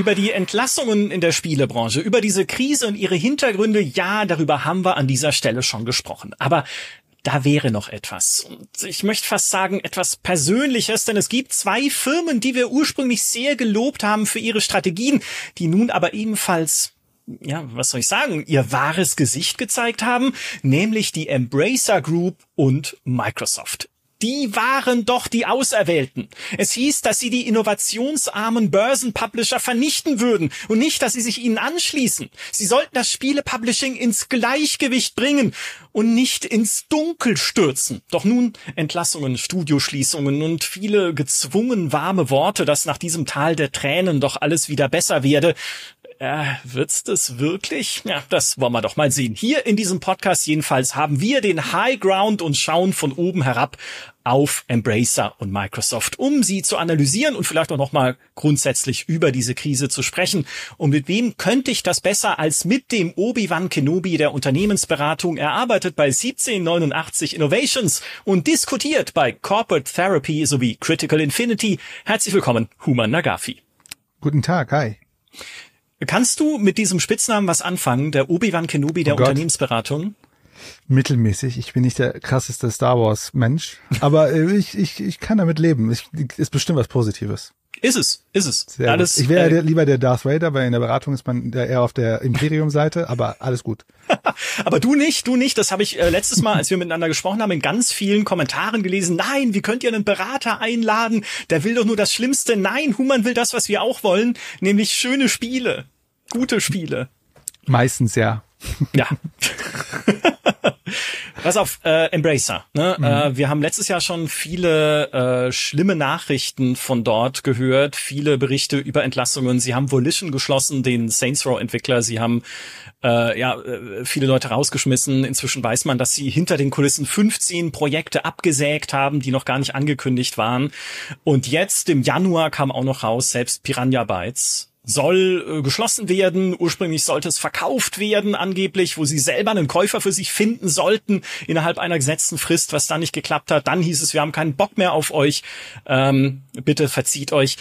Über die Entlassungen in der Spielebranche, über diese Krise und ihre Hintergründe, ja, darüber haben wir an dieser Stelle schon gesprochen. Aber da wäre noch etwas. Und ich möchte fast sagen, etwas Persönliches, denn es gibt zwei Firmen, die wir ursprünglich sehr gelobt haben für ihre Strategien, die nun aber ebenfalls ja, was soll ich sagen, ihr wahres Gesicht gezeigt haben, nämlich die Embracer Group und Microsoft die waren doch die Auserwählten. Es hieß, dass sie die innovationsarmen Börsenpublisher vernichten würden und nicht, dass sie sich ihnen anschließen. Sie sollten das Spielepublishing ins Gleichgewicht bringen und nicht ins Dunkel stürzen. Doch nun Entlassungen, Studioschließungen und viele gezwungen warme Worte, dass nach diesem Tal der Tränen doch alles wieder besser werde. Äh, wird's das wirklich? Ja, das wollen wir doch mal sehen. Hier in diesem Podcast jedenfalls haben wir den High Ground und schauen von oben herab auf Embracer und Microsoft, um sie zu analysieren und vielleicht auch nochmal grundsätzlich über diese Krise zu sprechen. Und mit wem könnte ich das besser als mit dem Obi-Wan Kenobi der Unternehmensberatung erarbeitet bei 1789 Innovations und diskutiert bei Corporate Therapy sowie Critical Infinity. Herzlich willkommen, Human Nagafi. Guten Tag, hi. Kannst du mit diesem Spitznamen was anfangen, der Obi-Wan Kenobi der oh Unternehmensberatung? Mittelmäßig. Ich bin nicht der krasseste Star Wars Mensch, aber äh, ich, ich, ich kann damit leben. Ich, ist bestimmt was Positives. Ist es, ist es. Sehr alles, ich wäre äh, lieber der Darth Vader, weil in der Beratung ist man eher auf der Imperium-Seite, aber alles gut. aber du nicht, du nicht. Das habe ich äh, letztes Mal, als wir miteinander gesprochen haben, in ganz vielen Kommentaren gelesen. Nein, wie könnt ihr einen Berater einladen? Der will doch nur das Schlimmste. Nein, Human will das, was wir auch wollen, nämlich schöne Spiele, gute Spiele. Meistens ja. Ja. Pass auf, äh, Embracer. Ne? Mhm. Äh, wir haben letztes Jahr schon viele äh, schlimme Nachrichten von dort gehört, viele Berichte über Entlassungen. Sie haben Volition geschlossen, den Saints Row Entwickler. Sie haben äh, ja äh, viele Leute rausgeschmissen. Inzwischen weiß man, dass sie hinter den Kulissen 15 Projekte abgesägt haben, die noch gar nicht angekündigt waren. Und jetzt im Januar kam auch noch raus, selbst Piranha Bytes soll äh, geschlossen werden. Ursprünglich sollte es verkauft werden, angeblich, wo sie selber einen Käufer für sich finden sollten innerhalb einer gesetzten Frist, was dann nicht geklappt hat. Dann hieß es, wir haben keinen Bock mehr auf euch. Ähm, bitte verzieht euch.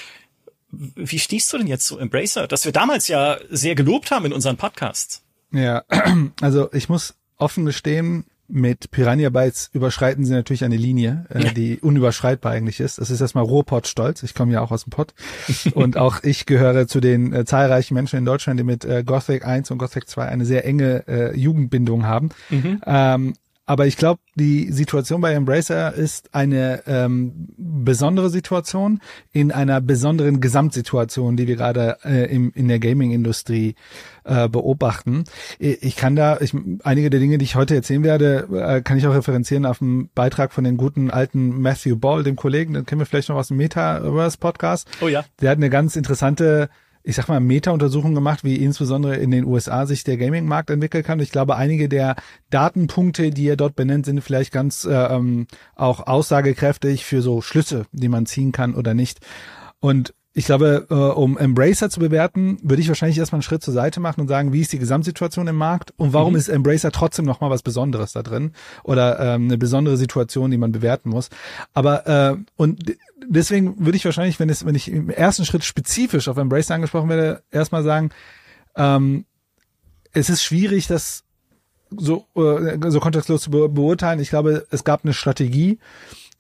Wie stehst du denn jetzt zu Embracer, das wir damals ja sehr gelobt haben in unseren Podcasts? Ja, also ich muss offen gestehen, mit Piranha Bytes überschreiten sie natürlich eine Linie, äh, die unüberschreitbar eigentlich ist. Es ist erstmal Ruhrpott-Stolz. Ich komme ja auch aus dem Pott. und auch ich gehöre zu den äh, zahlreichen Menschen in Deutschland, die mit äh, Gothic 1 und Gothic 2 eine sehr enge äh, Jugendbindung haben. Mhm. Ähm, aber ich glaube, die Situation bei Embracer ist eine ähm, besondere Situation in einer besonderen Gesamtsituation, die wir gerade äh, im, in der Gaming-Industrie äh, beobachten. Ich kann da, ich, einige der Dinge, die ich heute erzählen werde, äh, kann ich auch referenzieren auf einen Beitrag von den guten alten Matthew Ball, dem Kollegen, den kennen wir vielleicht noch aus dem Metaverse-Podcast. Oh ja. Der hat eine ganz interessante ich sag mal, Meta-Untersuchungen gemacht, wie insbesondere in den USA sich der Gaming-Markt entwickeln kann. Ich glaube, einige der Datenpunkte, die er dort benennt, sind vielleicht ganz äh, ähm, auch aussagekräftig für so Schlüsse, die man ziehen kann oder nicht. Und ich glaube, äh, um Embracer zu bewerten, würde ich wahrscheinlich erstmal einen Schritt zur Seite machen und sagen, wie ist die Gesamtsituation im Markt und warum mhm. ist Embracer trotzdem nochmal was Besonderes da drin oder ähm, eine besondere Situation, die man bewerten muss. Aber äh, und deswegen würde ich wahrscheinlich, wenn es, wenn ich im ersten Schritt spezifisch auf Embracer angesprochen werde, erstmal sagen, ähm, es ist schwierig, das so, äh, so kontextlos zu beurteilen. Ich glaube, es gab eine Strategie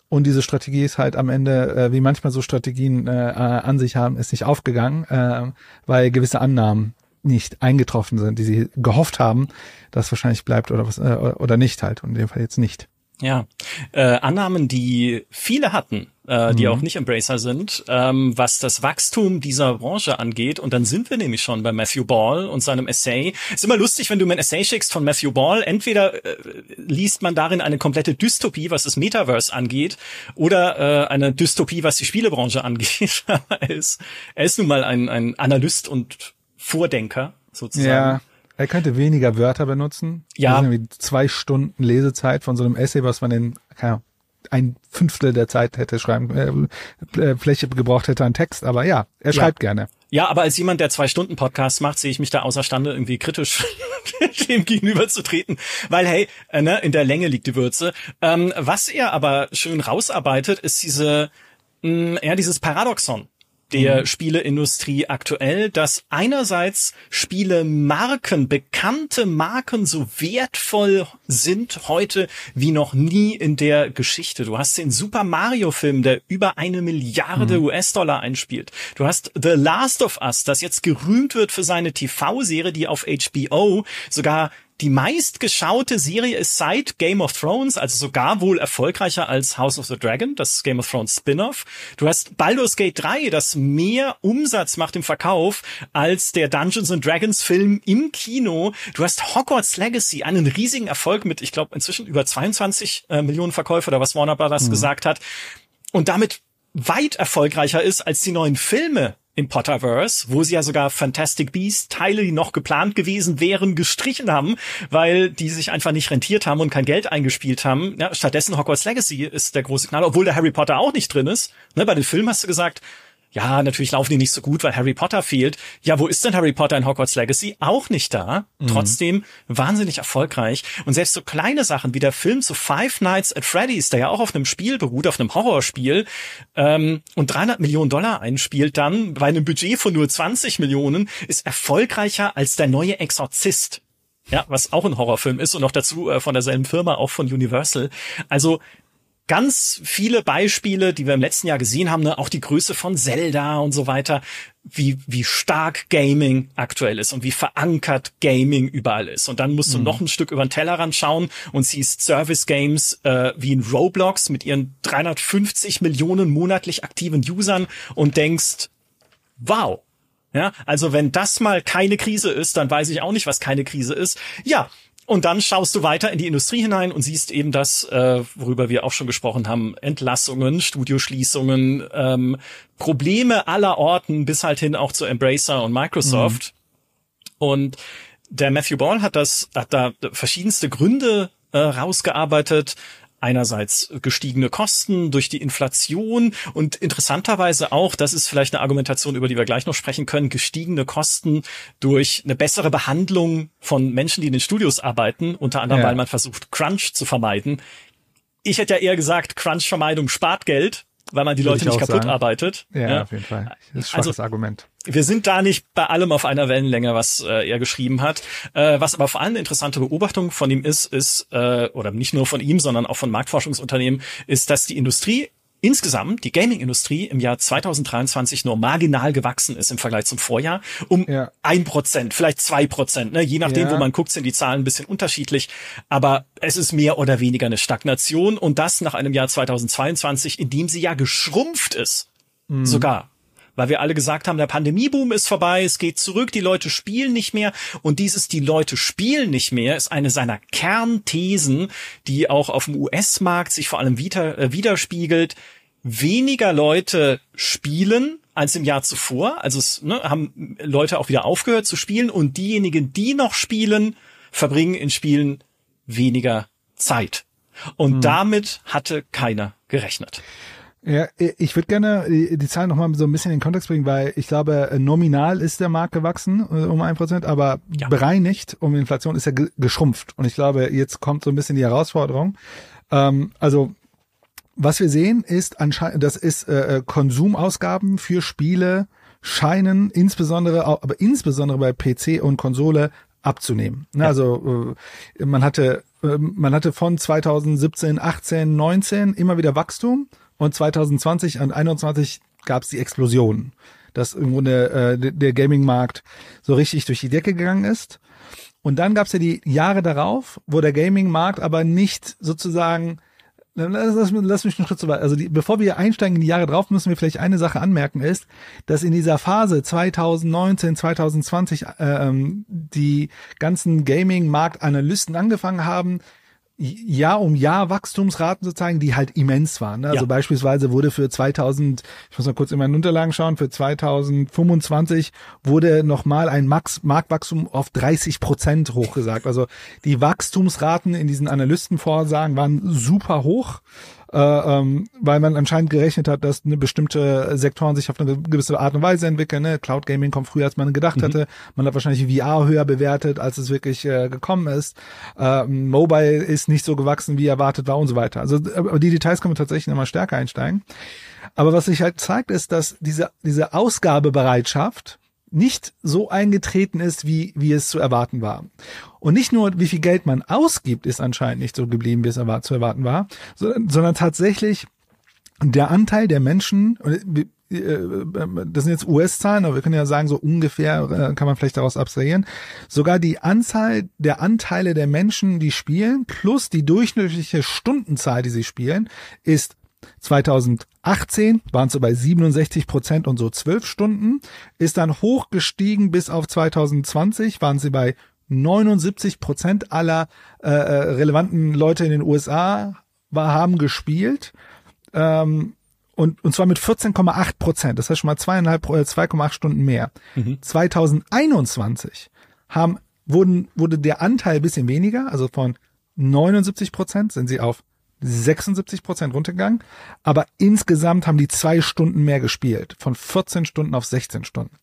und diese Strategie ist halt am Ende, äh, wie manchmal so Strategien äh, an sich haben, ist nicht aufgegangen, äh, weil gewisse Annahmen nicht eingetroffen sind, die sie gehofft haben, dass wahrscheinlich bleibt oder was äh, oder nicht halt und in dem Fall jetzt nicht. Ja, äh, Annahmen, die viele hatten, äh, die mhm. auch nicht Embracer sind, ähm, was das Wachstum dieser Branche angeht. Und dann sind wir nämlich schon bei Matthew Ball und seinem Essay. Ist immer lustig, wenn du mir ein Essay schickst von Matthew Ball. Entweder äh, liest man darin eine komplette Dystopie, was das Metaverse angeht, oder äh, eine Dystopie, was die Spielebranche angeht. er, ist, er ist nun mal ein, ein Analyst und Vordenker sozusagen. Ja. Er könnte weniger Wörter benutzen. Ja. zwei Stunden Lesezeit von so einem Essay, was man in keine ein Fünftel der Zeit hätte schreiben, äh, äh, Fläche gebraucht hätte an Text. Aber ja, er schreibt ja. gerne. Ja, aber als jemand, der zwei Stunden Podcasts macht, sehe ich mich da außerstande, irgendwie kritisch dem gegenüberzutreten, weil hey, äh, ne, in der Länge liegt die Würze. Ähm, was er aber schön rausarbeitet, ist diese, mh, mm, ja, dieses Paradoxon der mhm. Spieleindustrie aktuell, dass einerseits Spielemarken, bekannte Marken so wertvoll sind heute wie noch nie in der Geschichte. Du hast den Super Mario Film, der über eine Milliarde mhm. US-Dollar einspielt. Du hast The Last of Us, das jetzt gerühmt wird für seine TV-Serie, die auf HBO sogar die meistgeschaute Serie ist seit Game of Thrones, also sogar wohl erfolgreicher als House of the Dragon, das Game of Thrones Spin-off. Du hast Baldur's Gate 3, das mehr Umsatz macht im Verkauf als der Dungeons and Dragons Film im Kino. Du hast Hogwarts Legacy, einen riesigen Erfolg mit, ich glaube, inzwischen über 22 äh, Millionen Verkäufer oder was Warner Brothers mhm. gesagt hat. Und damit weit erfolgreicher ist als die neuen Filme im Potterverse, wo sie ja sogar Fantastic Beasts Teile, die noch geplant gewesen wären, gestrichen haben, weil die sich einfach nicht rentiert haben und kein Geld eingespielt haben. Ja, stattdessen Hogwarts Legacy ist der große Knall, obwohl der Harry Potter auch nicht drin ist. Ne, bei den Filmen hast du gesagt, ja, natürlich laufen die nicht so gut, weil Harry Potter fehlt. Ja, wo ist denn Harry Potter in Hogwarts Legacy? Auch nicht da. Mhm. Trotzdem wahnsinnig erfolgreich. Und selbst so kleine Sachen wie der Film zu Five Nights at Freddy's, der ja auch auf einem Spiel beruht, auf einem Horrorspiel, ähm, und 300 Millionen Dollar einspielt dann bei einem Budget von nur 20 Millionen, ist erfolgreicher als der neue Exorzist. Ja, was auch ein Horrorfilm ist und noch dazu äh, von derselben Firma, auch von Universal. Also ganz viele Beispiele, die wir im letzten Jahr gesehen haben, ne? auch die Größe von Zelda und so weiter, wie, wie stark Gaming aktuell ist und wie verankert Gaming überall ist. Und dann musst du mhm. noch ein Stück über den Tellerrand schauen und siehst Service Games äh, wie in Roblox mit ihren 350 Millionen monatlich aktiven Usern und denkst, wow, ja, also wenn das mal keine Krise ist, dann weiß ich auch nicht, was keine Krise ist. Ja, und dann schaust du weiter in die Industrie hinein und siehst eben das, äh, worüber wir auch schon gesprochen haben, Entlassungen, Studioschließungen, ähm, Probleme aller Orten bis halt hin auch zu Embracer und Microsoft. Mhm. Und der Matthew Ball hat das, hat da verschiedenste Gründe äh, rausgearbeitet einerseits gestiegene Kosten durch die Inflation und interessanterweise auch, das ist vielleicht eine Argumentation, über die wir gleich noch sprechen können, gestiegene Kosten durch eine bessere Behandlung von Menschen, die in den Studios arbeiten, unter anderem, ja. weil man versucht, Crunch zu vermeiden. Ich hätte ja eher gesagt, Crunch-Vermeidung spart Geld, weil man die Leute nicht kaputt sagen. arbeitet. Ja, ja, auf jeden Fall. Das ist ein also, Argument. Wir sind da nicht bei allem auf einer Wellenlänge, was äh, er geschrieben hat. Äh, was aber vor allem eine interessante Beobachtung von ihm ist, ist, äh, oder nicht nur von ihm, sondern auch von Marktforschungsunternehmen, ist, dass die Industrie insgesamt die Gaming-Industrie im Jahr 2023 nur marginal gewachsen ist im Vergleich zum Vorjahr um ein ja. Prozent, vielleicht zwei Prozent. Ne? Je nachdem, ja. wo man guckt, sind die Zahlen ein bisschen unterschiedlich. Aber es ist mehr oder weniger eine Stagnation und das nach einem Jahr 2022, in dem sie ja geschrumpft ist. Mhm. Sogar weil wir alle gesagt haben, der Pandemieboom ist vorbei, es geht zurück, die Leute spielen nicht mehr und dieses die Leute spielen nicht mehr ist eine seiner Kernthesen, die auch auf dem US-Markt sich vor allem wieder, äh, widerspiegelt. Weniger Leute spielen als im Jahr zuvor, also es, ne, haben Leute auch wieder aufgehört zu spielen und diejenigen, die noch spielen, verbringen in Spielen weniger Zeit. Und hm. damit hatte keiner gerechnet. Ja, ich würde gerne die Zahlen nochmal so ein bisschen in den Kontext bringen, weil ich glaube, nominal ist der Markt gewachsen äh, um ein Prozent, aber ja. bereinigt um Inflation ist er geschrumpft. Und ich glaube, jetzt kommt so ein bisschen die Herausforderung. Ähm, also was wir sehen ist anscheinend, das ist äh, äh Konsumausgaben für Spiele scheinen insbesondere, aber insbesondere bei PC und Konsole abzunehmen. Ja. Also äh, man hatte äh, man hatte von 2017, 18, 19 immer wieder Wachstum und 2020 und 2021 gab es die Explosion, dass im Grunde äh, der Gaming-Markt so richtig durch die Decke gegangen ist. Und dann gab es ja die Jahre darauf, wo der Gaming-Markt aber nicht sozusagen Lass, lass, lass mich einen Schritt zu weit. Also die, bevor wir einsteigen in die Jahre drauf, müssen wir vielleicht eine Sache anmerken, ist, dass in dieser Phase 2019, 2020 ähm, die ganzen Gaming-Marktanalysten angefangen haben, Jahr um Jahr Wachstumsraten zu zeigen, die halt immens waren. Ne? Also ja. beispielsweise wurde für 2000, ich muss mal kurz in meinen Unterlagen schauen, für 2025 wurde nochmal ein Max Marktwachstum auf 30 Prozent hochgesagt. Also die Wachstumsraten in diesen Analystenvorsagen waren super hoch. Äh, ähm, weil man anscheinend gerechnet hat, dass eine bestimmte Sektoren sich auf eine gewisse Art und Weise entwickeln. Ne? Cloud Gaming kommt früher, als man gedacht mhm. hatte. Man hat wahrscheinlich VR höher bewertet, als es wirklich äh, gekommen ist. Äh, Mobile ist nicht so gewachsen, wie erwartet war und so weiter. Also aber die Details können wir tatsächlich nochmal stärker einsteigen. Aber was sich halt zeigt, ist, dass diese, diese Ausgabebereitschaft nicht so eingetreten ist, wie, wie es zu erwarten war. Und nicht nur, wie viel Geld man ausgibt, ist anscheinend nicht so geblieben, wie es zu erwarten war, sondern tatsächlich der Anteil der Menschen, äh, das sind jetzt US-Zahlen, aber wir können ja sagen, so ungefähr äh, kann man vielleicht daraus abstrahieren. Sogar die Anzahl der Anteile der Menschen, die spielen, plus die durchschnittliche Stundenzahl, die sie spielen, ist 2018 waren es so bei 67 Prozent und so 12 Stunden, ist dann hochgestiegen bis auf 2020, waren sie bei 79 Prozent aller äh, äh, relevanten Leute in den USA war, haben gespielt. Ähm, und, und zwar mit 14,8 Prozent. Das heißt schon mal zweieinhalb, 2,8 äh, Stunden mehr. Mhm. 2021 haben, wurden, wurde der Anteil ein bisschen weniger, also von 79 Prozent sind sie auf 76 Prozent runtergegangen, aber insgesamt haben die zwei Stunden mehr gespielt, von 14 Stunden auf 16 Stunden.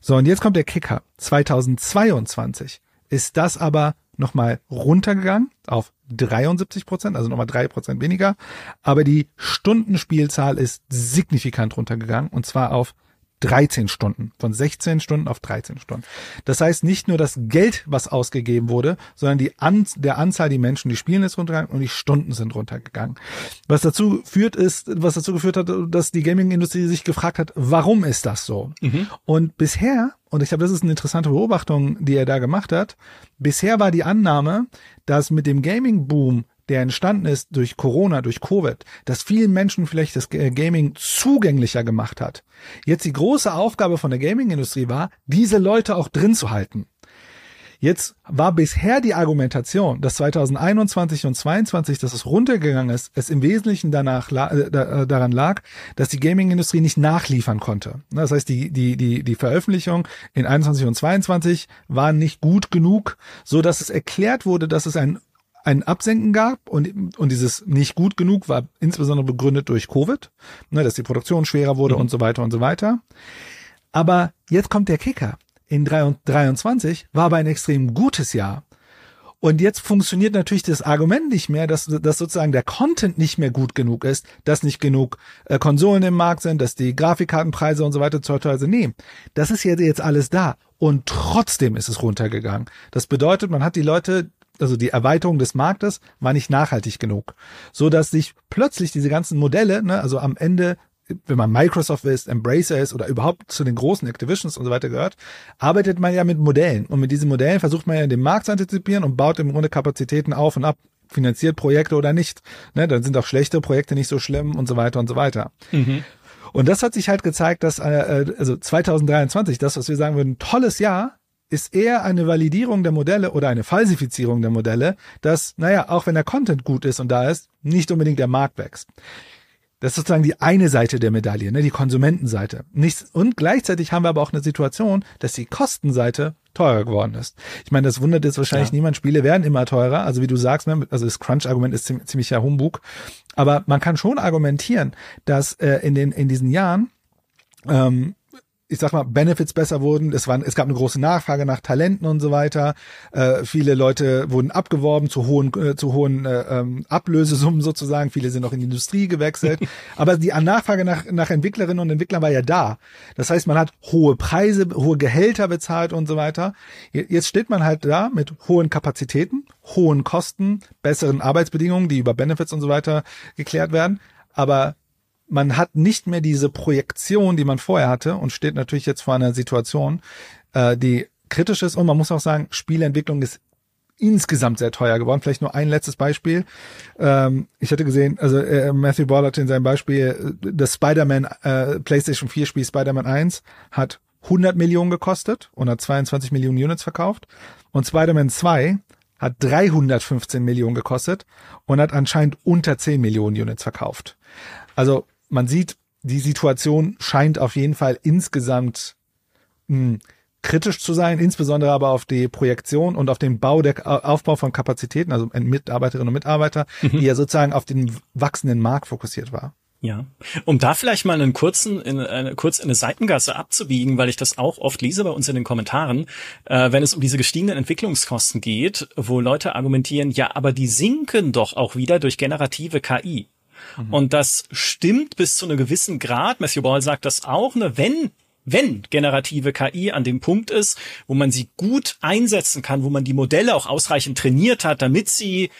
So, und jetzt kommt der Kicker. 2022 ist das aber nochmal runtergegangen auf 73 Prozent, also nochmal drei Prozent weniger, aber die Stundenspielzahl ist signifikant runtergegangen und zwar auf 13 Stunden, von 16 Stunden auf 13 Stunden. Das heißt, nicht nur das Geld, was ausgegeben wurde, sondern die An der Anzahl die Menschen, die spielen, ist runtergegangen und die Stunden sind runtergegangen. Was dazu führt ist, was dazu geführt hat, dass die Gaming-Industrie sich gefragt hat, warum ist das so? Mhm. Und bisher, und ich glaube, das ist eine interessante Beobachtung, die er da gemacht hat, bisher war die Annahme, dass mit dem Gaming-Boom der entstanden ist durch Corona, durch Covid, das vielen Menschen vielleicht das Gaming zugänglicher gemacht hat. Jetzt die große Aufgabe von der Gaming-Industrie war, diese Leute auch drin zu halten. Jetzt war bisher die Argumentation, dass 2021 und 2022, dass es runtergegangen ist, es im Wesentlichen danach äh, äh, daran lag, dass die Gaming-Industrie nicht nachliefern konnte. Das heißt, die die die die Veröffentlichung in 21 und 22 war nicht gut genug, so dass es erklärt wurde, dass es ein ein Absenken gab und, und dieses nicht gut genug war insbesondere begründet durch Covid, ne, dass die Produktion schwerer wurde mhm. und so weiter und so weiter. Aber jetzt kommt der Kicker. In 23 war aber ein extrem gutes Jahr. Und jetzt funktioniert natürlich das Argument nicht mehr, dass, dass sozusagen der Content nicht mehr gut genug ist, dass nicht genug äh, Konsolen im Markt sind, dass die Grafikkartenpreise und so weiter zu teuer sind. Nee, das ist jetzt, jetzt alles da. Und trotzdem ist es runtergegangen. Das bedeutet, man hat die Leute also die Erweiterung des Marktes war nicht nachhaltig genug, so dass sich plötzlich diese ganzen Modelle, ne, also am Ende wenn man Microsoft ist, Embracer ist oder überhaupt zu den großen Activisions und so weiter gehört, arbeitet man ja mit Modellen. Und mit diesen Modellen versucht man ja den Markt zu antizipieren und baut im Grunde Kapazitäten auf und ab, finanziert Projekte oder nicht. Ne, dann sind auch schlechte Projekte nicht so schlimm und so weiter und so weiter. Mhm. Und das hat sich halt gezeigt, dass äh, also 2023, das, was wir sagen würden, tolles Jahr, ist eher eine Validierung der Modelle oder eine Falsifizierung der Modelle, dass, naja, auch wenn der Content gut ist und da ist, nicht unbedingt der Markt wächst. Das ist sozusagen die eine Seite der Medaille, ne, die Konsumentenseite. Nichts, und gleichzeitig haben wir aber auch eine Situation, dass die Kostenseite teurer geworden ist. Ich meine, das wundert jetzt wahrscheinlich ja. niemand. Spiele werden immer teurer. Also wie du sagst, ne, also das Crunch-Argument ist ziemlich, ziemlicher Humbug. Aber man kann schon argumentieren, dass äh, in den in diesen Jahren ähm, ich sag mal, Benefits besser wurden. Es, waren, es gab eine große Nachfrage nach Talenten und so weiter. Äh, viele Leute wurden abgeworben zu hohen, äh, zu hohen äh, ähm, Ablösesummen sozusagen. Viele sind auch in die Industrie gewechselt. Aber die Nachfrage nach, nach Entwicklerinnen und Entwicklern war ja da. Das heißt, man hat hohe Preise, hohe Gehälter bezahlt und so weiter. Jetzt steht man halt da mit hohen Kapazitäten, hohen Kosten, besseren Arbeitsbedingungen, die über Benefits und so weiter geklärt werden. Aber man hat nicht mehr diese Projektion, die man vorher hatte und steht natürlich jetzt vor einer Situation, äh, die kritisch ist und man muss auch sagen, Spielentwicklung ist insgesamt sehr teuer geworden. Vielleicht nur ein letztes Beispiel. Ähm, ich hatte gesehen, also äh, Matthew Ball hat in seinem Beispiel äh, das Spider-Man äh, PlayStation 4 Spiel Spider-Man 1 hat 100 Millionen gekostet und hat 22 Millionen Units verkauft und Spider-Man 2 hat 315 Millionen gekostet und hat anscheinend unter 10 Millionen Units verkauft. Also man sieht, die Situation scheint auf jeden Fall insgesamt mh, hm, kritisch zu sein, insbesondere aber auf die Projektion und auf den Bau der Aufbau von Kapazitäten, also Mitarbeiterinnen und Mitarbeiter, mhm. die ja sozusagen auf den wachsenden Markt fokussiert war. Ja, um da vielleicht mal einen kurzen, in eine, kurz in eine Seitengasse abzubiegen, weil ich das auch oft lese bei uns in den Kommentaren, äh, wenn es um diese gestiegenen Entwicklungskosten geht, wo Leute argumentieren, ja, aber die sinken doch auch wieder durch generative KI. Mhm. Und das stimmt bis zu einem gewissen Grad. Matthew Ball sagt das auch, ne, wenn wenn generative KI an dem Punkt ist, wo man sie gut einsetzen kann, wo man die Modelle auch ausreichend trainiert hat, damit sie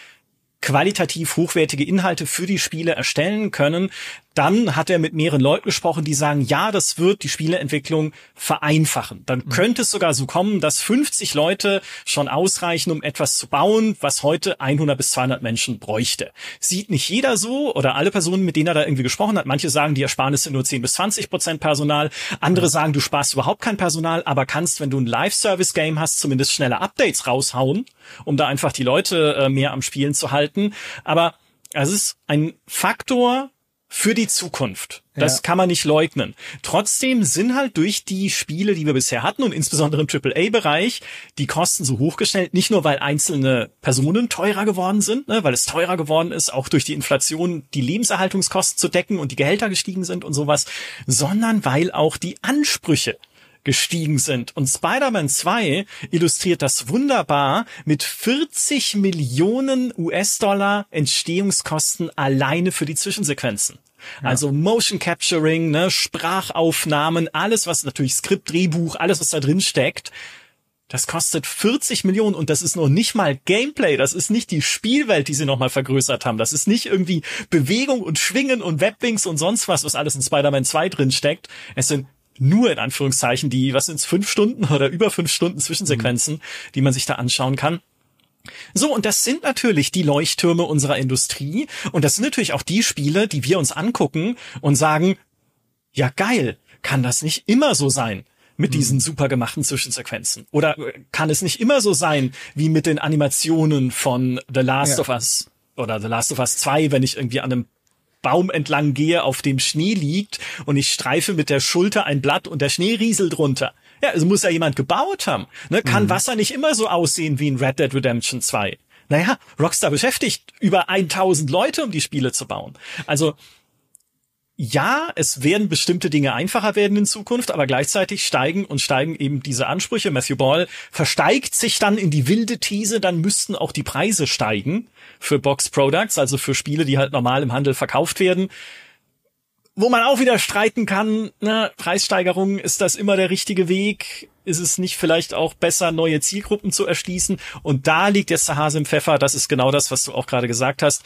qualitativ hochwertige Inhalte für die Spiele erstellen können, dann hat er mit mehreren Leuten gesprochen, die sagen, ja, das wird die Spieleentwicklung vereinfachen. Dann mhm. könnte es sogar so kommen, dass 50 Leute schon ausreichen, um etwas zu bauen, was heute 100 bis 200 Menschen bräuchte. Sieht nicht jeder so oder alle Personen, mit denen er da irgendwie gesprochen hat. Manche sagen, die Ersparnis sind nur 10 bis 20 Prozent Personal. Andere sagen, du sparst überhaupt kein Personal, aber kannst, wenn du ein Live-Service-Game hast, zumindest schnelle Updates raushauen, um da einfach die Leute äh, mehr am Spielen zu halten. Aber es ist ein Faktor, für die Zukunft. Das ja. kann man nicht leugnen. Trotzdem sind halt durch die Spiele, die wir bisher hatten und insbesondere im AAA-Bereich, die Kosten so hochgestellt, nicht nur weil einzelne Personen teurer geworden sind, ne, weil es teurer geworden ist, auch durch die Inflation die Lebenserhaltungskosten zu decken und die Gehälter gestiegen sind und sowas, sondern weil auch die Ansprüche gestiegen sind. Und Spider-Man 2 illustriert das wunderbar mit 40 Millionen US-Dollar Entstehungskosten alleine für die Zwischensequenzen. Ja. Also Motion Capturing, ne, Sprachaufnahmen, alles was natürlich Skript, Drehbuch, alles was da drin steckt. Das kostet 40 Millionen und das ist noch nicht mal Gameplay, das ist nicht die Spielwelt, die sie nochmal vergrößert haben. Das ist nicht irgendwie Bewegung und Schwingen und Webwings und sonst was, was alles in Spider-Man 2 drin steckt. Es sind nur in Anführungszeichen die, was sind's, fünf Stunden oder über fünf Stunden Zwischensequenzen, mhm. die man sich da anschauen kann. So, und das sind natürlich die Leuchttürme unserer Industrie. Und das sind natürlich auch die Spiele, die wir uns angucken und sagen, ja geil, kann das nicht immer so sein mit mhm. diesen super gemachten Zwischensequenzen? Oder kann es nicht immer so sein wie mit den Animationen von The Last ja. of Us oder The Last of Us 2, wenn ich irgendwie an einem Baum entlang gehe, auf dem Schnee liegt und ich streife mit der Schulter ein Blatt und der Schnee rieselt runter. Ja, also muss ja jemand gebaut haben. Ne? Kann mhm. Wasser nicht immer so aussehen wie in Red Dead Redemption 2? Naja, Rockstar beschäftigt über 1000 Leute, um die Spiele zu bauen. Also ja, es werden bestimmte Dinge einfacher werden in Zukunft, aber gleichzeitig steigen und steigen eben diese Ansprüche. Matthew Ball versteigt sich dann in die wilde These, dann müssten auch die Preise steigen für Box Products, also für Spiele, die halt normal im Handel verkauft werden. Wo man auch wieder streiten kann, ne, Preissteigerung, ist das immer der richtige Weg? Ist es nicht vielleicht auch besser, neue Zielgruppen zu erschließen? Und da liegt jetzt der Hase im Pfeffer, das ist genau das, was du auch gerade gesagt hast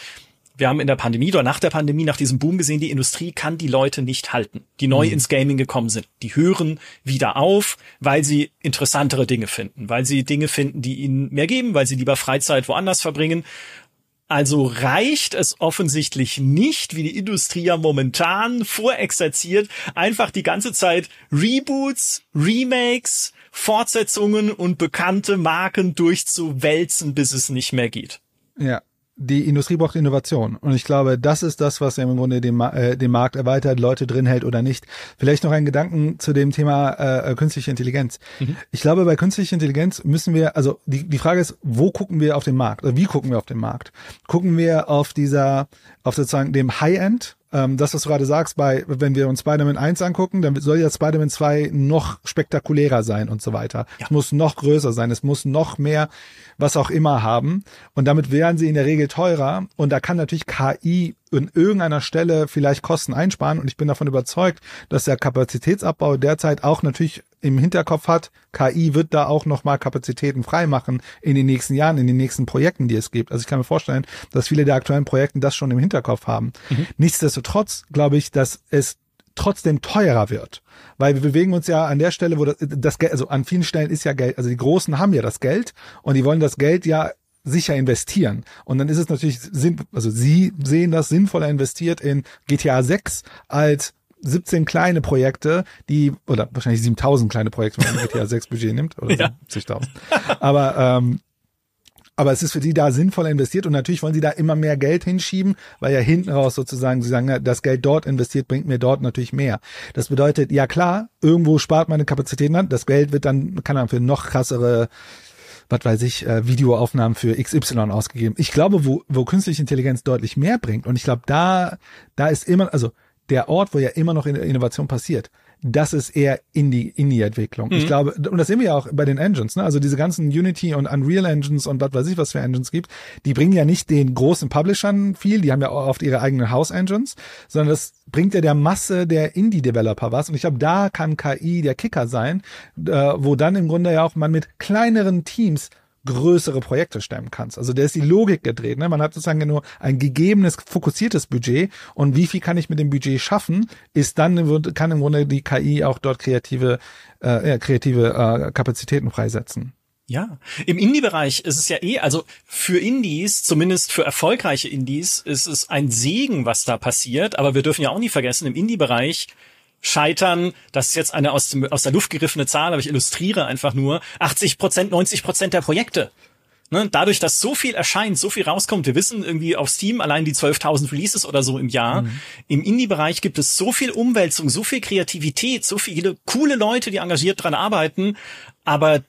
wir haben in der Pandemie oder nach der Pandemie, nach diesem Boom gesehen, die Industrie kann die Leute nicht halten, die neu mhm. ins Gaming gekommen sind. Die hören wieder auf, weil sie interessantere Dinge finden, weil sie Dinge finden, die ihnen mehr geben, weil sie lieber Freizeit woanders verbringen. Also reicht es offensichtlich nicht, wie die Industrie ja momentan vorexerziert, einfach die ganze Zeit Reboots, Remakes, Fortsetzungen und bekannte Marken durchzuwälzen, bis es nicht mehr geht. Ja, die Industrie braucht Innovation. Und ich glaube, das ist das, was im Grunde den, äh, den Markt erweitert, Leute drin hält oder nicht. Vielleicht noch ein Gedanken zu dem Thema äh, künstliche Intelligenz. Mhm. Ich glaube, bei künstlicher Intelligenz müssen wir, also die, die Frage ist, wo gucken wir auf den Markt? Oder wie gucken wir auf den Markt? Gucken wir auf dieser, auf sozusagen dem High-End ähm, das, was du gerade sagst, bei, wenn wir uns Spider-Man 1 angucken, dann soll ja Spider-Man 2 noch spektakulärer sein und so weiter. Ja. Es muss noch größer sein, es muss noch mehr, was auch immer haben. Und damit wären sie in der Regel teurer. Und da kann natürlich KI in irgendeiner Stelle vielleicht Kosten einsparen. Und ich bin davon überzeugt, dass der Kapazitätsabbau derzeit auch natürlich im Hinterkopf hat, KI wird da auch nochmal Kapazitäten freimachen in den nächsten Jahren, in den nächsten Projekten, die es gibt. Also ich kann mir vorstellen, dass viele der aktuellen Projekte das schon im Hinterkopf haben. Mhm. Nichtsdestotrotz glaube ich, dass es trotzdem teurer wird. Weil wir bewegen uns ja an der Stelle, wo das, das Geld, also an vielen Stellen ist ja Geld, also die Großen haben ja das Geld und die wollen das Geld ja sicher investieren. Und dann ist es natürlich also sie sehen das sinnvoller investiert in GTA 6 als 17 kleine Projekte, die, oder wahrscheinlich 7000 kleine Projekte, wenn man GTA 6 Budget nimmt, oder ja. 70.000. Aber, ähm, aber es ist für sie da sinnvoll investiert und natürlich wollen sie da immer mehr Geld hinschieben, weil ja hinten raus sozusagen sie sagen, das Geld dort investiert bringt mir dort natürlich mehr. Das bedeutet, ja klar, irgendwo spart meine Kapazitäten an, das Geld wird dann, kann dann für noch krassere was weiß ich, äh, Videoaufnahmen für XY ausgegeben. Ich glaube, wo, wo künstliche Intelligenz deutlich mehr bringt, und ich glaube, da, da ist immer, also der Ort, wo ja immer noch Innovation passiert, das ist eher Indie, Indie-Entwicklung. Mhm. Ich glaube, und das sehen wir ja auch bei den Engines, ne? Also diese ganzen Unity und Unreal Engines und was weiß ich, was für Engines gibt, die bringen ja nicht den großen Publishern viel, die haben ja auch oft ihre eigenen House-Engines, sondern das bringt ja der Masse der Indie-Developer was. Und ich glaube, da kann KI der Kicker sein, äh, wo dann im Grunde ja auch man mit kleineren Teams größere Projekte stemmen kannst. Also der ist die Logik gedreht. Ne? Man hat sozusagen nur ein gegebenes, fokussiertes Budget und wie viel kann ich mit dem Budget schaffen, ist dann kann im Grunde die KI auch dort kreative, äh, kreative äh, Kapazitäten freisetzen. Ja, im Indie-Bereich ist es ja eh, also für Indies, zumindest für erfolgreiche Indies, ist es ein Segen, was da passiert. Aber wir dürfen ja auch nie vergessen, im Indie-Bereich scheitern, das ist jetzt eine aus, dem, aus der Luft gegriffene Zahl, aber ich illustriere einfach nur, 80 Prozent, 90 Prozent der Projekte. Ne, dadurch, dass so viel erscheint, so viel rauskommt, wir wissen irgendwie auf Steam allein die 12.000 Releases oder so im Jahr. Mhm. Im Indie-Bereich gibt es so viel Umwälzung, so viel Kreativität, so viele coole Leute, die engagiert dran arbeiten, aber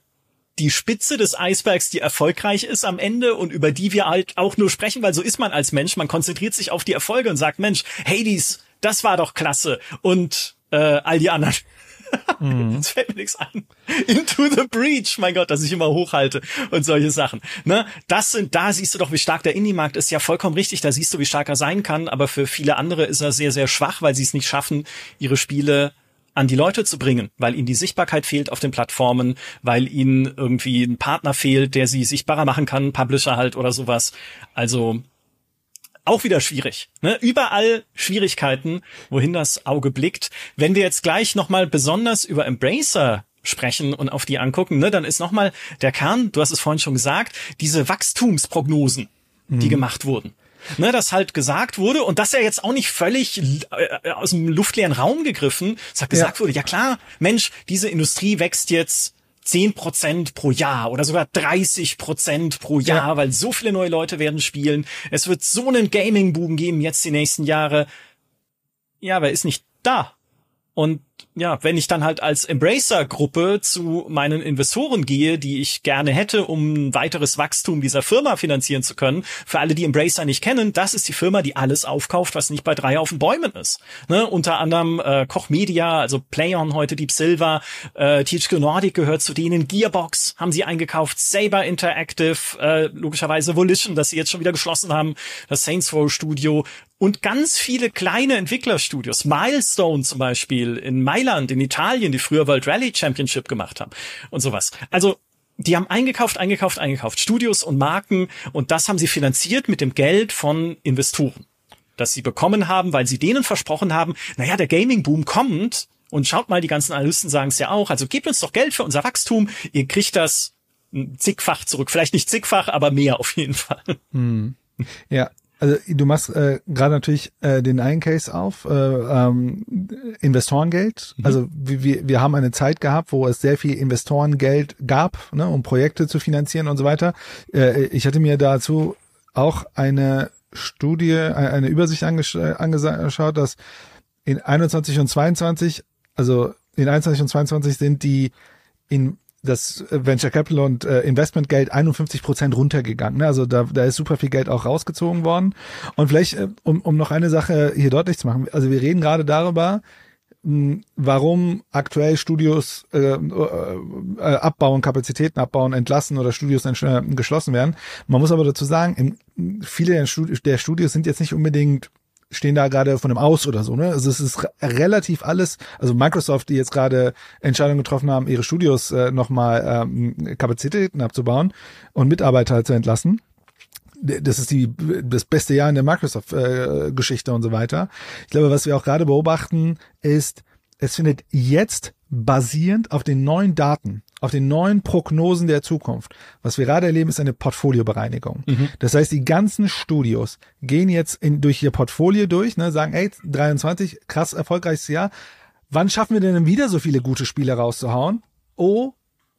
die Spitze des Eisbergs, die erfolgreich ist am Ende und über die wir halt auch nur sprechen, weil so ist man als Mensch. Man konzentriert sich auf die Erfolge und sagt, Mensch, Hades, das war doch klasse. Und äh, all die anderen. Mhm. Jetzt fällt mir nichts ein. Into the Breach, mein Gott, dass ich immer hochhalte und solche Sachen. Ne? Das sind, da siehst du doch, wie stark der Indie-Markt ist. Ja, vollkommen richtig. Da siehst du, wie stark er sein kann. Aber für viele andere ist er sehr, sehr schwach, weil sie es nicht schaffen, ihre Spiele an die Leute zu bringen, weil ihnen die Sichtbarkeit fehlt auf den Plattformen, weil ihnen irgendwie ein Partner fehlt, der sie sichtbarer machen kann, Publisher halt oder sowas. Also auch wieder schwierig. Ne? Überall Schwierigkeiten, wohin das Auge blickt. Wenn wir jetzt gleich nochmal besonders über Embracer sprechen und auf die angucken, ne, dann ist nochmal der Kern, du hast es vorhin schon gesagt, diese Wachstumsprognosen, mhm. die gemacht wurden. Ne, dass halt gesagt wurde, und das ja jetzt auch nicht völlig äh, aus dem luftleeren Raum gegriffen, es hat gesagt ja. wurde, ja klar, Mensch, diese Industrie wächst jetzt 10 Prozent pro Jahr oder sogar 30 Prozent pro Jahr, ja. weil so viele neue Leute werden spielen. Es wird so einen Gaming-Boom geben jetzt die nächsten Jahre. Ja, wer ist nicht da? Und ja, wenn ich dann halt als Embracer-Gruppe zu meinen Investoren gehe, die ich gerne hätte, um weiteres Wachstum dieser Firma finanzieren zu können, für alle, die Embracer nicht kennen, das ist die Firma, die alles aufkauft, was nicht bei drei auf den Bäumen ist. Ne? Unter anderem äh, Koch Media, also PlayOn heute, Deep Silver, äh, THQ Nordic gehört zu denen, Gearbox haben sie eingekauft, Saber Interactive, äh, logischerweise Volition, das sie jetzt schon wieder geschlossen haben, das Saints Row Studio, und ganz viele kleine Entwicklerstudios, Milestone zum Beispiel in Mailand in Italien, die früher World Rally Championship gemacht haben und sowas. Also die haben eingekauft, eingekauft, eingekauft, Studios und Marken und das haben sie finanziert mit dem Geld von Investoren, das sie bekommen haben, weil sie denen versprochen haben, naja, der Gaming-Boom kommt und schaut mal, die ganzen Analysten sagen es ja auch, also gebt uns doch Geld für unser Wachstum, ihr kriegt das zigfach zurück, vielleicht nicht zigfach, aber mehr auf jeden Fall. Hm. Ja, also du machst äh, gerade natürlich äh, den einen Case auf, äh, ähm, Investorengeld. Mhm. Also wir, wir haben eine Zeit gehabt, wo es sehr viel Investorengeld gab, ne, um Projekte zu finanzieren und so weiter. Äh, ich hatte mir dazu auch eine Studie, äh, eine Übersicht angesch angeschaut, dass in 21 und 22, also in 21 und 22 sind die in das Venture Capital und äh, Investmentgeld 51 Prozent runtergegangen. Ne? Also da, da ist super viel Geld auch rausgezogen worden. Und vielleicht, äh, um, um noch eine Sache hier deutlich zu machen, also wir reden gerade darüber, mh, warum aktuell Studios äh, äh, äh, abbauen, Kapazitäten abbauen, entlassen oder Studios äh, geschlossen werden. Man muss aber dazu sagen, im, viele der Studios sind jetzt nicht unbedingt stehen da gerade von einem Aus oder so, ne? Also es ist relativ alles, also Microsoft, die jetzt gerade Entscheidungen getroffen haben, ihre Studios äh, nochmal ähm, Kapazitäten abzubauen und Mitarbeiter zu entlassen. Das ist die das beste Jahr in der Microsoft-Geschichte äh, und so weiter. Ich glaube, was wir auch gerade beobachten, ist, es findet jetzt basierend auf den neuen Daten, auf den neuen Prognosen der Zukunft. Was wir gerade erleben, ist eine Portfoliobereinigung. Mhm. Das heißt, die ganzen Studios gehen jetzt in, durch ihr Portfolio durch, ne, sagen, ey, 23, krass erfolgreiches Jahr. Wann schaffen wir denn wieder so viele gute Spiele rauszuhauen? Oh,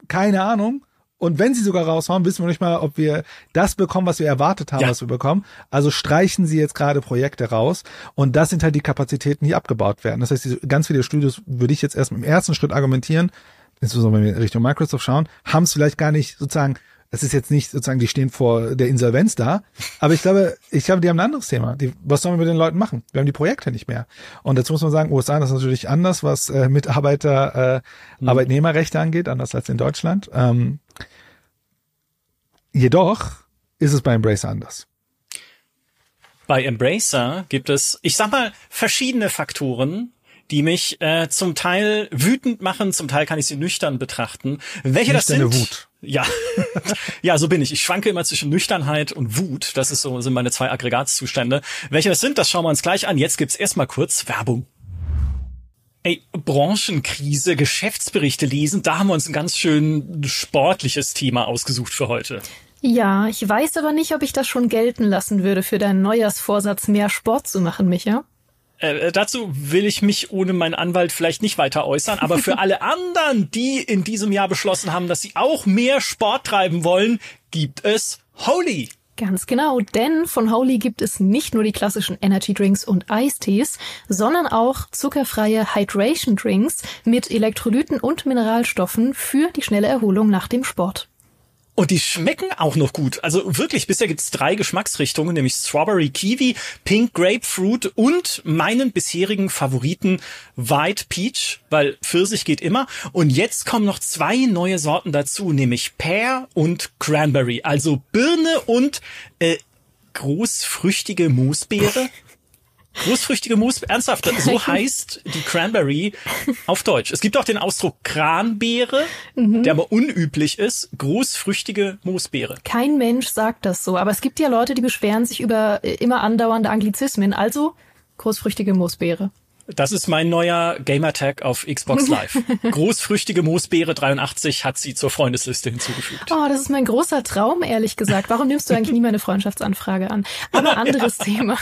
keine Ahnung. Und wenn sie sogar raushauen, wissen wir nicht mal, ob wir das bekommen, was wir erwartet haben, ja. was wir bekommen. Also streichen sie jetzt gerade Projekte raus. Und das sind halt die Kapazitäten, die abgebaut werden. Das heißt, ganz viele Studios würde ich jetzt erst im ersten Schritt argumentieren, insbesondere wenn wir Richtung Microsoft schauen, haben es vielleicht gar nicht sozusagen das ist jetzt nicht sozusagen, die stehen vor der Insolvenz da, aber ich glaube, ich glaube, die haben ein anderes Thema. Die, was sollen wir mit den Leuten machen? Wir haben die Projekte nicht mehr. Und dazu muss man sagen, USA ist natürlich anders, was äh, Mitarbeiter, äh, mhm. Arbeitnehmerrechte angeht, anders als in Deutschland. Ähm, jedoch ist es bei Embracer anders. Bei Embracer gibt es, ich sag mal, verschiedene Faktoren, die mich äh, zum Teil wütend machen, zum Teil kann ich sie nüchtern betrachten. Welche das sind? Wut. Ja, ja, so bin ich. Ich schwanke immer zwischen Nüchternheit und Wut. Das ist so sind meine zwei Aggregatzustände. Welche das sind, das schauen wir uns gleich an. Jetzt gibt's erstmal kurz Werbung. Ey, Branchenkrise, Geschäftsberichte lesen, da haben wir uns ein ganz schön sportliches Thema ausgesucht für heute. Ja, ich weiß aber nicht, ob ich das schon gelten lassen würde, für deinen Neujahrsvorsatz mehr Sport zu machen, Micha. Äh, dazu will ich mich ohne meinen Anwalt vielleicht nicht weiter äußern, aber für alle anderen, die in diesem Jahr beschlossen haben, dass sie auch mehr Sport treiben wollen, gibt es Holy. Ganz genau, denn von Holy gibt es nicht nur die klassischen Energy Drinks und Eistees, sondern auch zuckerfreie Hydration Drinks mit Elektrolyten und Mineralstoffen für die schnelle Erholung nach dem Sport. Und die schmecken auch noch gut. Also wirklich, bisher gibt's drei Geschmacksrichtungen, nämlich Strawberry Kiwi, Pink Grapefruit und meinen bisherigen Favoriten White Peach, weil Pfirsich geht immer. Und jetzt kommen noch zwei neue Sorten dazu, nämlich Pear und Cranberry. Also Birne und äh, großfrüchtige Moosbeere. Großfrüchtige Moos, ernsthaft, so heißt die Cranberry auf Deutsch. Es gibt auch den Ausdruck Kranbeere, mhm. der aber unüblich ist. Großfrüchtige Moosbeere. Kein Mensch sagt das so, aber es gibt ja Leute, die beschweren sich über äh, immer andauernde Anglizismen. Also großfrüchtige Moosbeere. Das ist mein neuer Gamertag auf Xbox Live. Großfrüchtige Moosbeere 83 hat sie zur Freundesliste hinzugefügt. Oh, das ist mein großer Traum, ehrlich gesagt. Warum nimmst du eigentlich nie meine Freundschaftsanfrage an? Aber anderes Thema.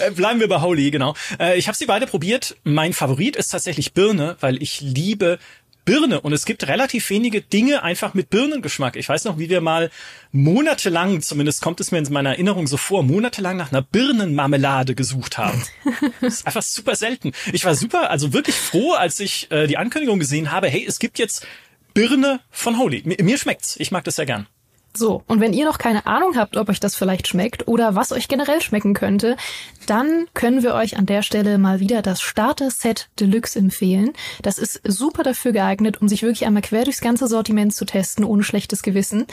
Äh, bleiben wir bei Holy, genau. Äh, ich habe sie beide probiert. Mein Favorit ist tatsächlich Birne, weil ich liebe Birne und es gibt relativ wenige Dinge einfach mit Birnengeschmack. Ich weiß noch, wie wir mal monatelang, zumindest kommt es mir in meiner Erinnerung so vor, monatelang nach einer Birnenmarmelade gesucht haben. das ist einfach super selten. Ich war super, also wirklich froh, als ich äh, die Ankündigung gesehen habe, hey, es gibt jetzt Birne von Holy. Mir, mir schmeckt's. Ich mag das sehr gern. So, und wenn ihr noch keine Ahnung habt, ob euch das vielleicht schmeckt oder was euch generell schmecken könnte, dann können wir euch an der Stelle mal wieder das Starter-Set Deluxe empfehlen. Das ist super dafür geeignet, um sich wirklich einmal quer durchs ganze Sortiment zu testen, ohne schlechtes Gewissen.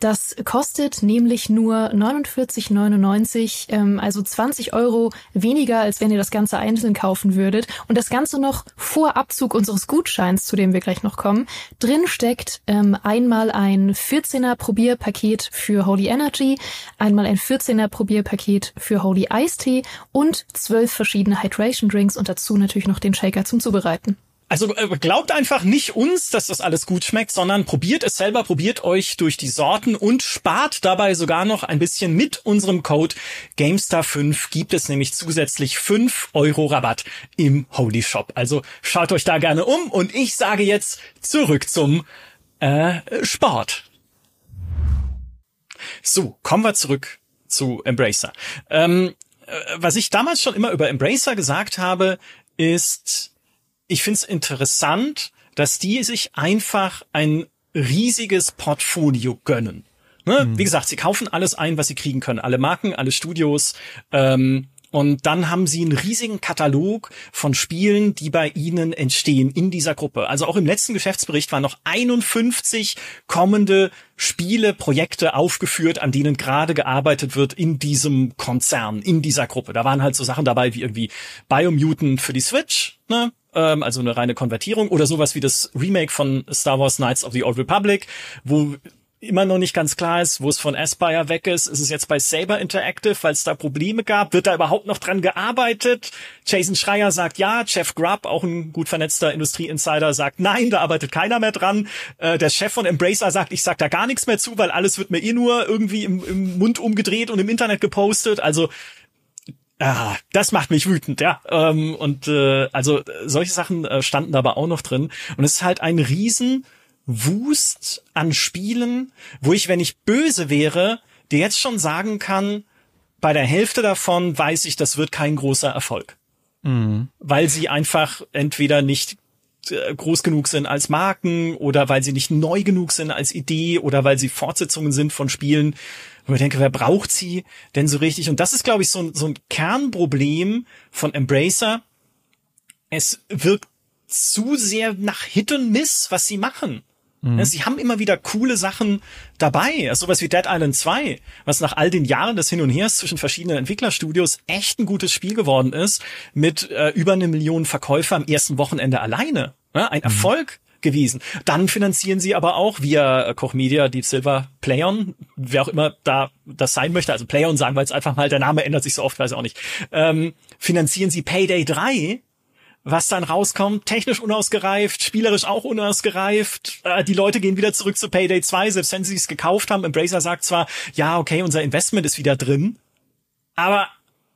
Das kostet nämlich nur 49,99, ähm, also 20 Euro weniger, als wenn ihr das Ganze einzeln kaufen würdet. Und das Ganze noch vor Abzug unseres Gutscheins, zu dem wir gleich noch kommen. Drin steckt ähm, einmal ein 14er Probier Probierpaket für Holy Energy, einmal ein 14er Probierpaket für Holy Ice Tea und zwölf verschiedene Hydration Drinks und dazu natürlich noch den Shaker zum Zubereiten. Also äh, glaubt einfach nicht uns, dass das alles gut schmeckt, sondern probiert es selber, probiert euch durch die Sorten und spart dabei sogar noch ein bisschen mit unserem Code GameStar5 gibt es nämlich zusätzlich 5 Euro Rabatt im Holy Shop. Also schaut euch da gerne um und ich sage jetzt zurück zum äh, Sport. So, kommen wir zurück zu Embracer. Ähm, äh, was ich damals schon immer über Embracer gesagt habe, ist, ich finde es interessant, dass die sich einfach ein riesiges Portfolio gönnen. Ne? Mhm. Wie gesagt, sie kaufen alles ein, was sie kriegen können. Alle Marken, alle Studios. Ähm, und dann haben sie einen riesigen Katalog von Spielen, die bei ihnen entstehen in dieser Gruppe. Also auch im letzten Geschäftsbericht waren noch 51 kommende Spiele, Projekte aufgeführt, an denen gerade gearbeitet wird in diesem Konzern, in dieser Gruppe. Da waren halt so Sachen dabei wie irgendwie Biomutant für die Switch, ne? Ähm, also eine reine Konvertierung oder sowas wie das Remake von Star Wars Knights of the Old Republic, wo immer noch nicht ganz klar ist, wo es von Aspire weg ist. Ist es jetzt bei Saber Interactive, weil es da Probleme gab? Wird da überhaupt noch dran gearbeitet? Jason Schreier sagt ja, Jeff Grubb, auch ein gut vernetzter Industrie-Insider, sagt nein, da arbeitet keiner mehr dran. Äh, der Chef von Embracer sagt, ich sag da gar nichts mehr zu, weil alles wird mir eh nur irgendwie im, im Mund umgedreht und im Internet gepostet. Also Ah, das macht mich wütend, ja. Ähm, und äh, also solche Sachen äh, standen da aber auch noch drin. Und es ist halt ein riesen Wust an Spielen, wo ich, wenn ich böse wäre, dir jetzt schon sagen kann, bei der Hälfte davon weiß ich, das wird kein großer Erfolg. Mhm. Weil sie einfach entweder nicht äh, groß genug sind als Marken oder weil sie nicht neu genug sind als Idee oder weil sie Fortsetzungen sind von Spielen, wo ich denke, wer braucht sie denn so richtig? Und das ist, glaube ich, so ein, so ein Kernproblem von Embracer. Es wirkt zu sehr nach Hit und Miss, was sie machen. Mhm. Sie haben immer wieder coole Sachen dabei. Also sowas wie Dead Island 2, was nach all den Jahren des Hin und Hers zwischen verschiedenen Entwicklerstudios echt ein gutes Spiel geworden ist, mit äh, über eine Million Verkäufer am ersten Wochenende alleine. Ja, ein mhm. Erfolg gewesen. Dann finanzieren sie aber auch via Koch Media, Deep Silver, Playon, wer auch immer da das sein möchte, also Playon sagen wir jetzt einfach mal, der Name ändert sich so oft, weiß ich auch nicht, ähm, finanzieren sie Payday 3, was dann rauskommt, technisch unausgereift, spielerisch auch unausgereift. Äh, die Leute gehen wieder zurück zu Payday 2, selbst wenn sie es gekauft haben. Embracer sagt zwar, ja, okay, unser Investment ist wieder drin, aber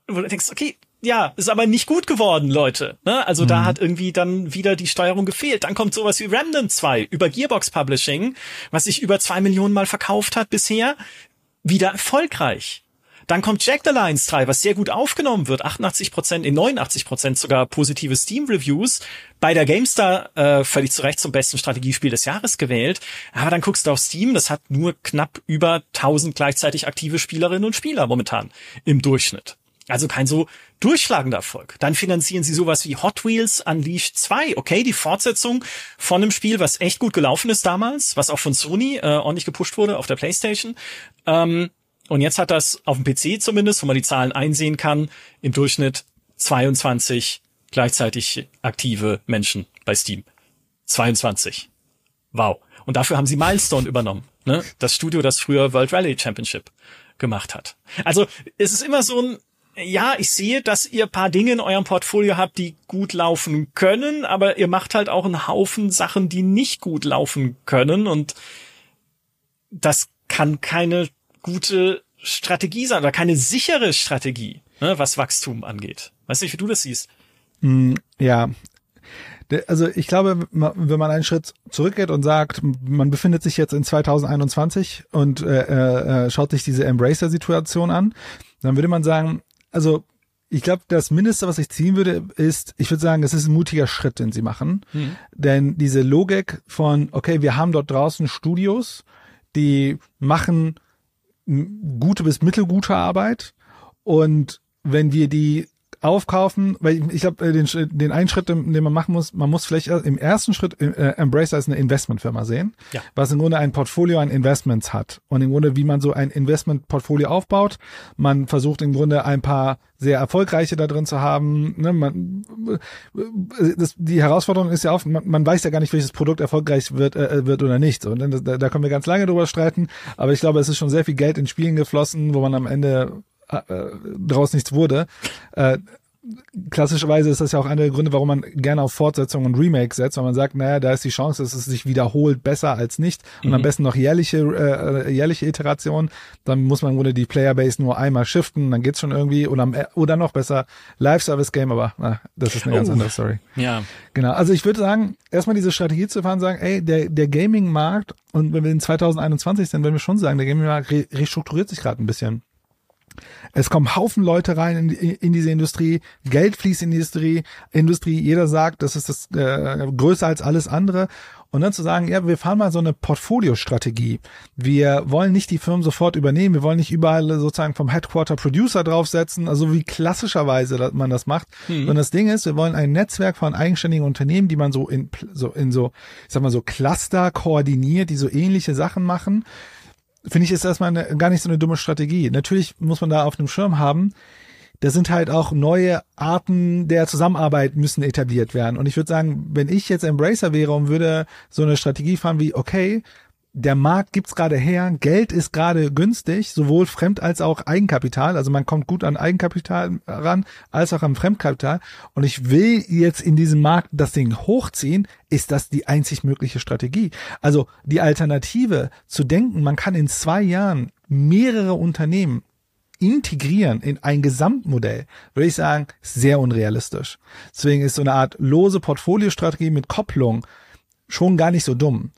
wo du denkst, okay, ja, ist aber nicht gut geworden, Leute. Ne? Also mhm. da hat irgendwie dann wieder die Steuerung gefehlt. Dann kommt sowas wie Remnant 2 über Gearbox Publishing, was sich über zwei Millionen Mal verkauft hat bisher, wieder erfolgreich. Dann kommt Jack the Lions 3, was sehr gut aufgenommen wird. 88 Prozent, in 89 Prozent sogar positive Steam-Reviews. Bei der GameStar äh, völlig zu Recht zum besten Strategiespiel des Jahres gewählt. Aber dann guckst du auf Steam, das hat nur knapp über 1000 gleichzeitig aktive Spielerinnen und Spieler momentan im Durchschnitt. Also kein so durchschlagender Erfolg. Dann finanzieren sie sowas wie Hot Wheels Unleashed 2. Okay, die Fortsetzung von einem Spiel, was echt gut gelaufen ist damals, was auch von Sony äh, ordentlich gepusht wurde auf der PlayStation. Ähm, und jetzt hat das auf dem PC zumindest, wo man die Zahlen einsehen kann, im Durchschnitt 22 gleichzeitig aktive Menschen bei Steam. 22. Wow. Und dafür haben sie Milestone übernommen. Ne? Das Studio, das früher World Rally Championship gemacht hat. Also es ist immer so ein, ja, ich sehe, dass ihr paar Dinge in eurem Portfolio habt, die gut laufen können, aber ihr macht halt auch einen Haufen Sachen, die nicht gut laufen können und das kann keine gute Strategie sein oder keine sichere Strategie, ne, was Wachstum angeht. Weißt du, wie du das siehst? Mm, ja. Also ich glaube, wenn man einen Schritt zurückgeht und sagt, man befindet sich jetzt in 2021 und äh, äh, äh, schaut sich diese Embracer-Situation an, dann würde man sagen, also ich glaube, das Mindeste, was ich ziehen würde, ist, ich würde sagen, es ist ein mutiger Schritt, den sie machen. Mhm. Denn diese Logik von, okay, wir haben dort draußen Studios, die machen gute bis mittelgute Arbeit. Und wenn wir die aufkaufen, weil ich glaube, äh, den, den einen Schritt, den man machen muss, man muss vielleicht im ersten Schritt äh, Embracer als eine Investmentfirma sehen, ja. was im Grunde ein Portfolio an Investments hat. Und im Grunde, wie man so ein Investmentportfolio aufbaut, man versucht im Grunde ein paar sehr erfolgreiche da drin zu haben. Ne, man, äh, das, die Herausforderung ist ja auch, man, man weiß ja gar nicht, welches Produkt erfolgreich wird, äh, wird oder nicht. So, ne? da, da können wir ganz lange drüber streiten, aber ich glaube, es ist schon sehr viel Geld in Spielen geflossen, wo man am Ende äh, daraus nichts wurde. Äh, klassischerweise ist das ja auch einer der Gründe, warum man gerne auf Fortsetzungen und Remakes setzt, weil man sagt, naja, da ist die Chance, dass es sich wiederholt, besser als nicht und mhm. am besten noch jährliche äh, jährliche Iteration. Dann muss man im Grunde die Playerbase nur einmal shiften, dann geht's schon irgendwie oder oder noch besser Live-Service-Game, aber na, das ist eine ganz oh. andere Story. Ja. Genau. Also ich würde sagen, erstmal diese Strategie zu fahren, sagen, ey, der der Gaming-Markt und wenn wir in 2021 sind, wenn wir schon sagen, der Gaming-Markt re restrukturiert sich gerade ein bisschen. Es kommen Haufen Leute rein in, in, diese Industrie, Geld fließt in die Industrie, Industrie, jeder sagt, das ist das äh, größer als alles andere. Und dann zu sagen, ja, wir fahren mal so eine Portfoliostrategie. Wir wollen nicht die Firmen sofort übernehmen, wir wollen nicht überall sozusagen vom Headquarter Producer draufsetzen, also wie klassischerweise man das macht. Mhm. Und das Ding ist, wir wollen ein Netzwerk von eigenständigen Unternehmen, die man so in so in so, ich sag mal so Cluster koordiniert, die so ähnliche Sachen machen finde ich, ist erstmal eine, gar nicht so eine dumme Strategie. Natürlich muss man da auf dem Schirm haben, da sind halt auch neue Arten der Zusammenarbeit müssen etabliert werden. Und ich würde sagen, wenn ich jetzt Embracer wäre und würde so eine Strategie fahren wie, okay, der Markt gibt's gerade her, Geld ist gerade günstig, sowohl Fremd- als auch Eigenkapital. Also man kommt gut an Eigenkapital ran, als auch am Fremdkapital. Und ich will jetzt in diesem Markt das Ding hochziehen, ist das die einzig mögliche Strategie. Also die Alternative zu denken, man kann in zwei Jahren mehrere Unternehmen integrieren in ein Gesamtmodell, würde ich sagen, sehr unrealistisch. Deswegen ist so eine Art lose Portfoliostrategie mit Kopplung schon gar nicht so dumm.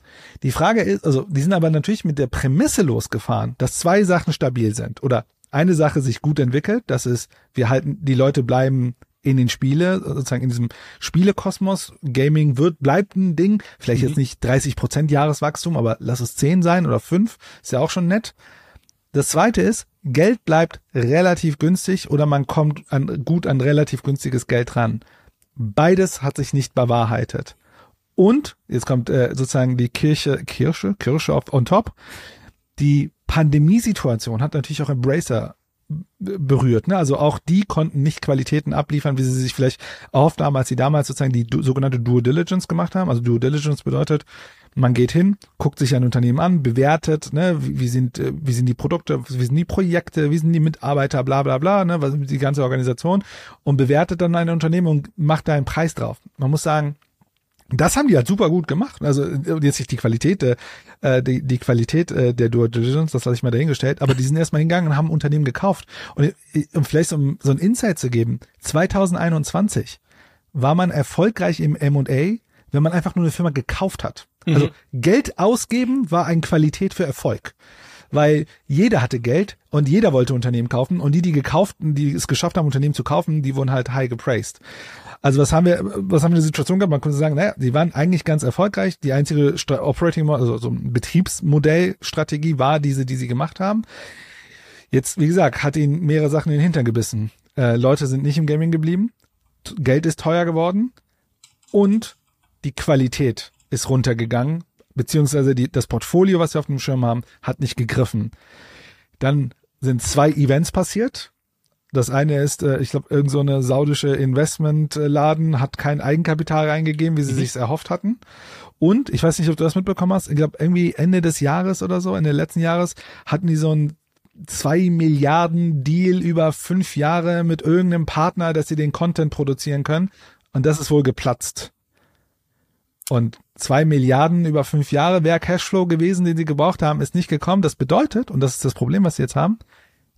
Die Frage ist, also die sind aber natürlich mit der Prämisse losgefahren, dass zwei Sachen stabil sind oder eine Sache sich gut entwickelt, das ist, wir halten, die Leute bleiben in den Spiele, sozusagen in diesem Spielekosmos. Gaming wird, bleibt ein Ding. Vielleicht mhm. jetzt nicht 30 Prozent Jahreswachstum, aber lass es 10 sein oder 5. Ist ja auch schon nett. Das zweite ist, Geld bleibt relativ günstig oder man kommt an, gut an relativ günstiges Geld ran. Beides hat sich nicht bewahrheitet. Und, jetzt kommt äh, sozusagen die Kirche, Kirche, Kirche auf, on top. Die Pandemiesituation hat natürlich auch Embracer berührt. Ne? Also auch die konnten nicht Qualitäten abliefern, wie sie sich vielleicht erhofft haben, als sie damals sozusagen die sogenannte Due Diligence gemacht haben. Also Due Diligence bedeutet, man geht hin, guckt sich ein Unternehmen an, bewertet, ne, wie, wie sind äh, wie sind die Produkte, wie sind die Projekte, wie sind die Mitarbeiter, bla bla bla, ne, was die ganze Organisation und bewertet dann ein Unternehmen und macht da einen Preis drauf. Man muss sagen, das haben die halt super gut gemacht. Also jetzt nicht die Qualität der, äh, die, die Qualität äh, der Due Diligence, das lasse ich mal dahingestellt, aber die sind erstmal hingegangen und haben ein Unternehmen gekauft. Und um vielleicht so, so ein Insight zu geben, 2021 war man erfolgreich im M&A, wenn man einfach nur eine Firma gekauft hat. Mhm. Also Geld ausgeben war eine Qualität für Erfolg. Weil jeder hatte Geld und jeder wollte Unternehmen kaufen und die, die gekauft, die es geschafft haben, Unternehmen zu kaufen, die wurden halt high gepraised. Also was haben wir, was haben wir eine Situation gehabt? Man könnte sagen, naja, die waren eigentlich ganz erfolgreich. Die einzige Operating, also so Betriebsmodellstrategie war diese, die sie gemacht haben. Jetzt, wie gesagt, hat ihnen mehrere Sachen in den Hintern gebissen. Äh, Leute sind nicht im Gaming geblieben. Geld ist teuer geworden und die Qualität ist runtergegangen, beziehungsweise die, das Portfolio, was wir auf dem Schirm haben, hat nicht gegriffen. Dann sind zwei Events passiert. Das eine ist, äh, ich glaube, irgend so eine saudische Investmentladen hat kein Eigenkapital reingegeben, wie sie mhm. sich erhofft hatten. Und ich weiß nicht, ob du das mitbekommen hast. Ich glaube, irgendwie Ende des Jahres oder so, Ende letzten Jahres, hatten die so ein zwei Milliarden Deal über fünf Jahre mit irgendeinem Partner, dass sie den Content produzieren können. Und das ist wohl geplatzt. Und zwei Milliarden über fünf Jahre wäre Cashflow gewesen, den sie gebraucht haben, ist nicht gekommen. Das bedeutet, und das ist das Problem, was sie jetzt haben,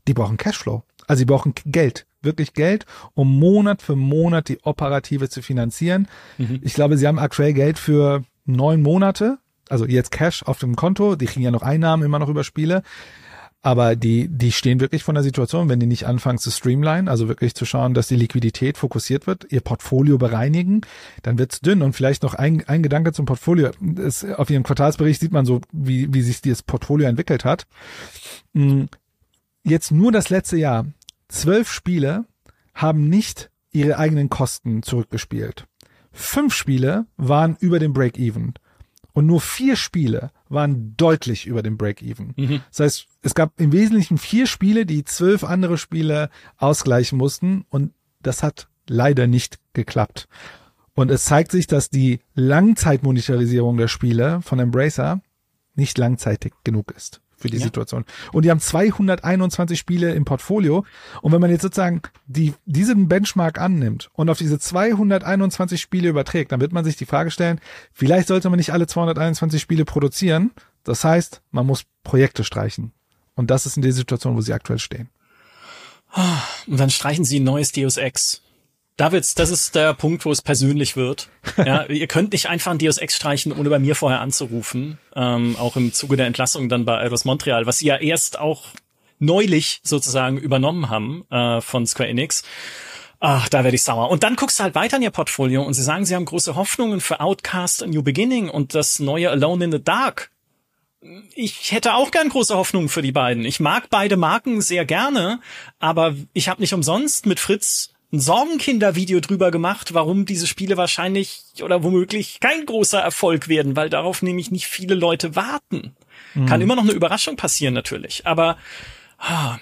die brauchen Cashflow. Also sie brauchen Geld, wirklich Geld, um Monat für Monat die Operative zu finanzieren. Mhm. Ich glaube, sie haben aktuell Geld für neun Monate, also jetzt Cash auf dem Konto, die kriegen ja noch Einnahmen immer noch über Spiele. Aber die, die stehen wirklich von der Situation, wenn die nicht anfangen zu streamline, also wirklich zu schauen, dass die Liquidität fokussiert wird, ihr Portfolio bereinigen, dann wird's dünn. Und vielleicht noch ein, ein Gedanke zum Portfolio. Es, auf ihrem Quartalsbericht sieht man so, wie, wie sich dieses Portfolio entwickelt hat. Hm, jetzt nur das letzte Jahr. Zwölf Spiele haben nicht ihre eigenen Kosten zurückgespielt. Fünf Spiele waren über dem Break-Even. Und nur vier Spiele waren deutlich über dem Break-Even. Mhm. Das heißt, es gab im Wesentlichen vier Spiele, die zwölf andere Spiele ausgleichen mussten. Und das hat leider nicht geklappt. Und es zeigt sich, dass die Langzeitmonetarisierung der Spiele von Embracer nicht langzeitig genug ist für die ja. Situation. Und die haben 221 Spiele im Portfolio. Und wenn man jetzt sozusagen die, diesen Benchmark annimmt und auf diese 221 Spiele überträgt, dann wird man sich die Frage stellen, vielleicht sollte man nicht alle 221 Spiele produzieren. Das heißt, man muss Projekte streichen. Und das ist in der Situation, wo sie aktuell stehen. Und dann streichen sie ein neues Deus Ex. Da wird's, das ist der Punkt, wo es persönlich wird. Ja, ihr könnt nicht einfach ein Deus Ex streichen, ohne bei mir vorher anzurufen. Ähm, auch im Zuge der Entlassung dann bei Eidos Montreal, was sie ja erst auch neulich sozusagen übernommen haben äh, von Square Enix. Ach, da werde ich sauer. Und dann guckst du halt weiter in ihr Portfolio und sie sagen, sie haben große Hoffnungen für Outcast A New Beginning und das neue Alone in the Dark. Ich hätte auch gern große Hoffnungen für die beiden. Ich mag beide Marken sehr gerne, aber ich habe nicht umsonst mit Fritz ein Sorgenkinder-Video drüber gemacht, warum diese Spiele wahrscheinlich oder womöglich kein großer Erfolg werden, weil darauf nämlich nicht viele Leute warten. Mhm. Kann immer noch eine Überraschung passieren natürlich, aber ah,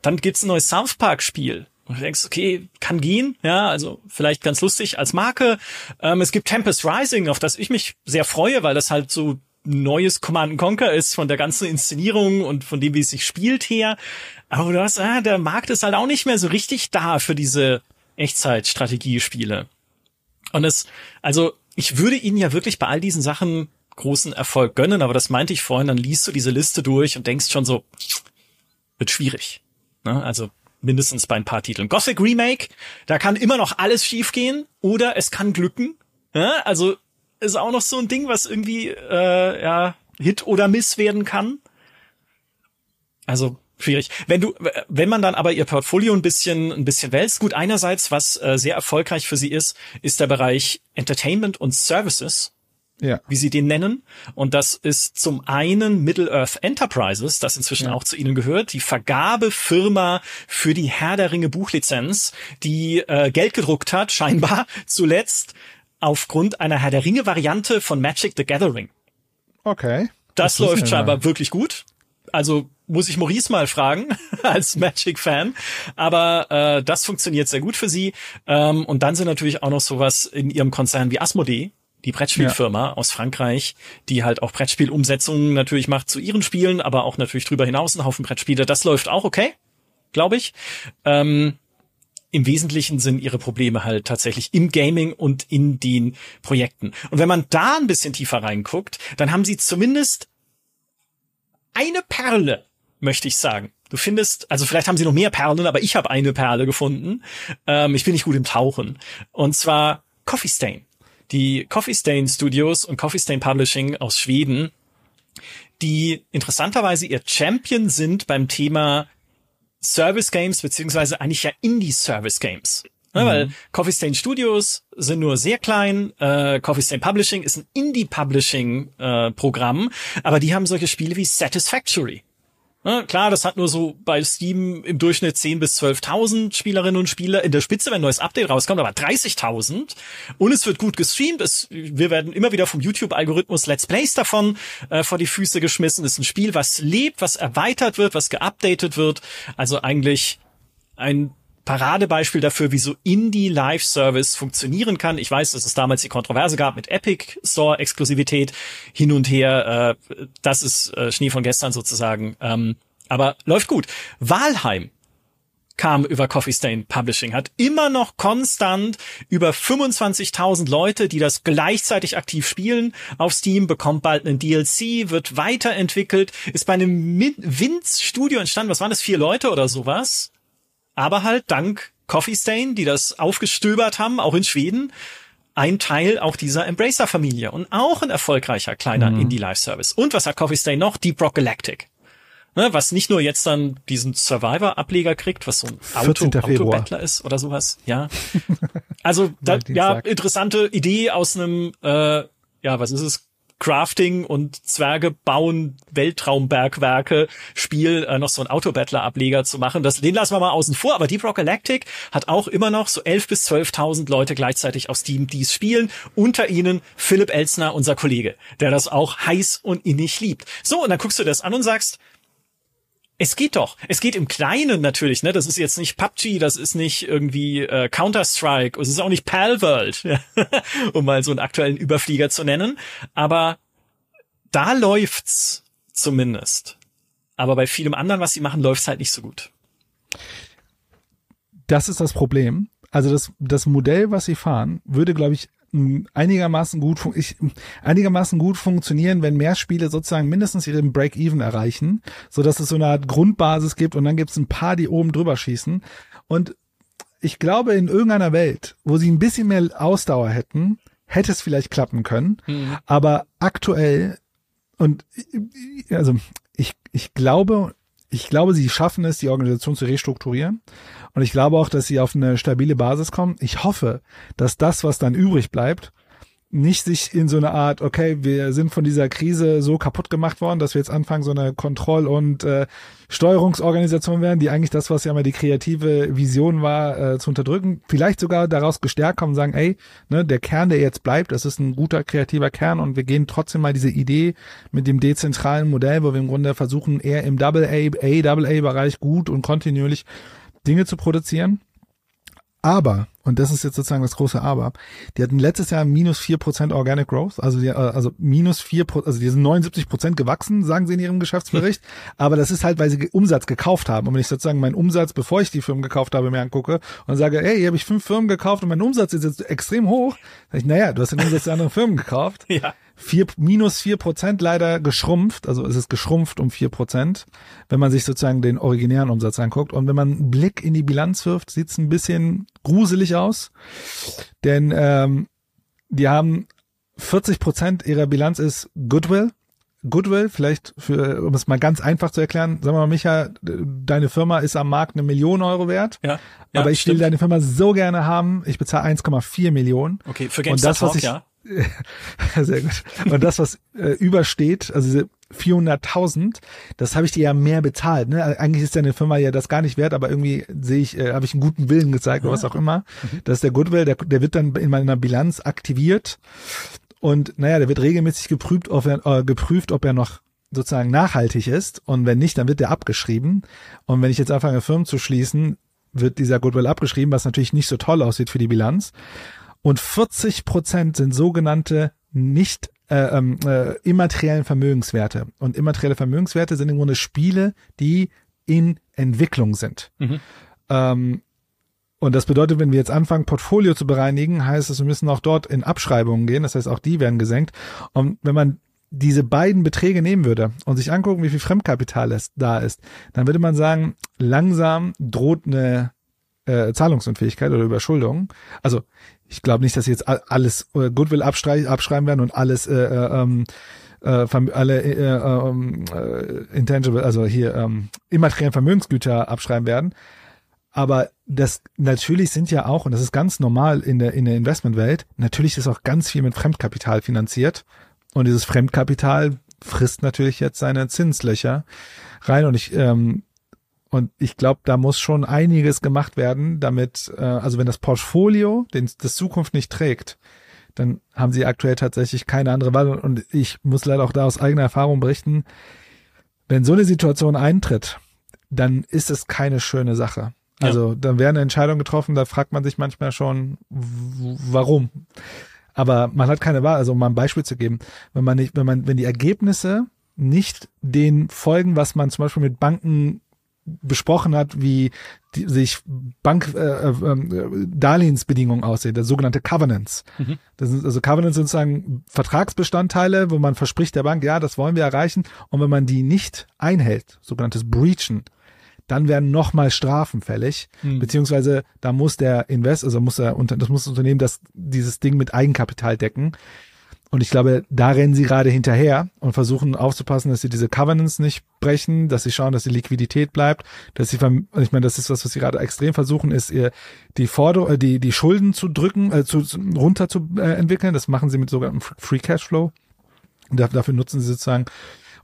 dann gibt's ein neues South Park Spiel. Und du denkst, okay, kann gehen, ja, also vielleicht ganz lustig als Marke. Ähm, es gibt Tempest Rising, auf das ich mich sehr freue, weil das halt so neues Command Conquer ist von der ganzen Inszenierung und von dem, wie es sich spielt her. Aber du hast, ah, der Markt ist halt auch nicht mehr so richtig da für diese Echtzeit-Strategiespiele. Und es, also, ich würde ihnen ja wirklich bei all diesen Sachen großen Erfolg gönnen, aber das meinte ich vorhin, dann liest du diese Liste durch und denkst schon so, wird schwierig. Ne? Also mindestens bei ein paar Titeln. Gothic Remake, da kann immer noch alles schiefgehen oder es kann glücken. Ja? Also ist auch noch so ein Ding, was irgendwie äh, ja Hit oder Miss werden kann. Also schwierig. Wenn du, wenn man dann aber ihr Portfolio ein bisschen, ein bisschen wälzt, gut, einerseits, was äh, sehr erfolgreich für sie ist, ist der Bereich Entertainment und Services. Ja. wie sie den nennen. Und das ist zum einen Middle-earth Enterprises, das inzwischen ja. auch zu ihnen gehört, die Vergabefirma für die Herr der Ringe Buchlizenz, die äh, Geld gedruckt hat, scheinbar zuletzt aufgrund einer Herr der Ringe Variante von Magic the Gathering. Okay. Das, das läuft scheinbar wirklich gut. Also muss ich Maurice mal fragen als Magic-Fan. Aber äh, das funktioniert sehr gut für sie. Ähm, und dann sind natürlich auch noch sowas in ihrem Konzern wie Asmodee, die Brettspielfirma ja. aus Frankreich, die halt auch Brettspielumsetzungen natürlich macht zu ihren Spielen, aber auch natürlich drüber hinaus ein Haufen Brettspiele. Das läuft auch okay, glaube ich. Ähm, im Wesentlichen sind ihre Probleme halt tatsächlich im Gaming und in den Projekten. Und wenn man da ein bisschen tiefer reinguckt, dann haben sie zumindest eine Perle, möchte ich sagen. Du findest, also vielleicht haben sie noch mehr Perlen, aber ich habe eine Perle gefunden. Ähm, ich bin nicht gut im Tauchen. Und zwar Coffee Stain. Die Coffee Stain Studios und Coffee Stain Publishing aus Schweden, die interessanterweise ihr Champion sind beim Thema Service Games, beziehungsweise eigentlich ja Indie-Service Games. Ja, mhm. Weil Coffee Stain Studios sind nur sehr klein, äh, Coffee Stain Publishing ist ein Indie-Publishing-Programm, äh, aber die haben solche Spiele wie Satisfactory. Ja, klar, das hat nur so bei Steam im Durchschnitt 10.000 bis 12.000 Spielerinnen und Spieler in der Spitze, wenn ein neues Update rauskommt, aber 30.000. Und es wird gut gestreamt. Es, wir werden immer wieder vom YouTube-Algorithmus Let's Plays davon äh, vor die Füße geschmissen. Es ist ein Spiel, was lebt, was erweitert wird, was geupdatet wird. Also eigentlich ein Paradebeispiel dafür, wie so Indie Live Service funktionieren kann. Ich weiß, dass es damals die Kontroverse gab mit Epic Store Exklusivität hin und her. Äh, das ist äh, Schnee von gestern sozusagen. Ähm, aber läuft gut. Walheim kam über Coffee Stain Publishing, hat immer noch konstant über 25.000 Leute, die das gleichzeitig aktiv spielen auf Steam, bekommt bald einen DLC, wird weiterentwickelt, ist bei einem Winz Studio entstanden, was waren das, vier Leute oder sowas? Aber halt dank Coffee Stain, die das aufgestöbert haben, auch in Schweden, ein Teil auch dieser Embracer-Familie und auch ein erfolgreicher kleiner mhm. Indie-Live-Service. Und was hat Coffee Stain noch? Deep Rock Galactic. Ne, was nicht nur jetzt dann diesen Survivor-Ableger kriegt, was so ein Auto, Auto-Battler ist oder sowas. Ja. Also, da, ja, interessante Idee aus einem, äh, ja, was ist es? Crafting und Zwerge bauen Weltraumbergwerke Spiel äh, noch so ein Autobattler-Ableger zu machen. Das, den lassen wir mal außen vor, aber Deep Rock Galactic hat auch immer noch so 11.000 bis 12.000 Leute gleichzeitig auf Steam, die es spielen. Unter ihnen Philipp Elsner, unser Kollege, der das auch heiß und innig liebt. So, und dann guckst du das an und sagst, es geht doch. Es geht im Kleinen natürlich, ne? Das ist jetzt nicht PUBG, das ist nicht irgendwie äh, Counter-Strike, es ist auch nicht Palworld, um mal so einen aktuellen Überflieger zu nennen. Aber da läuft's zumindest. Aber bei vielem anderen, was sie machen, läuft's halt nicht so gut. Das ist das Problem. Also das, das Modell, was sie fahren, würde, glaube ich, einigermaßen gut, ich, einigermaßen gut funktionieren, wenn mehr Spiele sozusagen mindestens ihren Break-Even erreichen, so dass es so eine Art Grundbasis gibt und dann gibt es ein paar, die oben drüber schießen. Und ich glaube, in irgendeiner Welt, wo sie ein bisschen mehr Ausdauer hätten, hätte es vielleicht klappen können. Mhm. Aber aktuell und also ich, ich glaube, ich glaube, sie schaffen es, die Organisation zu restrukturieren. Und ich glaube auch, dass sie auf eine stabile Basis kommen. Ich hoffe, dass das, was dann übrig bleibt, nicht sich in so eine Art, okay, wir sind von dieser Krise so kaputt gemacht worden, dass wir jetzt anfangen, so eine Kontroll- und äh, Steuerungsorganisation werden, die eigentlich das, was ja mal die kreative Vision war, äh, zu unterdrücken. Vielleicht sogar daraus gestärkt kommen und sagen, ey, ne, der Kern, der jetzt bleibt, das ist ein guter kreativer Kern und wir gehen trotzdem mal diese Idee mit dem dezentralen Modell, wo wir im Grunde versuchen, eher im Double-A, A-Double-A-Bereich gut und kontinuierlich Dinge zu produzieren. Aber, und das ist jetzt sozusagen das große Aber, die hatten letztes Jahr minus vier Prozent Organic Growth, also die, äh, also minus vier, also die sind 79 Prozent gewachsen, sagen sie in ihrem Geschäftsbericht. Aber das ist halt, weil sie Umsatz gekauft haben. Und wenn ich sozusagen meinen Umsatz, bevor ich die Firmen gekauft habe, mir angucke und sage, hey, hier habe ich fünf Firmen gekauft und mein Umsatz ist jetzt extrem hoch, sage ich, naja, du hast den Umsatz der anderen Firmen gekauft. Ja vier, minus vier Prozent leider geschrumpft, also es ist geschrumpft um vier Prozent, wenn man sich sozusagen den originären Umsatz anguckt. Und wenn man einen Blick in die Bilanz wirft, sieht es ein bisschen gruselig aus, denn ähm, die haben 40 Prozent ihrer Bilanz ist Goodwill. Goodwill, vielleicht für, um es mal ganz einfach zu erklären, sagen wir mal, Micha, deine Firma ist am Markt eine Million Euro wert. Ja. ja aber ich stimmt. will deine Firma so gerne haben, ich bezahle 1,4 Millionen. Okay, für Und GameStop das, was ich, ja. Sehr gut. Und das, was äh, übersteht, also diese 400.000, das habe ich dir ja mehr bezahlt. Ne? Eigentlich ist deine Firma ja das gar nicht wert, aber irgendwie sehe ich, äh, habe ich einen guten Willen gezeigt oder was auch immer. Das ist der Goodwill, der, der wird dann in meiner Bilanz aktiviert und naja, der wird regelmäßig geprüft, ob er, äh, geprüft, ob er noch sozusagen nachhaltig ist und wenn nicht, dann wird der abgeschrieben. Und wenn ich jetzt anfange, Firmen zu schließen, wird dieser Goodwill abgeschrieben, was natürlich nicht so toll aussieht für die Bilanz. Und 40 Prozent sind sogenannte nicht äh, ähm, äh, immateriellen Vermögenswerte. Und immaterielle Vermögenswerte sind im Grunde Spiele, die in Entwicklung sind. Mhm. Ähm, und das bedeutet, wenn wir jetzt anfangen, Portfolio zu bereinigen, heißt es, wir müssen auch dort in Abschreibungen gehen. Das heißt, auch die werden gesenkt. Und wenn man diese beiden Beträge nehmen würde und sich angucken, wie viel Fremdkapital es da ist, dann würde man sagen, langsam droht eine äh, Zahlungsunfähigkeit oder Überschuldung. Also ich glaube nicht, dass sie jetzt alles äh, Goodwill abschreiben werden und alles äh, äh, ähm, äh, alle äh, äh, ähm, äh, intangible, also hier ähm, immateriellen Vermögensgüter abschreiben werden. Aber das natürlich sind ja auch, und das ist ganz normal in der, in der Investmentwelt, natürlich ist auch ganz viel mit Fremdkapital finanziert. Und dieses Fremdkapital frisst natürlich jetzt seine Zinslöcher rein. Und ich, ähm, und ich glaube, da muss schon einiges gemacht werden, damit, äh, also wenn das Portfolio den, das Zukunft nicht trägt, dann haben sie aktuell tatsächlich keine andere Wahl. Und ich muss leider auch da aus eigener Erfahrung berichten, wenn so eine Situation eintritt, dann ist es keine schöne Sache. Ja. Also dann werden Entscheidungen getroffen, da fragt man sich manchmal schon, warum. Aber man hat keine Wahl. Also um mal ein Beispiel zu geben, wenn man nicht, wenn man, wenn die Ergebnisse nicht den folgen, was man zum Beispiel mit Banken besprochen hat, wie die, sich Bank äh, äh, äh, Darlehensbedingungen aussehen, das sogenannte Covenants. Mhm. Das sind also Covenants sind sozusagen Vertragsbestandteile, wo man verspricht der Bank, ja, das wollen wir erreichen. Und wenn man die nicht einhält, sogenanntes Breachen, dann werden nochmal Strafen fällig, Hm. beziehungsweise da muss der Invest, also muss der, Unter- das muss das Unternehmen das, dieses Ding mit Eigenkapital decken. Und ich glaube, da rennen sie gerade hinterher und versuchen aufzupassen, dass sie diese Covenants nicht brechen, dass sie schauen, dass die Liquidität bleibt, dass sie, ich meine, das ist was, was sie gerade extrem versuchen, ist ihr die Forderung, äh, die, die Schulden zu drücken, äh, zu, zu, runter zu äh, entwickeln. Das machen sie mit sogenanntem Free Cashflow. Und da- dafür nutzen sie sozusagen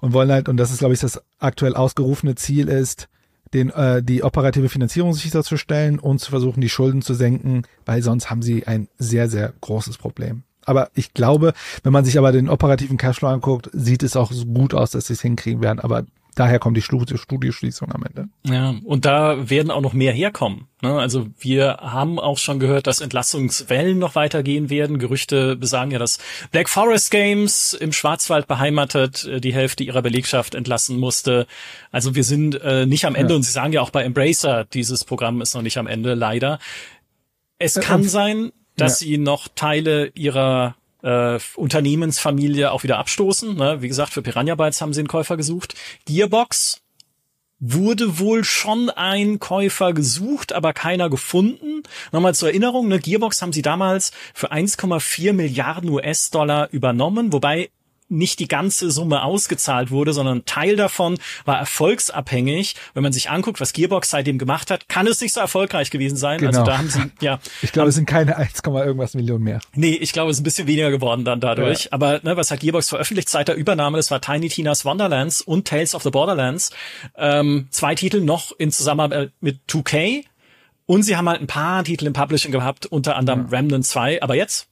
und wollen halt, und das ist, glaube ich, das aktuell ausgerufene Ziel ist, den, äh, die operative Finanzierung sicherzustellen und zu versuchen, die Schulden zu senken, weil sonst haben sie ein sehr, sehr großes Problem. Aber ich glaube, wenn man sich aber den operativen Cashflow anguckt, sieht es auch so gut aus, dass sie es hinkriegen werden. Aber daher kommt die Stu- Studieschließung am Ende. Ja, und da werden auch noch mehr herkommen. Ne? Also wir haben auch schon gehört, dass Entlassungswellen noch weitergehen werden. Gerüchte besagen ja, dass Black Forest Games im Schwarzwald beheimatet äh, die Hälfte ihrer Belegschaft entlassen musste. Also wir sind äh, nicht am Ende Ja. und sie sagen ja auch bei Embracer, dieses Programm ist noch nicht am Ende, leider. Es kann sein, dass Ja. sie noch Teile ihrer äh, Unternehmensfamilie auch wieder abstoßen. Ne? Wie gesagt, für Piranha Bytes haben sie einen Käufer gesucht. Gearbox wurde wohl schon ein Käufer gesucht, aber keiner gefunden. Nochmal zur Erinnerung, ne, Gearbox haben sie damals für 1,4 Milliarden US-Dollar übernommen, wobei nicht die ganze Summe ausgezahlt wurde, sondern ein Teil davon war erfolgsabhängig. Wenn man sich anguckt, was Gearbox seitdem gemacht hat, kann es nicht so erfolgreich gewesen sein. Also Genau. da haben sie, ja, Ich glaube, es sind keine 1, irgendwas Millionen mehr. Nee, ich glaube, es ist ein bisschen weniger geworden dann dadurch. Ja. Aber ne, was hat Gearbox veröffentlicht seit der Übernahme? Das war Tiny Tina's Wonderlands und Tales of the Borderlands. Ähm, zwei Titel noch in Zusammenarbeit mit 2K. Und sie haben halt ein paar Titel im Publishing gehabt, unter anderem Remnant 2. Aber jetzt?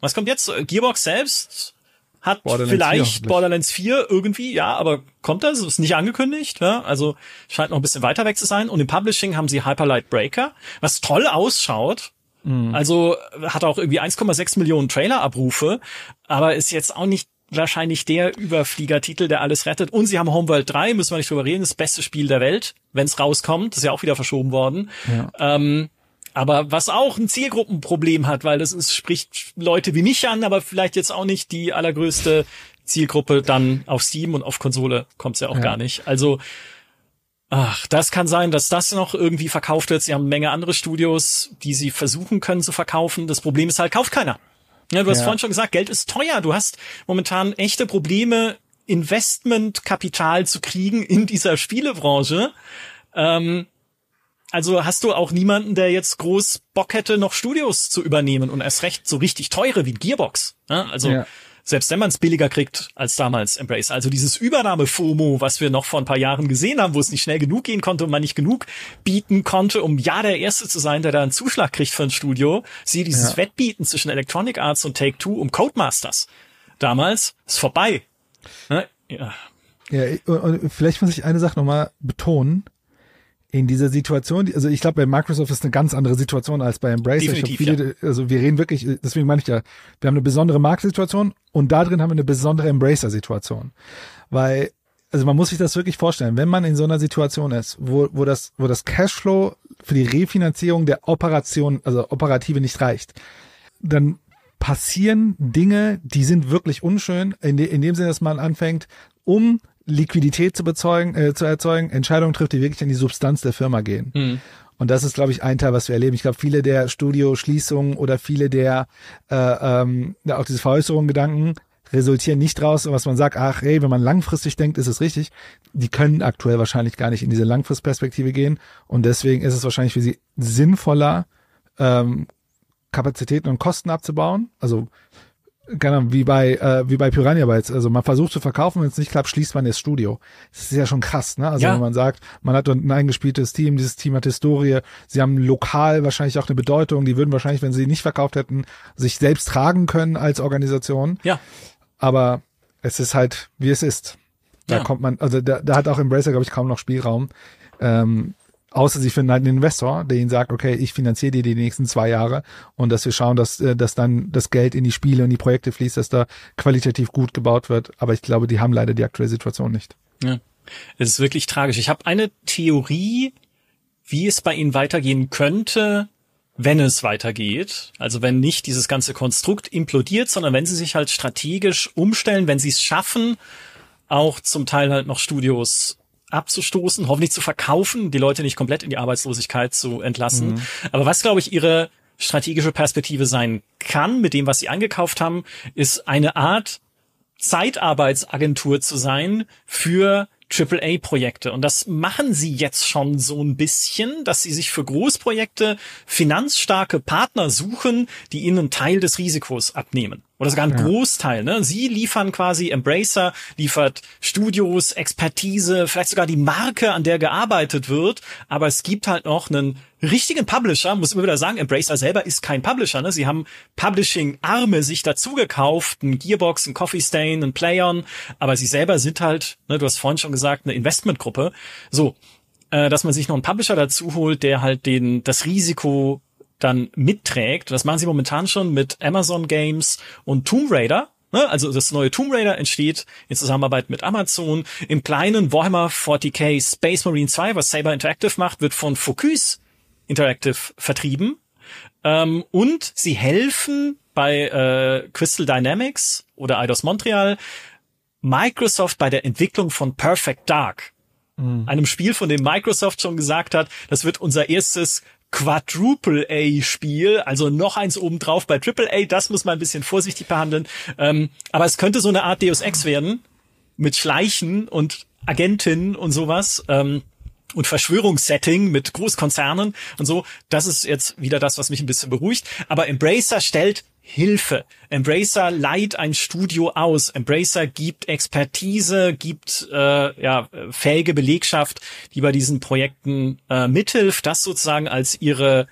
Was kommt jetzt? Gearbox selbst hat Borderlands 4 vielleicht hoffentlich. Borderlands 4 irgendwie, ja, aber kommt das? Ist nicht angekündigt, ja? Also scheint noch ein bisschen weiter weg zu sein. Und im Publishing haben sie Hyperlight Breaker, was toll ausschaut. Also hat auch irgendwie 1,6 Millionen Trailer-Abrufe, aber ist jetzt auch nicht wahrscheinlich der Überfliegertitel, der alles rettet. Und sie haben Homeworld 3, müssen wir nicht drüber reden, das beste Spiel der Welt, wenn es rauskommt. Das ist ja auch wieder verschoben worden. Ja. Ähm, aber was auch ein Zielgruppenproblem hat, weil das ist, spricht Leute wie mich an, aber vielleicht jetzt auch nicht die allergrößte Zielgruppe dann auf Steam und auf Konsole kommt's ja auch Ja. gar nicht. Also Ach, das kann sein, dass das noch irgendwie verkauft wird. Sie haben eine Menge andere Studios, die sie versuchen können zu verkaufen. Das Problem ist halt, kauft keiner. Ja, du hast Ja. vorhin schon gesagt, Geld ist teuer. Du hast momentan echte Probleme, Investmentkapital zu kriegen in dieser Spielebranche. Ähm, also hast du auch niemanden, der jetzt groß Bock hätte, noch Studios zu übernehmen und erst recht so richtig teure wie Gearbox. Ja, also Ja. selbst wenn man es billiger kriegt als damals Embrace. Also dieses Übernahme-FOMO, was wir noch vor ein paar Jahren gesehen haben, wo es nicht schnell genug gehen konnte und man nicht genug bieten konnte, um ja der Erste zu sein, der da einen Zuschlag kriegt für ein Studio. Siehe dieses Ja. Wettbieten zwischen Electronic Arts und Take-Two um Codemasters. Damals ist vorbei. Ne? Ja. Ja, und vielleicht muss ich eine Sache nochmal betonen. In dieser Situation, also ich glaube, bei Microsoft ist eine ganz andere Situation als bei Embracer. Definitiv, viele, also wir reden wirklich, deswegen meine ich ja, wir haben eine besondere Marktsituation und da drin haben wir eine besondere Embracer-Situation. Weil, also man muss sich das wirklich vorstellen, wenn man in so einer Situation ist, wo, wo das, wo das Cashflow für die Refinanzierung der Operation, also Operative nicht reicht, dann passieren Dinge, die sind wirklich unschön, in, de, in dem Sinne, dass man anfängt, um Liquidität zu, bezeugen, äh, zu erzeugen, Entscheidungen trifft, die wirklich an die Substanz der Firma gehen. Und das ist, glaube ich, ein Teil, was wir erleben. Ich glaube, viele der Studioschließungen oder viele der äh, ähm, auch diese Veräußerungen Gedanken resultieren nicht raus, was man sagt, ach ey, wenn man langfristig denkt, ist es richtig. Die können aktuell wahrscheinlich gar nicht in diese Langfristperspektive gehen. Und deswegen ist es wahrscheinlich für sie sinnvoller, ähm, Kapazitäten und Kosten abzubauen. Also keine Ahnung, wie bei äh, wie bei Piranha Bytes. Also man versucht zu verkaufen, wenn es nicht klappt, schließt man das Studio. Das ist ja schon krass, ne? Also Ja. wenn man sagt, man hat ein eingespieltes Team, dieses Team hat Historie, sie haben lokal wahrscheinlich auch eine Bedeutung, die würden wahrscheinlich, wenn sie nicht verkauft hätten, sich selbst tragen können als Organisation. Ja. Aber es ist halt, wie es ist. Da Ja. kommt man, also da, da hat auch Embracer, glaube ich, kaum noch Spielraum. Ähm, außer sie finden halt einen Investor, der ihnen sagt, okay, ich finanziere dir die nächsten zwei Jahre und dass wir schauen, dass, äh, dass dann das Geld in die Spiele und die Projekte fließt, dass da qualitativ gut gebaut wird. Aber ich glaube, die haben leider die aktuelle Situation nicht. Ja. Es ist wirklich tragisch. Ich habe eine Theorie, wie es bei ihnen weitergehen könnte, wenn es weitergeht. Also wenn nicht dieses ganze Konstrukt implodiert, sondern wenn sie sich halt strategisch umstellen, wenn sie es schaffen, auch zum Teil halt noch Studios abzustoßen, hoffentlich zu verkaufen, die Leute nicht komplett in die Arbeitslosigkeit zu entlassen. Aber was, glaube ich, ihre strategische Perspektive sein kann, mit dem, was sie angekauft haben, ist eine Art Zeitarbeitsagentur zu sein für AAA-Projekte. Und das machen sie jetzt schon so ein bisschen, dass sie sich für Großprojekte finanzstarke Partner suchen, die ihnen einen Teil des Risikos abnehmen. Oder sogar einen Großteil. Ne? Sie liefern quasi, Embracer liefert Studios, Expertise, vielleicht sogar die Marke, an der gearbeitet wird. Aber es gibt halt noch einen richtigen Publisher, muss immer wieder sagen, Embracer selber ist kein Publisher. Ne? Sie haben Publishing-Arme sich dazu gekauft, ein Gearbox, ein Coffee Stain, ein Playon, aber sie selber sind halt, ne, du hast vorhin schon gesagt, eine Investmentgruppe. So, äh, dass man sich noch einen Publisher dazu holt, der halt den das Risiko dann mitträgt. Das machen sie momentan schon mit Amazon Games und Tomb Raider. Ne? Also das neue Tomb Raider entsteht in Zusammenarbeit mit Amazon. Im kleinen Warhammer 40k Space Marine 2, was Saber Interactive macht, wird von Focus Interactive vertrieben. Ähm, und sie helfen bei äh, Crystal Dynamics oder Eidos Montreal Microsoft bei der Entwicklung von Perfect Dark. Einem Spiel, von dem Microsoft schon gesagt hat, das wird unser erstes Quadruple A Spiel, also noch eins obendrauf bei Triple A, das muss man ein bisschen vorsichtig behandeln. Ähm, aber es könnte so eine Art Deus Ex werden, mit Schleichen und Agentinnen und sowas. Ähm, und Verschwörungssetting mit Großkonzernen und so. Das ist jetzt wieder das, was mich ein bisschen beruhigt. Aber Embracer stellt Hilfe. Embracer leiht ein Studio aus. Embracer gibt Expertise, gibt äh, ja fähige Belegschaft, die bei diesen Projekten äh, mithilft. Das sozusagen als ihre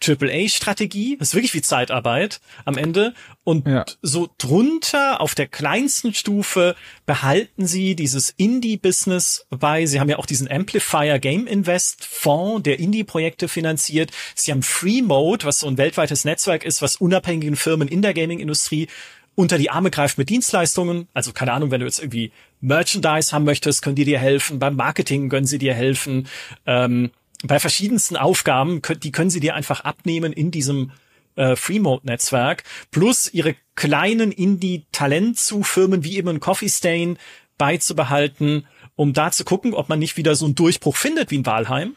AAA-Strategie. Das ist wirklich wie Zeitarbeit am Ende. Und Ja. so drunter auf der kleinsten Stufe behalten sie dieses Indie-Business bei. Sie haben ja auch diesen Amplifier Game Invest Fonds, der Indie-Projekte finanziert. Sie haben Free Mode, was so ein weltweites Netzwerk ist, was unabhängigen Firmen in der Gaming-Industrie unter die Arme greift mit Dienstleistungen. Also keine Ahnung, wenn du jetzt irgendwie Merchandise haben möchtest, können die dir helfen. Beim Marketing können sie dir helfen. Ähm, bei verschiedensten Aufgaben, die können sie dir einfach abnehmen in diesem äh, Free-Mode-Netzwerk. Plus ihre kleinen Indie-Talent-zu-Firmen wie eben ein Coffee Stain beizubehalten, um da zu gucken, ob man nicht wieder so einen Durchbruch findet wie in Walheim.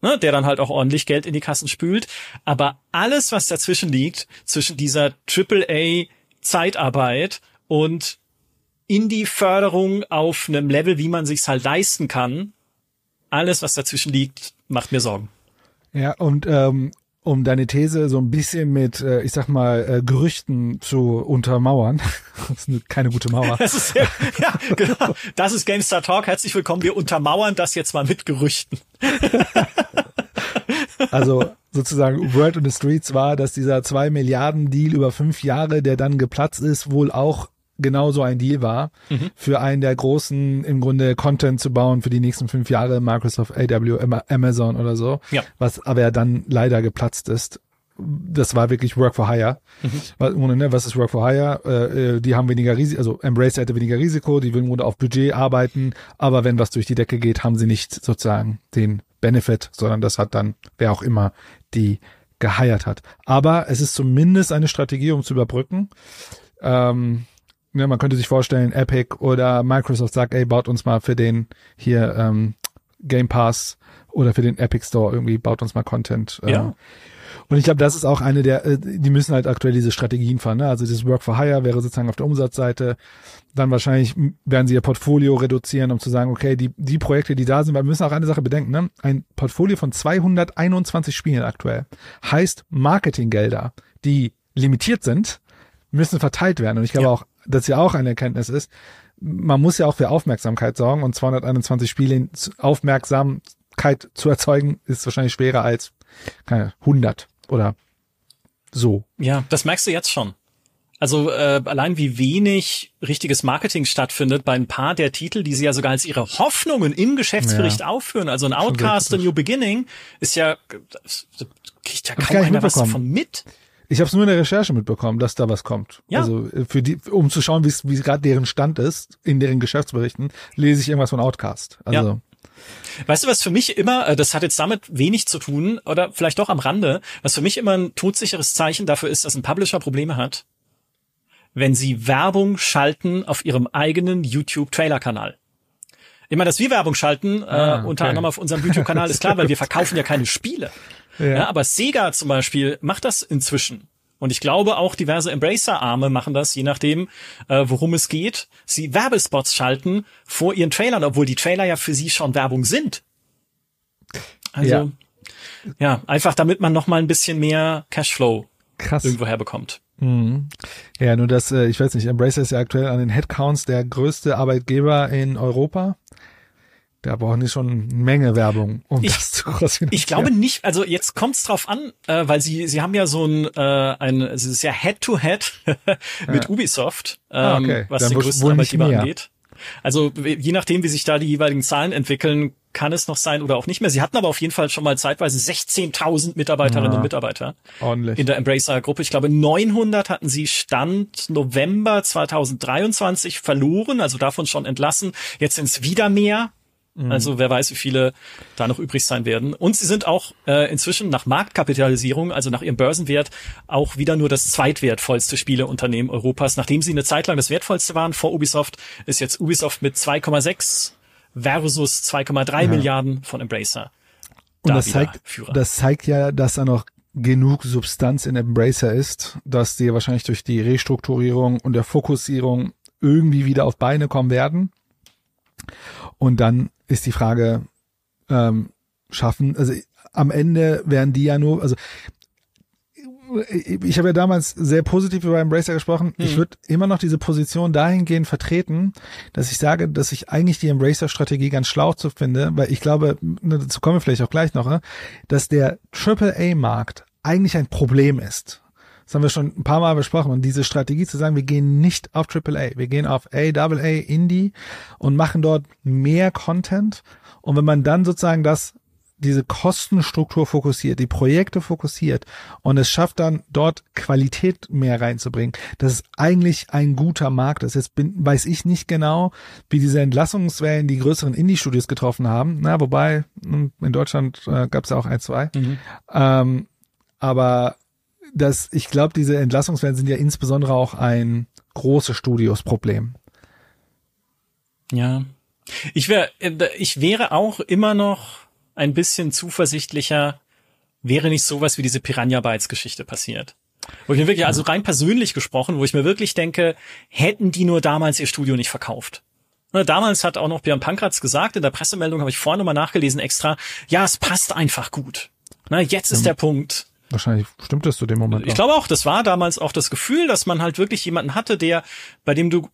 ne, der dann halt auch ordentlich Geld in die Kassen spült. Aber alles, was dazwischen liegt, zwischen dieser AAA Zeitarbeit und Indie-Förderung auf einem Level, wie man sich's halt leisten kann, alles, was dazwischen liegt, macht mir Sorgen. Ja, und ähm, um deine These so ein bisschen mit, äh, ich sag mal, äh, Gerüchten zu untermauern. das ist keine gute Mauer. Das ist, ja, ja, genau. Das ist GameStar Talk. Herzlich willkommen. Wir untermauern das jetzt mal mit Gerüchten. also sozusagen World on the Streets war, dass dieser zwei Milliarden Deal über fünf Jahre, der dann geplatzt ist, wohl auch genau so ein Deal war, mhm. für einen der großen im Grunde Content zu bauen für die nächsten fünf Jahre, Microsoft, AW, Amazon oder so, ja. was aber dann leider geplatzt ist. Das war wirklich Work for Hire. Mhm. Ne, was ist Work for Hire? Äh, äh, die haben weniger Risiko, also Embrace hätte weniger Risiko, die will nur auf Budget arbeiten, aber wenn was durch die Decke geht, haben sie nicht sozusagen den Benefit, sondern das hat dann wer auch immer die geheiert hat. Aber es ist zumindest eine Strategie, um zu überbrücken. Ähm, ja, man könnte sich vorstellen, Epic oder Microsoft sagt, ey, baut uns mal für den hier ähm, Game Pass oder für den Epic Store irgendwie, baut uns mal Content. Äh. Ja. Und ich glaube, das ist auch eine der, äh, die müssen halt aktuell diese Strategien fahren. Ne? Also dieses Work for Hire wäre sozusagen auf der Umsatzseite. Dann wahrscheinlich werden sie ihr Portfolio reduzieren, um zu sagen, okay, die, die Projekte, die da sind, weil wir müssen auch eine Sache bedenken, ne? Ein Portfolio von 221 Spielen aktuell heißt Marketinggelder, die limitiert sind, müssen verteilt werden. Und ich glaube ja. auch, das ja auch eine Erkenntnis ist, man muss ja auch für Aufmerksamkeit sorgen und 221 Spiele Aufmerksamkeit zu erzeugen ist wahrscheinlich schwerer als keine 100 oder so. Ja, das merkst du jetzt schon. Also äh, allein wie wenig richtiges Marketing stattfindet bei ein paar der Titel, die sie ja sogar als ihre Hoffnungen im Geschäftsbericht ja. aufführen. Also ein Outcast, A New Beginning ist ja, kriegt ja kaum einer was davon mit. Ich habe es nur in der Recherche mitbekommen, dass da was kommt. Ja. Also äh, für die, um zu schauen, wie gerade deren Stand ist in deren Geschäftsberichten, lese ich irgendwas von Outcast. Also ja. Weißt du, was für mich immer, äh, das hat jetzt damit wenig zu tun, oder vielleicht doch am Rande, was für mich immer ein todsicheres Zeichen dafür ist, dass ein Publisher Probleme hat, wenn sie Werbung schalten auf ihrem eigenen YouTube-Trailer-Kanal. Immer, dass wir Werbung schalten, äh, ah, okay. unter anderem auf unserem YouTube-Kanal, ist klar, weil wir verkaufen ja keine Spiele. Ja. ja. aber Sega zum Beispiel macht das inzwischen. Und ich glaube auch diverse Embracer-Arme machen das, je nachdem, äh, worum es geht. Sie Werbespots schalten vor ihren Trailern, obwohl die Trailer ja für sie schon Werbung sind. Also, ja, ja einfach damit man noch mal ein bisschen mehr Cashflow Krass. irgendwo herbekommt. Mhm. Ja, nur das, äh, ich weiß nicht, Embracer ist ja aktuell an den Headcounts der größte Arbeitgeber in Europa. Da brauchen die schon eine Menge Werbung, um ich, das zu kosten. Ich glaube nicht, also jetzt kommt's drauf an, äh, weil sie sie haben ja so ein äh, ein es ist ja Head-to-Head mit ja. Ubisoft, ah, ähm, ah, okay. was Dann den größten Arbeitgeber angeht. Also je nachdem, wie sich da die jeweiligen Zahlen entwickeln, kann es noch sein oder auch nicht mehr. Sie hatten aber auf jeden Fall schon mal zeitweise 16.000 Mitarbeiterinnen ja, und Mitarbeiter ordentlich. in der Embracer-Gruppe. Ich glaube, 900 hatten sie Stand November 2023 verloren, also davon schon entlassen. Jetzt sind es wieder mehr. Mhm. Also wer weiß, wie viele da noch übrig sein werden. Und sie sind auch äh, inzwischen nach Marktkapitalisierung, also nach ihrem Börsenwert, auch wieder nur das zweitwertvollste Spieleunternehmen Europas. Nachdem sie eine Zeit lang das wertvollste waren vor Ubisoft, ist jetzt Ubisoft mit 2,6 versus 2,3 ja. Milliarden von Embracer. Und da das zeigt, Führer. das zeigt ja, dass da noch genug Substanz in Embracer ist, dass die wahrscheinlich durch die Restrukturierung und der Fokussierung irgendwie wieder auf Beine kommen werden. Und dann ist die Frage, ähm, schaffen, also am Ende werden die ja nur, also ich habe ja damals sehr positiv über Embracer gesprochen. Mhm. Ich würde immer noch diese Position dahingehend vertreten, dass ich sage, dass ich eigentlich die Embracer-Strategie ganz schlau zu finde, weil ich glaube, ne, dazu kommen wir vielleicht auch gleich noch, dass der AAA-Markt eigentlich ein Problem ist. Das haben wir schon ein paar Mal besprochen. Und diese Strategie zu sagen, wir gehen nicht auf AAA, wir gehen auf AAA Indie und machen dort mehr Content. Und wenn man dann sozusagen das diese Kostenstruktur fokussiert, die Projekte fokussiert und es schafft dann dort Qualität mehr reinzubringen. Das ist eigentlich ein guter Markt. Das jetzt bin, weiß ich nicht genau, wie diese Entlassungswellen die größeren Indie-Studios getroffen haben. Na, wobei hm, in Deutschland äh, gab es ja auch ein, zwei. Mhm. Ähm, aber dass ich glaube, diese Entlassungswellen sind ja insbesondere auch ein große Studios Problem. Ja. Ich wäre, ich wäre auch immer noch ein bisschen zuversichtlicher, wäre nicht sowas wie diese Piranha Bytes Geschichte passiert. Wo ich mir wirklich, also rein persönlich gesprochen, wo ich mir wirklich denke, hätten die nur damals ihr Studio nicht verkauft. Ne, damals hat auch noch Björn Pankratz gesagt, in der Pressemeldung habe ich vorhin nochmal nachgelesen extra, ja, es passt einfach gut. Na, jetzt ist ja. der Punkt. Wahrscheinlich stimmt das zu dem Moment. Ich auch. glaube auch, das war damals auch das Gefühl, dass man halt wirklich jemanden hatte, der, bei dem du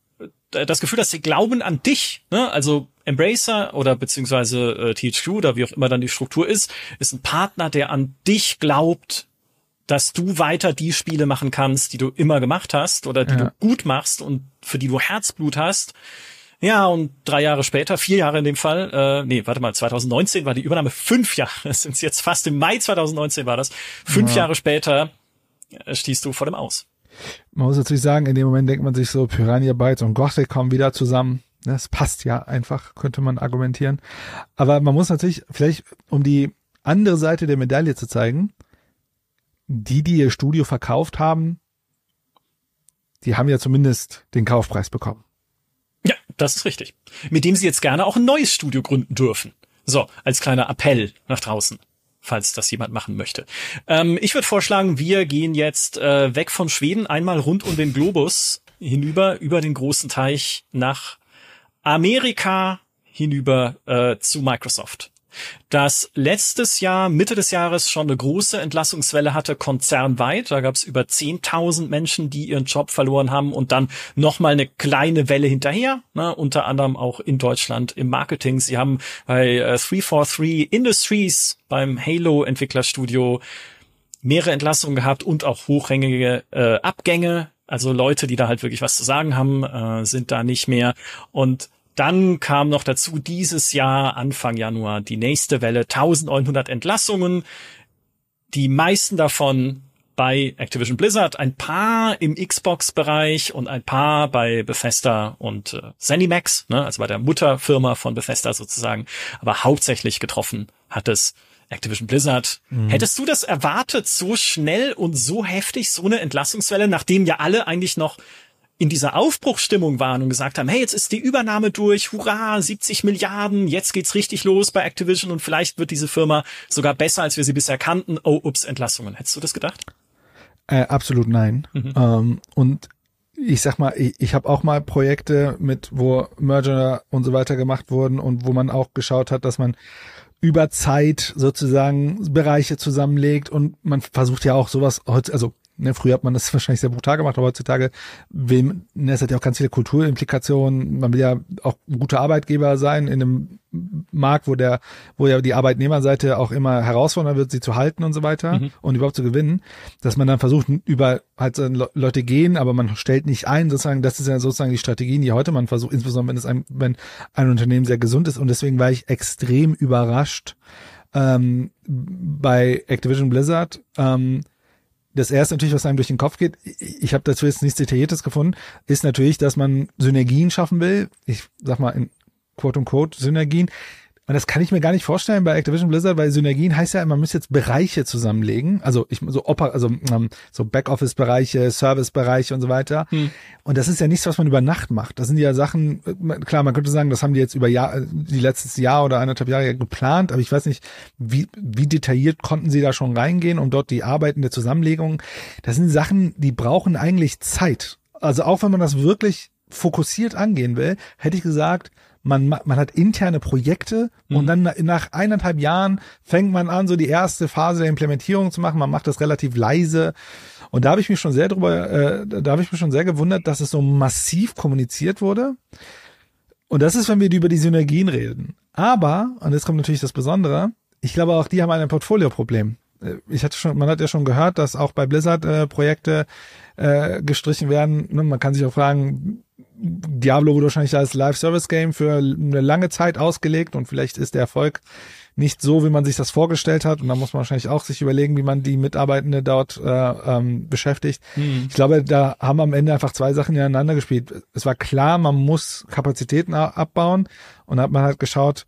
äh, das Gefühl, dass sie glauben an dich, ne? also Embracer oder beziehungsweise äh, THQ oder wie auch immer dann die Struktur ist, ist ein Partner, der an dich glaubt, dass du weiter die Spiele machen kannst, die du immer gemacht hast oder die ja. du gut machst und für die du Herzblut hast. Ja, und drei Jahre später, vier Jahre in dem Fall, äh, nee, warte mal, 2019 war die Übernahme fünf Jahre, das sind jetzt fast im Mai 2019 war das. Fünf ja. Jahre später äh, stießt du vor dem Aus. Man muss natürlich sagen, in dem Moment denkt man sich so, Piranha Bytes und Gothic kommen wieder zusammen. Das passt ja einfach, könnte man argumentieren. Aber man muss natürlich, vielleicht um die andere Seite der Medaille zu zeigen, die, die ihr Studio verkauft haben, die haben ja zumindest den Kaufpreis bekommen. Ja, das ist richtig. Mit dem sie jetzt gerne auch ein neues Studio gründen dürfen. So, als kleiner Appell nach draußen, falls das jemand machen möchte. Ähm, ich würde vorschlagen, wir gehen jetzt äh, weg von Schweden, einmal rund um den Globus hinüber, über den großen Teich nach Amerika hinüber äh, zu Microsoft das letztes Jahr, Mitte des Jahres, schon eine große Entlassungswelle hatte, konzernweit. Da gab es über 10.000 Menschen, die ihren Job verloren haben und dann nochmal eine kleine Welle hinterher, ne, unter anderem auch in Deutschland im Marketing. Sie haben bei äh, 343 Industries, beim Halo-Entwicklerstudio, mehrere Entlassungen gehabt und auch hochrangige äh, Abgänge. Also Leute, die da halt wirklich was zu sagen haben, äh, sind da nicht mehr. Und dann kam noch dazu dieses Jahr, Anfang Januar, die nächste Welle, 1900 Entlassungen. Die meisten davon bei Activision Blizzard, ein paar im Xbox-Bereich und ein paar bei Bethesda und äh, ZeniMax, ne, also bei der Mutterfirma von Bethesda sozusagen. Aber hauptsächlich getroffen hat es Activision Blizzard. Mhm. Hättest du das erwartet, so schnell und so heftig, so eine Entlassungswelle, nachdem ja alle eigentlich noch in dieser Aufbruchsstimmung waren und gesagt haben, hey, jetzt ist die Übernahme durch, hurra, 70 Milliarden, jetzt geht's richtig los bei Activision und vielleicht wird diese Firma sogar besser, als wir sie bisher kannten. Oh, ups, Entlassungen. Hättest du das gedacht? Äh, absolut nein. Mhm. Ähm, und ich sag mal, ich, ich habe auch mal Projekte mit, wo Merger und so weiter gemacht wurden und wo man auch geschaut hat, dass man über Zeit sozusagen Bereiche zusammenlegt und man versucht ja auch sowas also Ne, früher hat man das wahrscheinlich sehr brutal gemacht, aber heutzutage will, ne, es hat ja auch ganz viele Kulturimplikationen. Man will ja auch ein guter Arbeitgeber sein in einem Markt, wo der, wo ja die Arbeitnehmerseite auch immer herausfordernder wird, sie zu halten und so weiter mhm. und überhaupt zu gewinnen, dass man dann versucht, über halt Leute gehen, aber man stellt nicht ein, sozusagen, das ist ja sozusagen die Strategien, die heute man versucht, insbesondere wenn es ein, wenn ein Unternehmen sehr gesund ist und deswegen war ich extrem überrascht ähm, bei Activision Blizzard, ähm, das erste natürlich, was einem durch den Kopf geht, ich habe dazu jetzt nichts Detailliertes gefunden, ist natürlich, dass man Synergien schaffen will. Ich sag mal in quote unquote Synergien, und das kann ich mir gar nicht vorstellen bei Activision Blizzard, weil Synergien heißt ja, man muss jetzt Bereiche zusammenlegen. Also ich so Oper, also ähm, so Backoffice-Bereiche, Service-Bereiche und so weiter. Hm. Und das ist ja nichts, was man über Nacht macht. Das sind ja Sachen, äh, klar, man könnte sagen, das haben die jetzt über Jahr, die letztes Jahr oder eineinhalb Jahre geplant, aber ich weiß nicht, wie, wie detailliert konnten sie da schon reingehen, um dort die Arbeiten der Zusammenlegung. Das sind Sachen, die brauchen eigentlich Zeit. Also auch wenn man das wirklich fokussiert angehen will, hätte ich gesagt, man, man hat interne Projekte mhm. und dann nach eineinhalb Jahren fängt man an, so die erste Phase der Implementierung zu machen. Man macht das relativ leise. Und da habe ich mich schon sehr drüber, äh, da habe ich mich schon sehr gewundert, dass es so massiv kommuniziert wurde. Und das ist, wenn wir über die Synergien reden. Aber, und jetzt kommt natürlich das Besondere, ich glaube auch die haben ein Portfolio-Problem. Äh, ich hatte schon, man hat ja schon gehört, dass auch bei Blizzard äh, Projekte äh, gestrichen werden. Ne, man kann sich auch fragen, Diablo wurde wahrscheinlich als Live-Service-Game für eine lange Zeit ausgelegt und vielleicht ist der Erfolg nicht so, wie man sich das vorgestellt hat. Und da muss man wahrscheinlich auch sich überlegen, wie man die Mitarbeitende dort äh, ähm, beschäftigt. Mhm. Ich glaube, da haben am Ende einfach zwei Sachen ineinander gespielt. Es war klar, man muss Kapazitäten abbauen und hat man halt geschaut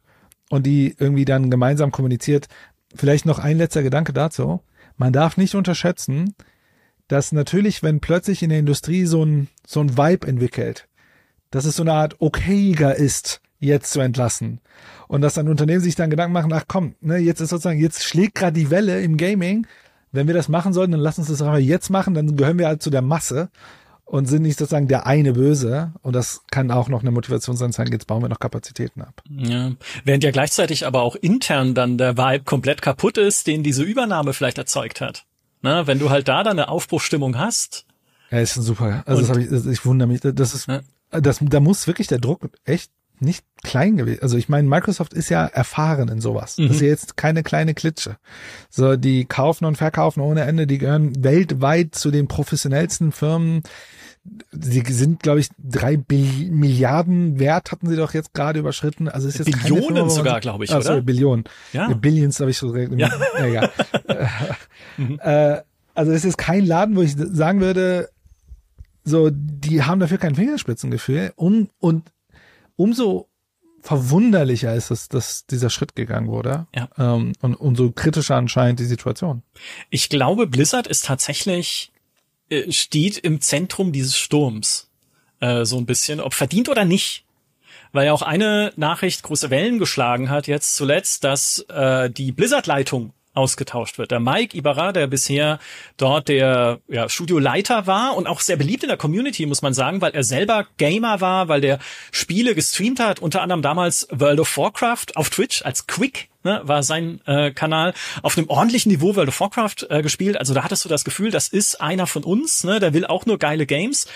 und die irgendwie dann gemeinsam kommuniziert. Vielleicht noch ein letzter Gedanke dazu. Man darf nicht unterschätzen, dass natürlich, wenn plötzlich in der Industrie so ein, so ein Vibe entwickelt, dass es so eine Art okayiger ist, jetzt zu entlassen. Und dass dann Unternehmen sich dann Gedanken machen, ach komm, ne, jetzt ist sozusagen, jetzt schlägt gerade die Welle im Gaming. Wenn wir das machen sollten, dann lass uns das einfach jetzt machen, dann gehören wir halt zu der Masse und sind nicht sozusagen der eine Böse. Und das kann auch noch eine Motivation sein, sagen, jetzt bauen wir noch Kapazitäten ab. Ja. Während ja gleichzeitig aber auch intern dann der Vibe komplett kaputt ist, den diese Übernahme vielleicht erzeugt hat. Na, wenn du halt da dann eine Aufbruchstimmung hast. Ja, ist super. Also das hab ich, ich wundere mich. Das ist, ja. Das, da muss wirklich der Druck echt nicht klein gewesen. Also ich meine, Microsoft ist ja erfahren in sowas. Mhm. Das ist ja jetzt keine kleine Klitsche. So, die kaufen und verkaufen ohne Ende, die gehören weltweit zu den professionellsten Firmen. Sie sind, glaube ich, drei Bill Milliarden wert hatten sie doch jetzt gerade überschritten. Also ist jetzt Billionen Firma, sogar, glaube ich, oh, oder? Sorry, Billionen. Ja. Billions habe ich so. Ja. ja, ja. mhm. äh, also es ist kein Laden, wo ich sagen würde, so, die haben dafür kein Fingerspitzengefühl und, und umso verwunderlicher ist es, dass dieser Schritt gegangen wurde. Ja. Ähm, und umso kritischer anscheinend die Situation. Ich glaube, Blizzard ist tatsächlich, äh, steht im Zentrum dieses Sturms. Äh, so ein bisschen, ob verdient oder nicht. Weil ja auch eine Nachricht große Wellen geschlagen hat jetzt zuletzt, dass äh, die Blizzard-Leitung ausgetauscht wird. Der Mike Ibarra, der bisher dort der ja, Studioleiter war und auch sehr beliebt in der Community, muss man sagen, weil er selber Gamer war, weil der Spiele gestreamt hat, unter anderem damals World of Warcraft auf Twitch als Quick ne, war sein äh, Kanal auf einem ordentlichen Niveau World of Warcraft äh, gespielt. Also da hattest du das Gefühl, das ist einer von uns, ne, der will auch nur geile Games.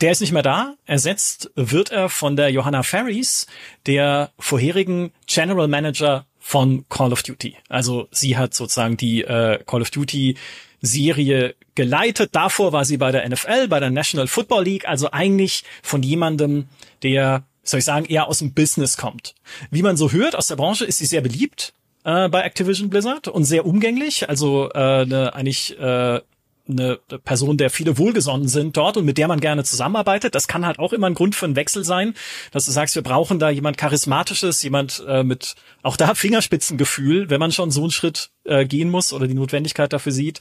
Der ist nicht mehr da. Ersetzt wird er von der Johanna Ferries, der vorherigen General Manager von Call of Duty. Also sie hat sozusagen die äh, Call of Duty Serie geleitet. Davor war sie bei der NFL, bei der National Football League, also eigentlich von jemandem, der, soll ich sagen, eher aus dem Business kommt. Wie man so hört aus der Branche, ist sie sehr beliebt äh, bei Activision Blizzard und sehr umgänglich. Also äh, ne, eigentlich äh, eine Person, der viele wohlgesonnen sind dort und mit der man gerne zusammenarbeitet. Das kann halt auch immer ein Grund für einen Wechsel sein, dass du sagst, wir brauchen da jemand charismatisches, jemand äh, mit auch da Fingerspitzengefühl, wenn man schon so einen Schritt äh, gehen muss oder die Notwendigkeit dafür sieht.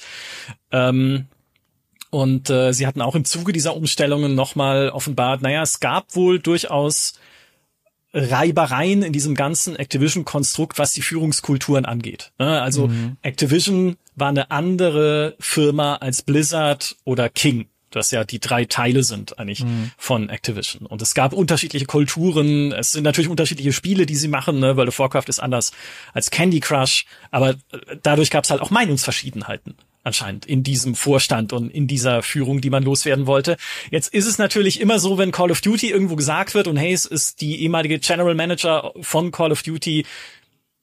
Ähm, und äh, sie hatten auch im Zuge dieser Umstellungen nochmal offenbart, naja, es gab wohl durchaus Reibereien in diesem ganzen Activision-Konstrukt, was die Führungskulturen angeht. Ne? Also mhm. Activision war eine andere Firma als Blizzard oder King das ja die drei Teile sind eigentlich mhm. von Activision. Und es gab unterschiedliche Kulturen, es sind natürlich unterschiedliche Spiele, die sie machen, ne? Of Warcraft ist anders als Candy Crush, aber äh, dadurch gab es halt auch Meinungsverschiedenheiten anscheinend in diesem Vorstand und in dieser Führung, die man loswerden wollte. Jetzt ist es natürlich immer so, wenn Call of Duty irgendwo gesagt wird und hey, es ist die ehemalige General Manager von Call of Duty,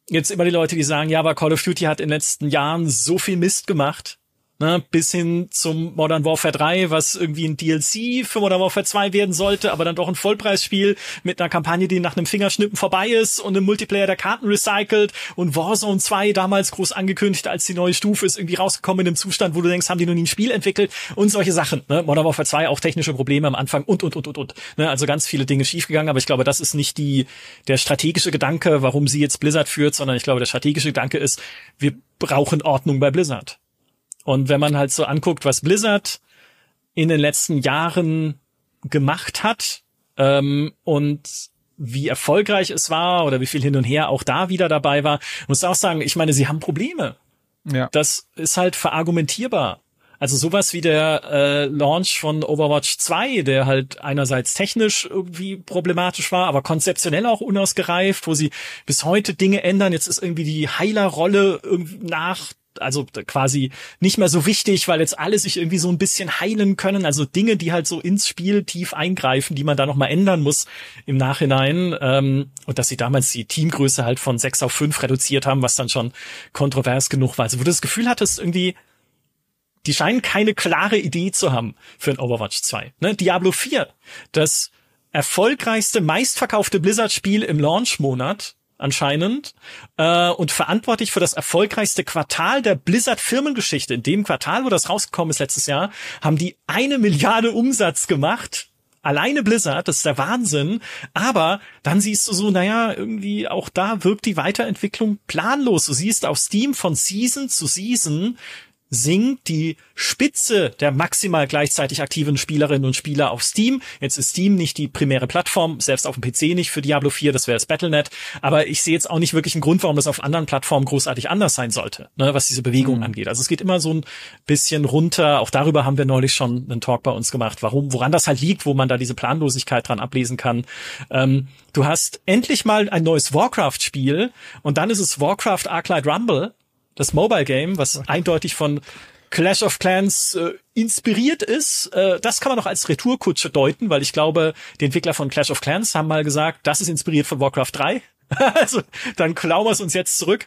jetzt immer die Leute, die sagen, ja, aber Call of Duty hat in den letzten Jahren so viel Mist gemacht ne, bis hin zum Modern Warfare 3, was irgendwie ein DLC für Modern Warfare 2 werden sollte, aber dann doch ein Vollpreisspiel mit einer Kampagne, die nach einem Fingerschnippen vorbei ist und einem Multiplayer der Karten recycelt und Warzone 2 damals groß angekündigt, als die neue Stufe ist, irgendwie rausgekommen in einem Zustand, wo du denkst, haben die noch nie ein Spiel entwickelt und solche Sachen. Ne? Modern Warfare 2 auch technische Probleme am Anfang und, und, und, und, und. Ne? Also ganz viele Dinge schiefgegangen, aber ich glaube, das ist nicht die, der strategische Gedanke, warum sie jetzt Blizzard führt, sondern ich glaube, der strategische Gedanke ist, wir brauchen Ordnung bei Blizzard. Und wenn man halt so anguckt, was Blizzard in den letzten Jahren gemacht hat ähm, und wie erfolgreich es war oder wie viel hin und her auch da wieder dabei war, muss auch sagen, ich meine, sie haben Probleme. Ja. Das ist halt verargumentierbar. Also sowas wie der äh, Launch von Overwatch 2, der halt einerseits technisch irgendwie problematisch war, aber konzeptionell auch unausgereift, wo sie bis heute Dinge ändern. Jetzt ist irgendwie die Heilerrolle nach also quasi nicht mehr so wichtig, weil jetzt alle sich irgendwie so ein bisschen heilen können. Also Dinge, die halt so ins Spiel tief eingreifen, die man da nochmal ändern muss im Nachhinein. Ähm, und dass sie damals die Teamgröße halt von sechs auf fünf reduziert haben, was dann schon kontrovers genug war. Also wo du das Gefühl hattest, irgendwie, die scheinen keine klare Idee zu haben für ein Overwatch 2. Ne? Diablo 4, das erfolgreichste, meistverkaufte Blizzard-Spiel im Launch-Monat anscheinend äh, und verantwortlich für das erfolgreichste Quartal der Blizzard-Firmengeschichte. In dem Quartal, wo das rausgekommen ist letztes Jahr, haben die eine Milliarde Umsatz gemacht. Alleine Blizzard, das ist der Wahnsinn. Aber dann siehst du so, naja, irgendwie auch da wirkt die Weiterentwicklung planlos. Du siehst auf Steam von Season zu Season sinkt die Spitze der maximal gleichzeitig aktiven Spielerinnen und Spieler auf Steam. Jetzt ist Steam nicht die primäre Plattform, selbst auf dem PC nicht für Diablo 4, das wäre das Battle.net. Aber ich sehe jetzt auch nicht wirklich einen Grund, warum das auf anderen Plattformen großartig anders sein sollte, ne, was diese Bewegung mhm. angeht. Also es geht immer so ein bisschen runter. Auch darüber haben wir neulich schon einen Talk bei uns gemacht, warum, woran das halt liegt, wo man da diese Planlosigkeit dran ablesen kann. Ähm, du hast endlich mal ein neues Warcraft-Spiel und dann ist es Warcraft Arclight Rumble das Mobile Game, was okay. eindeutig von Clash of Clans äh, inspiriert ist. Äh, das kann man noch als Retourkutsche deuten, weil ich glaube, die Entwickler von Clash of Clans haben mal gesagt, das ist inspiriert von Warcraft 3. also dann klauen wir es uns jetzt zurück.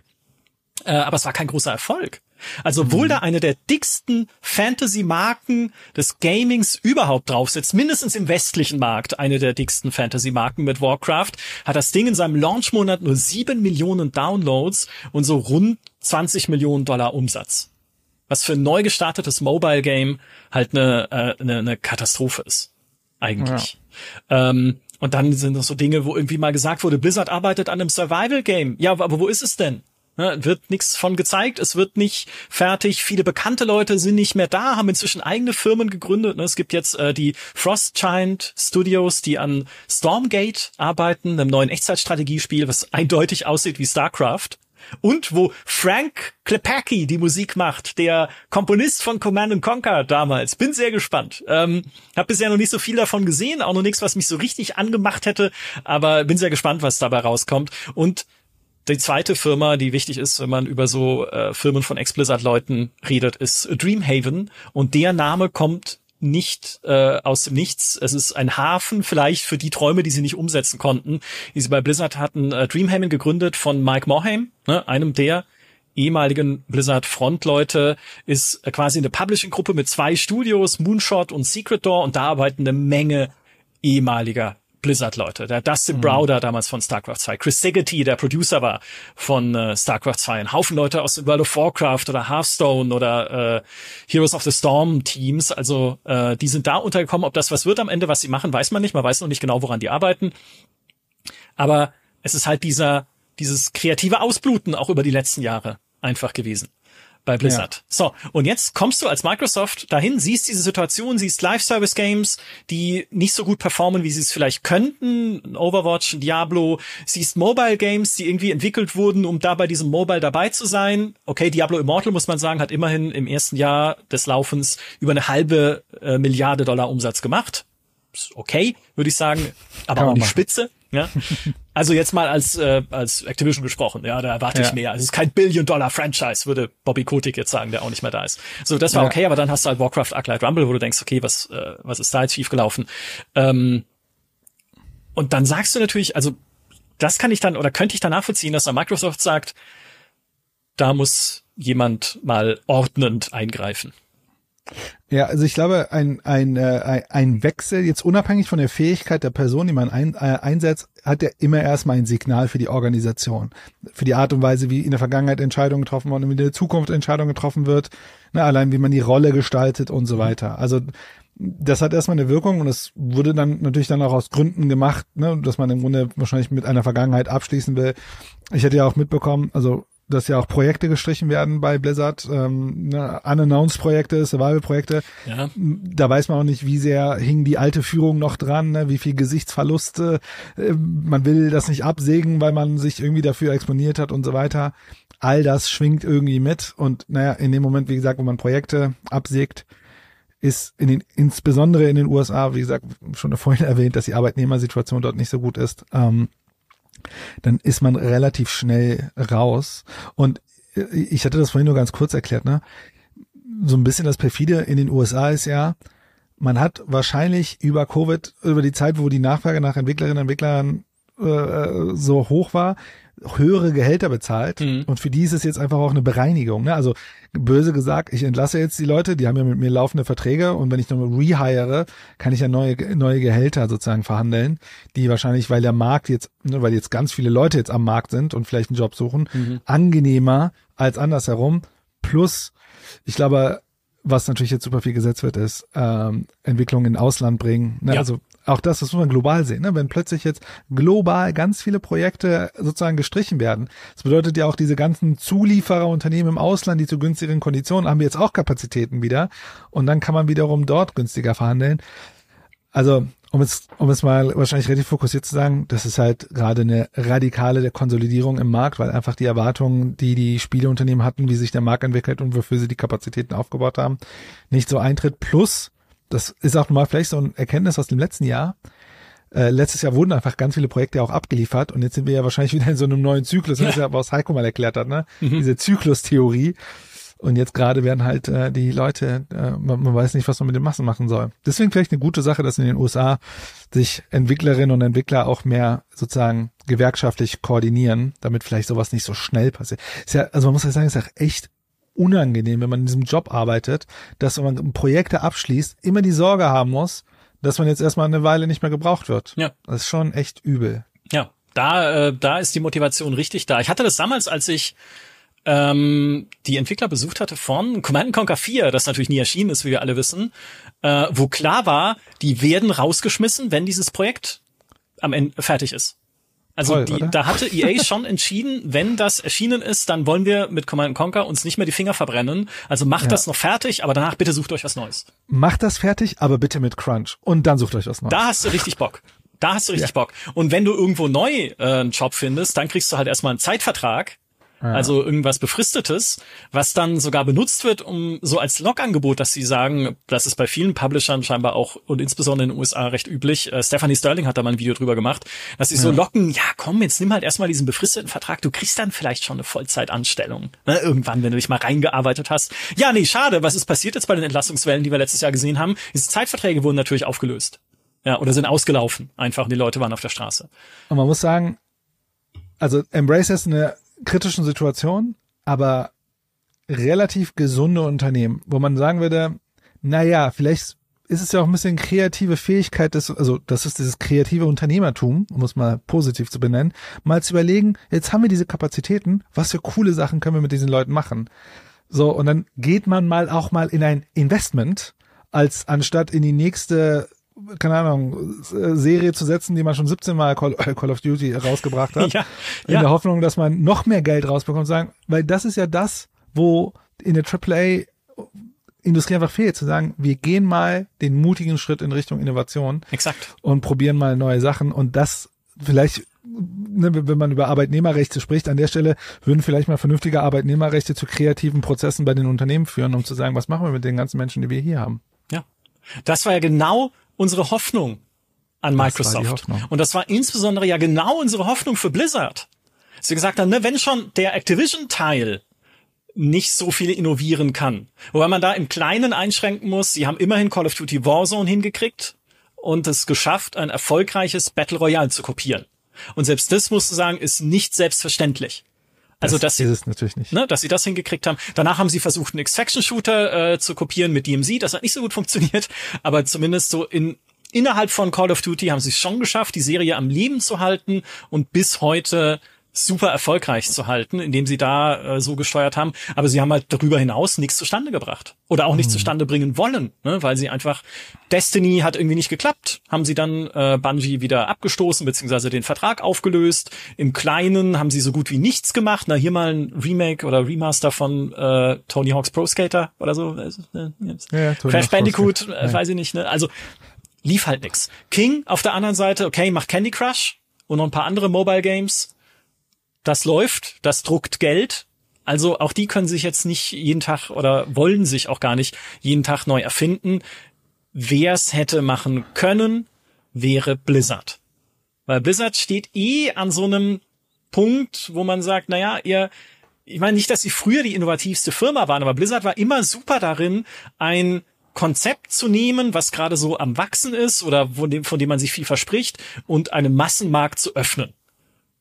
Äh, aber es war kein großer Erfolg. Also obwohl mhm. da eine der dicksten Fantasy-Marken des Gamings überhaupt drauf sitzt, mindestens im westlichen Markt eine der dicksten Fantasy-Marken mit Warcraft, hat das Ding in seinem Launch-Monat nur sieben Millionen Downloads und so rund 20 Millionen Dollar Umsatz. Was für ein neu gestartetes Mobile-Game halt eine, äh, eine, eine Katastrophe ist. Eigentlich. Ja. Ähm, und dann sind das so Dinge, wo irgendwie mal gesagt wurde, Blizzard arbeitet an einem Survival-Game. Ja, aber wo ist es denn? Ne, wird nichts von gezeigt, es wird nicht fertig. Viele bekannte Leute sind nicht mehr da, haben inzwischen eigene Firmen gegründet. Ne? Es gibt jetzt äh, die Frost Giant Studios, die an Stormgate arbeiten, einem neuen Echtzeitstrategiespiel, was eindeutig aussieht wie StarCraft. Und wo Frank Klepacki die Musik macht, der Komponist von Command Conquer damals. Bin sehr gespannt. Ähm, hab bisher noch nicht so viel davon gesehen, auch noch nichts, was mich so richtig angemacht hätte, aber bin sehr gespannt, was dabei rauskommt. Und die zweite Firma, die wichtig ist, wenn man über so äh, Firmen von Ex-Blizzard-Leuten redet, ist Dreamhaven. Und der Name kommt nicht äh, aus dem Nichts. Es ist ein Hafen vielleicht für die Träume, die sie nicht umsetzen konnten, die sie bei Blizzard hatten. Äh, Dreamhaven gegründet von Mike Morhaime, ne, einem der ehemaligen Blizzard-Frontleute, ist äh, quasi eine Publishing-Gruppe mit zwei Studios, Moonshot und Secret Door, und da arbeiten eine Menge ehemaliger Blizzard-Leute. Der Dustin mhm. Browder damals von StarCraft 2, Chris Segety, der Producer war von äh, StarCraft 2, ein Haufen Leute aus World of Warcraft oder Hearthstone oder äh, Heroes of the Storm Teams. Also äh, die sind da untergekommen. Ob das was wird am Ende, was sie machen, weiß man nicht. Man weiß noch nicht genau, woran die arbeiten. Aber es ist halt dieser dieses kreative Ausbluten auch über die letzten Jahre einfach gewesen bei Blizzard. Ja. So, und jetzt kommst du als Microsoft dahin, siehst diese Situation, siehst Live-Service-Games, die nicht so gut performen, wie sie es vielleicht könnten, Overwatch, Diablo, siehst Mobile-Games, die irgendwie entwickelt wurden, um da bei diesem Mobile dabei zu sein. Okay, Diablo Immortal, muss man sagen, hat immerhin im ersten Jahr des Laufens über eine halbe äh, Milliarde Dollar Umsatz gemacht. Okay, würde ich sagen, aber auch nicht spitze. Ja? Also jetzt mal als äh, als Activision gesprochen, ja, da erwarte ja. ich mehr. Also es ist kein Billion-Dollar-Franchise, würde Bobby Kotick jetzt sagen, der auch nicht mehr da ist. So, das war ja. okay, aber dann hast du halt Warcraft Arclight Rumble, wo du denkst, okay, was äh, was ist da jetzt schiefgelaufen? Ähm, und dann sagst du natürlich, also das kann ich dann oder könnte ich dann nachvollziehen, dass da Microsoft sagt, da muss jemand mal ordnend eingreifen. Ja, also ich glaube, ein, ein, äh, ein Wechsel, jetzt unabhängig von der Fähigkeit der Person, die man ein, äh, einsetzt, hat ja immer erstmal ein Signal für die Organisation. Für die Art und Weise, wie in der Vergangenheit Entscheidungen getroffen wurden wie in der Zukunft Entscheidungen getroffen wird. Ne, allein wie man die Rolle gestaltet und so weiter. Also das hat erstmal eine Wirkung und es wurde dann natürlich dann auch aus Gründen gemacht, ne, dass man im Grunde wahrscheinlich mit einer Vergangenheit abschließen will. Ich hätte ja auch mitbekommen, also dass ja auch Projekte gestrichen werden bei Blizzard, ähm, ne, Unannounced-Projekte, Survival-Projekte. Ja. Da weiß man auch nicht, wie sehr hing die alte Führung noch dran, ne, wie viel Gesichtsverluste. Äh, man will das nicht absägen, weil man sich irgendwie dafür exponiert hat und so weiter. All das schwingt irgendwie mit und naja, in dem Moment, wie gesagt, wo man Projekte absägt, ist in den, insbesondere in den USA, wie gesagt, schon vorhin erwähnt, dass die Arbeitnehmersituation dort nicht so gut ist. Ähm, dann ist man relativ schnell raus. Und äh, ich hatte das vorhin nur ganz kurz erklärt, ne? So ein bisschen das perfide in den USA ist ja, man hat wahrscheinlich über Covid, über die Zeit, wo die Nachfrage nach Entwicklerinnen und Entwicklern äh, so hoch war, höhere Gehälter bezahlt mhm. und für die ist es jetzt einfach auch eine Bereinigung. Ne? Also böse gesagt, ich entlasse jetzt die Leute, die haben ja mit mir laufende Verträge und wenn ich nochmal rehire, kann ich ja neue, neue Gehälter sozusagen verhandeln, die wahrscheinlich, weil der Markt jetzt, ne, weil jetzt ganz viele Leute jetzt am Markt sind und vielleicht einen Job suchen, mhm. angenehmer als andersherum. Plus, ich glaube, was natürlich jetzt super viel gesetzt wird, ist ähm, Entwicklung in Ausland bringen. Ne? Ja. Also auch das, das muss man global sehen, ne? wenn plötzlich jetzt global ganz viele Projekte sozusagen gestrichen werden. Das bedeutet ja auch diese ganzen Zuliefererunternehmen im Ausland, die zu günstigeren Konditionen haben jetzt auch Kapazitäten wieder und dann kann man wiederum dort günstiger verhandeln. Also um es, um es mal wahrscheinlich relativ fokussiert zu sagen, das ist halt gerade eine radikale Konsolidierung im Markt, weil einfach die Erwartungen, die die Spieleunternehmen hatten, wie sich der Markt entwickelt und wofür sie die Kapazitäten aufgebaut haben, nicht so eintritt. Plus, das ist auch mal vielleicht so ein Erkenntnis aus dem letzten Jahr. Äh, letztes Jahr wurden einfach ganz viele Projekte auch abgeliefert und jetzt sind wir ja wahrscheinlich wieder in so einem neuen Zyklus, ja. ja was Heiko mal erklärt hat, ne? Mhm. Diese Zyklustheorie. Und jetzt gerade werden halt äh, die Leute, äh, man, man weiß nicht, was man mit den Massen machen soll. Deswegen vielleicht eine gute Sache, dass in den USA sich Entwicklerinnen und Entwickler auch mehr sozusagen gewerkschaftlich koordinieren, damit vielleicht sowas nicht so schnell passiert. Ist ja, also man muss ja sagen, ist ja echt unangenehm, wenn man in diesem Job arbeitet, dass wenn man Projekte abschließt, immer die Sorge haben muss, dass man jetzt erstmal eine Weile nicht mehr gebraucht wird. Ja. Das ist schon echt übel. Ja, da, äh, da ist die Motivation richtig da. Ich hatte das damals, als ich ähm, die Entwickler besucht hatte von Command Conquer 4, das natürlich nie erschienen ist, wie wir alle wissen, äh, wo klar war, die werden rausgeschmissen, wenn dieses Projekt am Ende fertig ist. Also Voll, die, da hatte EA schon entschieden, wenn das erschienen ist, dann wollen wir mit Command Conquer uns nicht mehr die Finger verbrennen. Also macht ja. das noch fertig, aber danach bitte sucht euch was Neues. Macht das fertig, aber bitte mit Crunch und dann sucht euch was Neues. Da hast du richtig Bock. Da hast du richtig ja. Bock. Und wenn du irgendwo neu äh, einen Job findest, dann kriegst du halt erstmal einen Zeitvertrag also irgendwas Befristetes, was dann sogar benutzt wird, um so als Log-Angebot, dass sie sagen, das ist bei vielen Publishern scheinbar auch und insbesondere in den USA recht üblich. Äh, Stephanie Sterling hat da mal ein Video drüber gemacht, dass sie ja. so locken, ja komm, jetzt nimm halt erstmal diesen befristeten Vertrag, du kriegst dann vielleicht schon eine Vollzeitanstellung. Ne, irgendwann, wenn du dich mal reingearbeitet hast. Ja, nee, schade, was ist passiert jetzt bei den Entlassungswellen, die wir letztes Jahr gesehen haben? Diese Zeitverträge wurden natürlich aufgelöst. Ja, oder sind ausgelaufen. Einfach und die Leute waren auf der Straße. Und man muss sagen, also Embrace ist eine kritischen Situation, aber relativ gesunde Unternehmen, wo man sagen würde, naja, vielleicht ist es ja auch ein bisschen kreative Fähigkeit des, also das ist dieses kreative Unternehmertum, um es mal positiv zu benennen, mal zu überlegen, jetzt haben wir diese Kapazitäten, was für coole Sachen können wir mit diesen Leuten machen. So, und dann geht man mal auch mal in ein Investment, als anstatt in die nächste keine Ahnung, Serie zu setzen, die man schon 17 Mal Call, äh, Call of Duty rausgebracht hat. ja, in ja. der Hoffnung, dass man noch mehr Geld rausbekommt, sagen, weil das ist ja das, wo in der AAA Industrie einfach fehlt, zu sagen, wir gehen mal den mutigen Schritt in Richtung Innovation. Exakt. Und probieren mal neue Sachen und das vielleicht ne, wenn man über Arbeitnehmerrechte spricht, an der Stelle würden vielleicht mal vernünftige Arbeitnehmerrechte zu kreativen Prozessen bei den Unternehmen führen, um zu sagen, was machen wir mit den ganzen Menschen, die wir hier haben. Ja. Das war ja genau unsere Hoffnung an Microsoft. Das und das war insbesondere ja genau unsere Hoffnung für Blizzard. Sie gesagt haben, ne, wenn schon der Activision-Teil nicht so viel innovieren kann. Wobei man da im Kleinen einschränken muss, sie haben immerhin Call of Duty Warzone hingekriegt und es geschafft, ein erfolgreiches Battle Royale zu kopieren. Und selbst das, musst du sagen, ist nicht selbstverständlich. Also das, das ist es natürlich nicht. Ne, dass sie das hingekriegt haben. Danach haben sie versucht, einen X-Faction-Shooter äh, zu kopieren mit DMZ. Das hat nicht so gut funktioniert, aber zumindest so in innerhalb von Call of Duty haben sie es schon geschafft, die Serie am Leben zu halten und bis heute super erfolgreich zu halten, indem sie da äh, so gesteuert haben. Aber sie haben halt darüber hinaus nichts zustande gebracht oder auch nicht mhm. zustande bringen wollen, ne? weil sie einfach Destiny hat irgendwie nicht geklappt. Haben sie dann äh, Bungie wieder abgestoßen beziehungsweise den Vertrag aufgelöst. Im Kleinen haben sie so gut wie nichts gemacht. Na hier mal ein Remake oder Remaster von äh, Tony Hawk's Pro Skater oder so. Äh, ja, Crash Bandicoot, äh, weiß ich nicht. Ne? Also lief halt nix. King auf der anderen Seite, okay, macht Candy Crush und noch ein paar andere Mobile Games das läuft, das druckt Geld. Also auch die können sich jetzt nicht jeden Tag oder wollen sich auch gar nicht jeden Tag neu erfinden. Wer es hätte machen können, wäre Blizzard. Weil Blizzard steht eh an so einem Punkt, wo man sagt, naja, ihr, ich meine nicht, dass sie früher die innovativste Firma waren, aber Blizzard war immer super darin, ein Konzept zu nehmen, was gerade so am Wachsen ist oder von dem, von dem man sich viel verspricht und einen Massenmarkt zu öffnen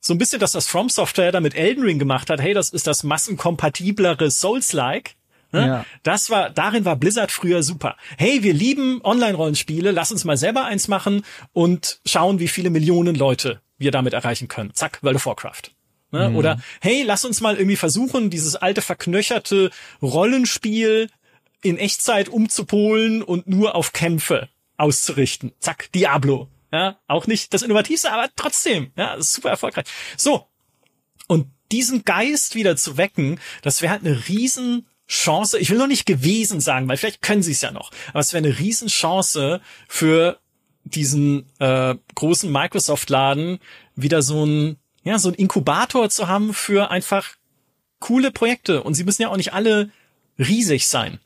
so ein bisschen, dass das From Software da mit Elden Ring gemacht hat. Hey, das ist das massenkompatiblere Souls-like. Ne? Ja. Das war, darin war Blizzard früher super. Hey, wir lieben Online-Rollenspiele, lass uns mal selber eins machen und schauen, wie viele Millionen Leute wir damit erreichen können. Zack, World of Warcraft. Ne? Mhm. Oder hey, lass uns mal irgendwie versuchen, dieses alte verknöcherte Rollenspiel in Echtzeit umzupolen und nur auf Kämpfe auszurichten. Zack, Diablo. Ja, auch nicht das Innovativste, aber trotzdem, ja, super erfolgreich. So. Und diesen Geist wieder zu wecken, das wäre halt eine riesen Chance. Ich will noch nicht gewesen sagen, weil vielleicht können sie es ja noch. Aber es wäre eine Riesenchance für diesen äh, großen Microsoft-Laden wieder so ein ja so ein Inkubator zu haben für einfach coole Projekte. Und sie müssen ja auch nicht alle riesig sein.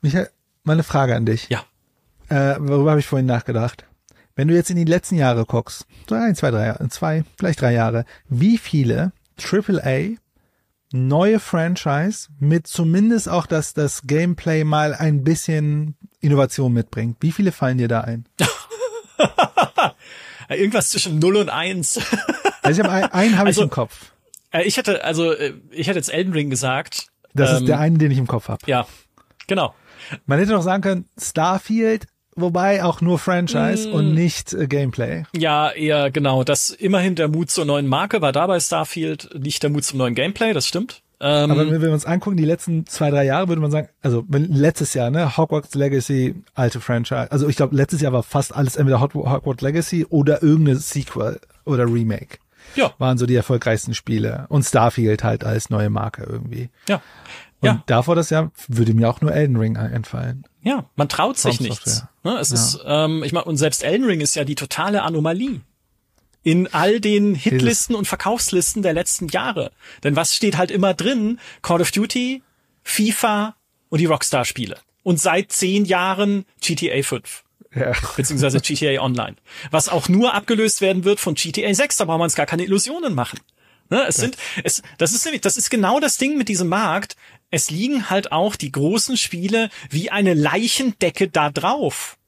Michael, meine Frage an dich. Ja. Äh, worüber habe ich vorhin nachgedacht? Wenn du jetzt in die letzten Jahre guckst, so ein, zwei, drei, zwei, vielleicht drei Jahre, wie viele AAA neue Franchise mit zumindest auch, dass das Gameplay mal ein bisschen Innovation mitbringt. Wie viele fallen dir da ein? Irgendwas zwischen 0 und 1. also ich habe einen, einen habe also, ich im Kopf. Äh, ich hätte, also äh, ich hätte jetzt Elden Ring gesagt. Das ähm, ist der ähm, eine, den ich im Kopf habe. Ja, genau. Man hätte noch sagen können, Starfield, wobei auch nur Franchise mm. und nicht äh, Gameplay. Ja, eher genau. Das immerhin der Mut zur neuen Marke war dabei Starfield, nicht der Mut zum neuen Gameplay, das stimmt. Ähm, Aber wenn wir uns angucken, die letzten zwei, drei Jahre, würde man sagen, also letztes Jahr, ne, Hogwarts Legacy, alte Franchise. Also ich glaube, letztes Jahr war fast alles entweder Hogwarts Legacy oder irgendeine Sequel oder Remake. Ja. Waren so die erfolgreichsten Spiele. Und Starfield halt als neue Marke irgendwie. Ja. Und ja. davor das Jahr würde mir auch nur Elden Ring einfallen. Ja, man traut sich nichts. Ne, es ja. ist, ähm, ich meine, und selbst Elden Ring ist ja die totale Anomalie in all den Hitlisten und Verkaufslisten der letzten Jahre. Denn was steht halt immer drin? Call of Duty, FIFA und die Rockstar-Spiele. Und seit zehn Jahren GTA 5. Ja. Beziehungsweise GTA Online. Was auch nur abgelöst werden wird von GTA 6, da braucht man uns gar keine Illusionen machen. Ne, es ja. sind, es, das ist nämlich, das ist genau das Ding mit diesem Markt. Es liegen halt auch die großen Spiele wie eine Leichendecke da drauf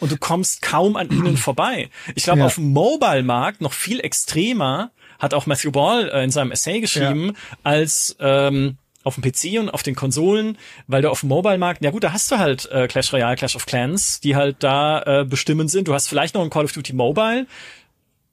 und du kommst kaum an ihnen vorbei. Ich glaube, ja. auf dem Mobile-Markt noch viel extremer, hat auch Matthew Ball äh, in seinem Essay geschrieben, ja. als ähm, auf dem PC und auf den Konsolen, weil du auf dem Mobile-Markt, ja gut, da hast du halt äh, Clash Royale, Clash of Clans, die halt da äh, bestimmend sind. Du hast vielleicht noch ein Call of Duty Mobile,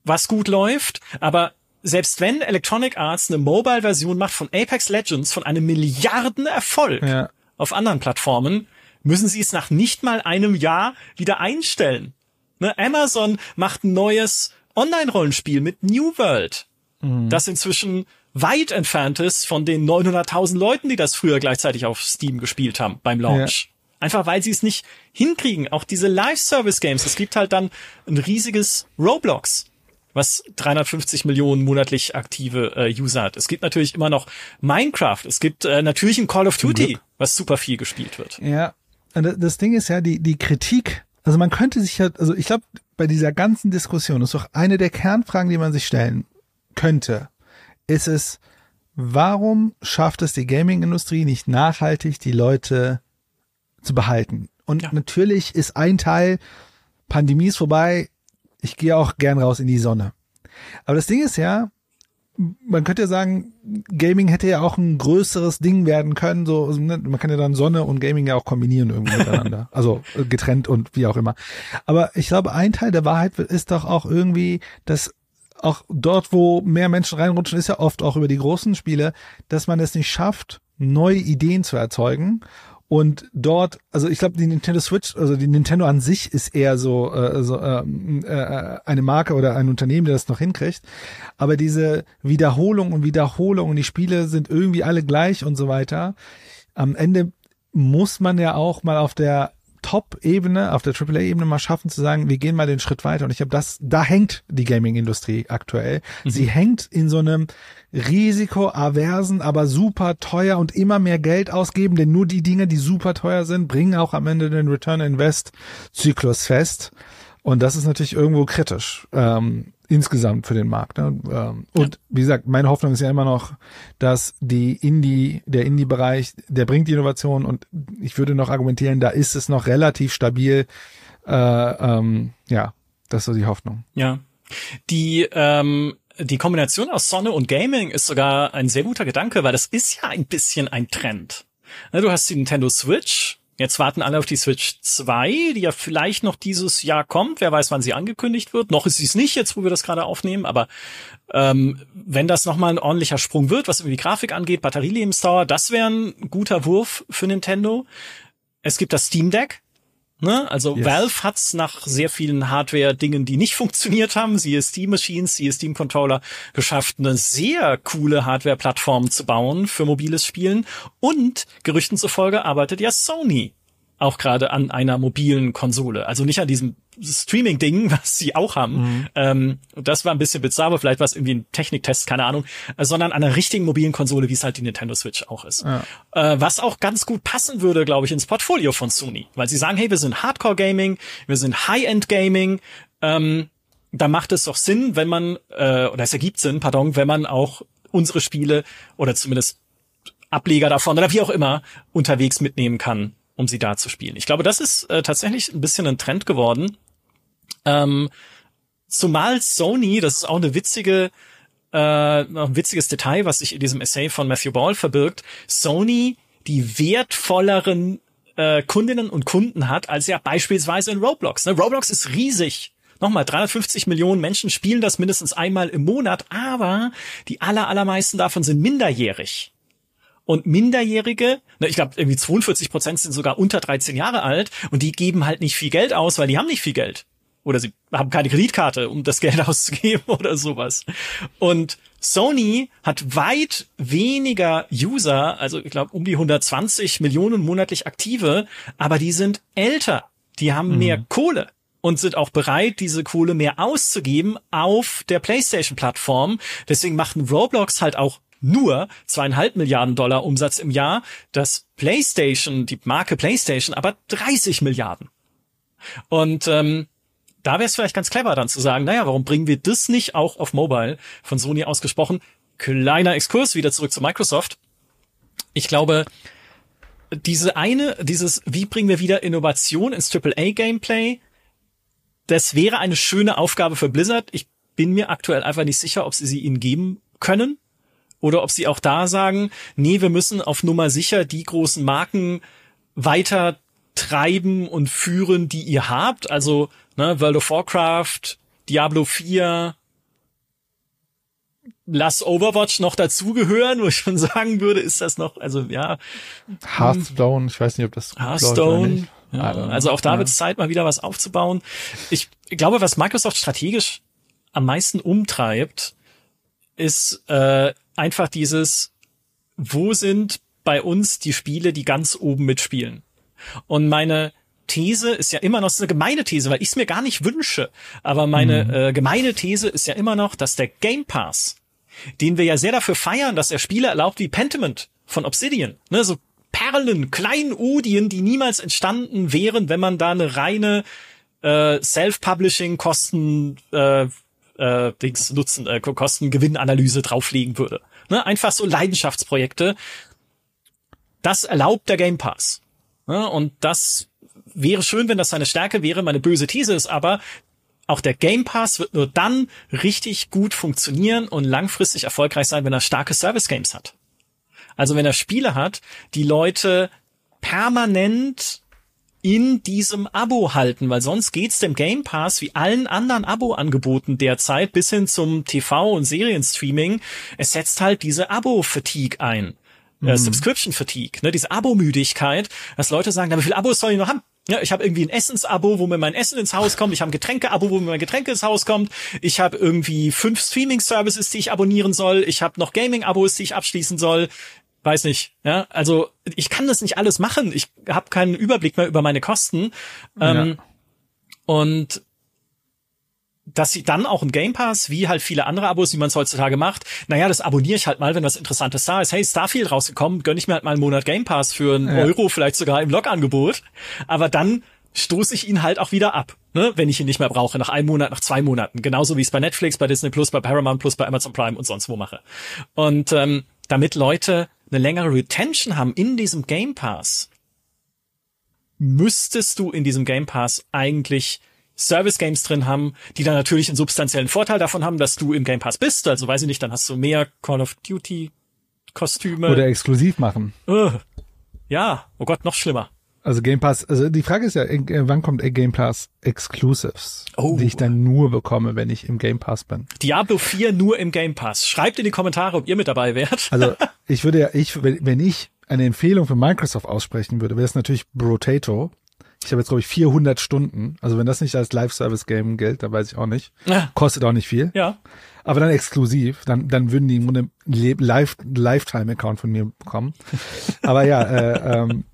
was gut läuft, aber selbst wenn Electronic Arts eine Mobile-Version macht von Apex Legends, von einem Milliardenerfolg ja. auf anderen Plattformen, müssen sie es nach nicht mal einem Jahr wieder einstellen. Ne? Amazon macht ein neues Online-Rollenspiel mit New World, mhm. das inzwischen weit entfernt ist von den 900.000 Leuten, die das früher gleichzeitig auf Steam gespielt haben beim Launch. Ja. Einfach weil sie es nicht hinkriegen. Auch diese Live-Service-Games. Es gibt halt dann ein riesiges Roblox, was 350 Millionen monatlich aktive äh, User hat. Es gibt natürlich immer noch Minecraft. Es gibt äh, natürlich ein Call of Duty, was super viel gespielt wird. Ja, das Ding ist ja, die, die Kritik, also man könnte sich ja, also ich glaube, bei dieser ganzen Diskussion ist doch eine der Kernfragen, die man sich stellen könnte, ist es, warum schafft es die Gaming-Industrie nicht nachhaltig, die Leute zu behalten? Und ja. natürlich ist ein Teil, Pandemie ist vorbei, ich gehe auch gern raus in die Sonne. Aber das Ding ist ja, man könnte ja sagen, Gaming hätte ja auch ein größeres Ding werden können. So, ne? man kann ja dann Sonne und Gaming ja auch kombinieren irgendwie miteinander. Also äh, getrennt und wie auch immer. Aber ich glaube, ein Teil der Wahrheit ist doch auch irgendwie, dass auch dort, wo mehr Menschen reinrutschen, ist ja oft auch über die großen Spiele, dass man es nicht schafft, neue Ideen zu erzeugen und dort, also ich glaube, die Nintendo Switch, also die Nintendo an sich ist eher so, äh, so ähm, äh, eine Marke oder ein Unternehmen, der das noch hinkriegt. Aber diese Wiederholung und Wiederholung und die Spiele sind irgendwie alle gleich und so weiter. Am Ende muss man ja auch mal auf der Top-Ebene, auf der AAA-Ebene mal schaffen zu sagen, wir gehen mal den Schritt weiter. Und ich habe das, da hängt die Gaming-Industrie aktuell. Mhm. Sie hängt in so einem risikoaversen, aber super teuer und immer mehr Geld ausgeben, denn nur die Dinge, die super teuer sind, bringen auch am Ende den Return Invest Zyklus fest. Und das ist natürlich irgendwo kritisch. Ähm, insgesamt für den Markt. Ne? Ähm, und wie gesagt, meine Hoffnung ist ja immer noch, dass die Indie, der Indie-Bereich, der bringt die Innovation und ich würde noch argumentieren, da ist es noch relativ stabil. Äh, ähm, ja, das ist so die Hoffnung. Ja. Die ähm, die Kombination aus Sonne und Gaming ist sogar ein sehr guter Gedanke, weil das ist ja ein bisschen ein Trend. Ne, du hast die Nintendo Switch, Jetzt warten alle auf die Switch 2, die ja vielleicht noch dieses Jahr kommt. Wer weiß, wann sie angekündigt wird. Noch ist sie es nicht, jetzt wo wir das gerade aufnehmen. Aber ähm, wenn das nochmal ein ordentlicher Sprung wird, was irgendwie Grafik angeht, Batterielebensdauer, das wäre ein guter Wurf für Nintendo. Es gibt das Steam Deck, Ne? Also yes. Valve hat's nach sehr vielen Hardware-Dingen, die nicht funktioniert haben, siehe Steam Machines, siehe Steam Controller, geschafft, eine sehr coole Hardware-Plattform zu bauen für mobiles Spielen. Und Gerüchten zufolge arbeitet ja Sony auch gerade an einer mobilen Konsole. Also nicht an diesem Streaming-Ding, was sie auch haben. Mhm. Ähm, das war ein bisschen bizarr, aber vielleicht war es irgendwie ein Techniktest, keine Ahnung, äh, sondern an einer richtigen mobilen Konsole, wie es halt die Nintendo Switch auch ist. Ja. Äh, was auch ganz gut passen würde, glaube ich, ins Portfolio von Sony. Weil sie sagen, hey, wir sind Hardcore-Gaming, wir sind High-End-Gaming, ähm, da macht es doch Sinn, wenn man, äh, oder es ergibt Sinn, pardon, wenn man auch unsere Spiele oder zumindest Ableger davon oder wie auch immer unterwegs mitnehmen kann um sie da zu spielen. Ich glaube, das ist äh, tatsächlich ein bisschen ein Trend geworden. Ähm, zumal Sony, das ist auch eine witzige, äh, ein witziges Detail, was sich in diesem Essay von Matthew Ball verbirgt, Sony die wertvolleren äh, Kundinnen und Kunden hat, als ja beispielsweise in Roblox. Ne? Roblox ist riesig. Nochmal, 350 Millionen Menschen spielen das mindestens einmal im Monat, aber die aller, allermeisten davon sind minderjährig. Und Minderjährige, ne, ich glaube, irgendwie 42 Prozent sind sogar unter 13 Jahre alt und die geben halt nicht viel Geld aus, weil die haben nicht viel Geld. Oder sie haben keine Kreditkarte, um das Geld auszugeben oder sowas. Und Sony hat weit weniger User, also ich glaube um die 120 Millionen monatlich aktive, aber die sind älter. Die haben mhm. mehr Kohle und sind auch bereit, diese Kohle mehr auszugeben auf der PlayStation-Plattform. Deswegen machten Roblox halt auch nur zweieinhalb Milliarden Dollar Umsatz im Jahr, das PlayStation, die Marke PlayStation, aber 30 Milliarden. Und ähm, da wäre es vielleicht ganz clever dann zu sagen, naja, warum bringen wir das nicht auch auf Mobile von Sony ausgesprochen? Kleiner Exkurs wieder zurück zu Microsoft. Ich glaube, diese eine, dieses, wie bringen wir wieder Innovation ins AAA-Gameplay, das wäre eine schöne Aufgabe für Blizzard. Ich bin mir aktuell einfach nicht sicher, ob sie sie ihnen geben können oder ob sie auch da sagen, nee, wir müssen auf Nummer sicher die großen Marken weiter treiben und führen, die ihr habt. Also ne, World of Warcraft, Diablo 4, lass Overwatch noch dazugehören, wo ich schon sagen würde, ist das noch, also ja. Hearthstone, ich weiß nicht, ob das Hearthstone. Ja, also auch da wird es Zeit, mal wieder was aufzubauen. Ich glaube, was Microsoft strategisch am meisten umtreibt, ist äh, einfach dieses, wo sind bei uns die Spiele, die ganz oben mitspielen? Und meine These ist ja immer noch so eine gemeine These, weil ich es mir gar nicht wünsche. Aber meine mhm. äh, gemeine These ist ja immer noch, dass der Game Pass, den wir ja sehr dafür feiern, dass er Spiele erlaubt wie Pentiment von Obsidian, ne, so Perlen, Kleinodien, die niemals entstanden wären, wenn man da eine reine äh, Self-Publishing-Kosten äh, äh, Dings Nutzen, äh, Kosten-Gewinn-Analyse drauflegen würde. Ne? Einfach so Leidenschaftsprojekte. Das erlaubt der Game Pass. Ne? Und das wäre schön, wenn das seine Stärke wäre. Meine böse These ist aber, auch der Game Pass wird nur dann richtig gut funktionieren und langfristig erfolgreich sein, wenn er starke Service Games hat. Also wenn er Spiele hat, die Leute permanent in diesem Abo halten, weil sonst geht's dem Game Pass wie allen anderen Abo-Angeboten derzeit bis hin zum TV- und Serienstreaming. Es setzt halt diese Abo-Fatigue ein. Äh, mhm. Äh, Subscription Fatigue, ne, diese Abo-Müdigkeit, dass Leute sagen, na, wie viel Abos soll ich noch haben? Ja, ich habe irgendwie ein Essens-Abo, wo mir mein Essen ins Haus kommt. Ich habe ein Getränke-Abo, wo mir mein Getränke ins Haus kommt. Ich habe irgendwie fünf Streaming-Services, die ich abonnieren soll. Ich habe noch Gaming-Abos, die ich abschließen soll weiß nicht, ja, also ich kann das nicht alles machen. Ich habe keinen Überblick mehr über meine Kosten. Ähm, ja. Und dass sie dann auch ein Game Pass, wie halt viele andere Abos, wie man es heutzutage macht, naja, das abonniere ich halt mal, wenn was Interessantes da ist. Hey, Starfield rausgekommen, gönn ich mir halt mal einen Monat Game Pass für einen ja. Euro, vielleicht sogar im Log-Angebot. Aber dann stoße ich ihn halt auch wieder ab, ne, wenn ich ihn nicht mehr brauche, nach einem Monat, nach zwei Monaten. Genauso wie ich es bei Netflix, bei Disney Plus, bei Paramount Plus, bei Amazon Prime und sonst wo mache. Und ähm, damit Leute eine längere Retention haben in diesem Game Pass, müsstest du in diesem Game Pass eigentlich Service Games drin haben, die dann natürlich einen substanziellen Vorteil davon haben, dass du im Game Pass bist. Also weiß ich nicht, dann hast du mehr Call of Duty Kostüme. Oder exklusiv machen. Ja, oh Gott, noch schlimmer. Also Game Pass, also die Frage ist ja, äh, wann kommt Game Pass Exclusives, oh. die ich dann nur bekomme, wenn ich im Game Pass bin? Diablo 4 nur im Game Pass. Schreibt in die Kommentare, ob ihr mit dabei wärt. Also ich würde ja, ich, wenn ich eine Empfehlung für Microsoft aussprechen würde, wäre es natürlich Brotato. Ich habe jetzt, glaube ich, 400 Stunden. Also wenn das nicht als Live-Service-Game gilt, dann weiß ich auch nicht. Ja. Kostet auch nicht viel. Ja. Aber dann exklusiv. Dann, dann würden die im Grunde einen Lifetime-Account von mir bekommen. Aber ja, äh, ähm,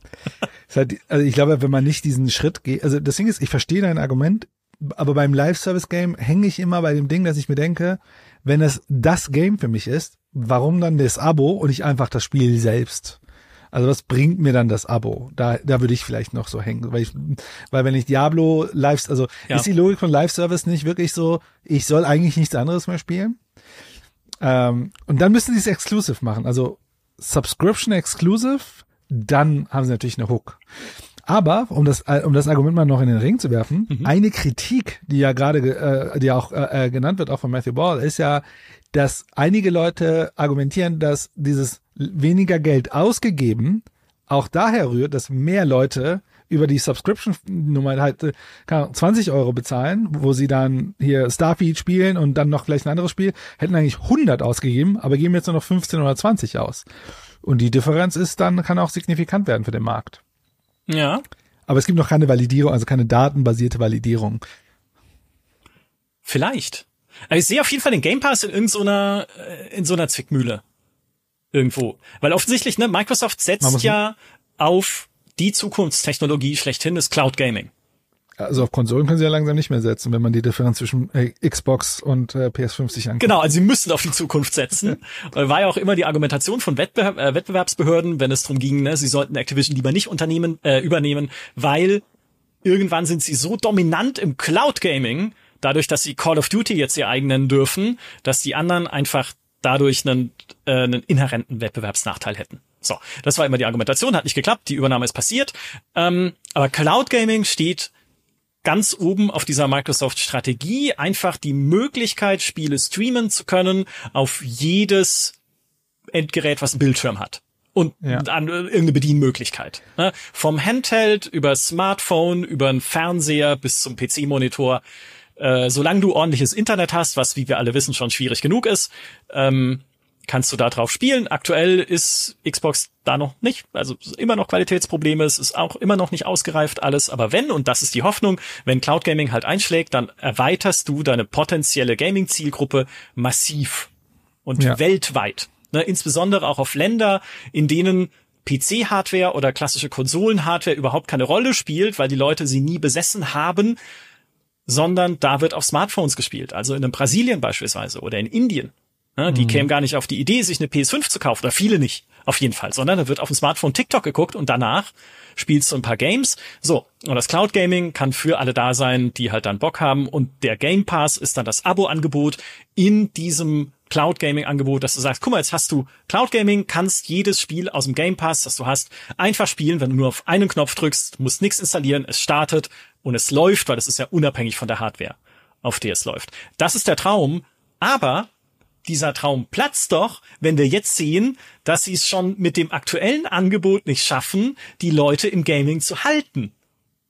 halt, also ich glaube, wenn man nicht diesen Schritt geht, also das Ding ist, ich verstehe dein Argument, aber beim Live-Service-Game hänge ich immer bei dem Ding, dass ich mir denke, wenn es das Game für mich ist, warum dann das Abo und nicht einfach das Spiel selbst? Also was bringt mir dann das Abo? Da, da würde ich vielleicht noch so hängen, weil ich, weil wenn ich Diablo Live, also Ja. ist die Logik von Live Service nicht wirklich so, ich soll eigentlich nichts anderes mehr spielen? Ähm, und dann müssen sie es exclusive machen, also Subscription exclusive, dann haben sie natürlich eine Hook. Aber um das um das Argument mal noch in den Ring zu werfen, eine Kritik, die ja gerade ge- äh, die auch äh, äh, genannt wird auch von Matthew Ball, ist ja, dass einige Leute argumentieren, dass dieses weniger Geld ausgegeben auch daher rührt, dass mehr Leute über die Subscription-Nummer halt äh, Ahnung, 20 Euro bezahlen, wo sie dann hier Starfield spielen und dann noch vielleicht ein anderes Spiel, hätten eigentlich 100 ausgegeben, aber geben jetzt nur noch 15 oder 20 aus. Und die Differenz ist dann, kann auch signifikant werden für den Markt. Ja. Aber es gibt noch keine Validierung, also keine datenbasierte Validierung. Vielleicht. Also ich sehe auf jeden Fall den Game Pass in irgendeiner äh, in so einer Zwickmühle irgendwo, weil offensichtlich ne Microsoft setzt ja auf die Zukunftstechnologie schlechthin des Cloud Gaming. Also auf Konsolen können sie ja langsam nicht mehr setzen, wenn man die Differenz zwischen äh, Xbox und äh, PS5 sich anguckt. Genau, also sie müssen auf die Zukunft setzen. Äh, War ja auch immer die Argumentation von Wettbewerb, äh, Wettbewerbsbehörden, wenn es darum ging, ne, sie sollten Activision lieber nicht unternehmen, äh, übernehmen, weil irgendwann sind sie so dominant im Cloud Gaming, dadurch, dass sie Call of Duty jetzt ihr eigen nennen dürfen, dass die anderen einfach dadurch einen, äh, einen inhärenten Wettbewerbsnachteil hätten. So, das war immer die Argumentation, hat nicht geklappt, die Übernahme ist passiert. Ähm, aber Cloud Gaming steht ganz oben auf dieser Microsoft-Strategie einfach die Möglichkeit, Spiele streamen zu können auf jedes Endgerät, was einen Bildschirm hat. Und Ja. an irgendeine Bedienmöglichkeit. Ne? Vom Handheld über Smartphone, über einen Fernseher bis zum PC-Monitor. Äh, solange du ordentliches Internet hast, was, wie wir alle wissen, schon schwierig genug ist, ähm, kannst du da drauf spielen. Aktuell ist Xbox da noch nicht, also immer noch Qualitätsprobleme, es ist auch immer noch nicht ausgereift alles, aber wenn, und das ist die Hoffnung, wenn Cloud Gaming halt einschlägt, dann erweiterst du deine potenzielle Gaming-Zielgruppe massiv und Ja. weltweit. Ne, insbesondere auch auf Länder, in denen PC-Hardware oder klassische Konsolen-Hardware überhaupt keine Rolle spielt, weil die Leute sie nie besessen haben, sondern da wird auf Smartphones gespielt. Also in Brasilien beispielsweise oder in Indien. Ne, die kämen gar nicht auf die Idee, sich eine PS5 zu kaufen, oder viele nicht, auf jeden Fall, sondern da wird auf dem Smartphone TikTok geguckt und danach spielst du ein paar Games. So, und das Cloud Gaming kann für alle da sein, die halt dann Bock haben und der Game Pass ist dann das Abo-Angebot in diesem Cloud Gaming Angebot, dass du sagst, guck mal, jetzt hast du Cloud Gaming, kannst jedes Spiel aus dem Game Pass, das du hast, einfach spielen, wenn du nur auf einen Knopf drückst, musst nichts installieren, es startet und es läuft, weil das ist ja unabhängig von der Hardware, auf der es läuft. Das ist der Traum, aber dieser Traum platzt doch, wenn wir jetzt sehen, dass sie es schon mit dem aktuellen Angebot nicht schaffen, die Leute im Gaming zu halten.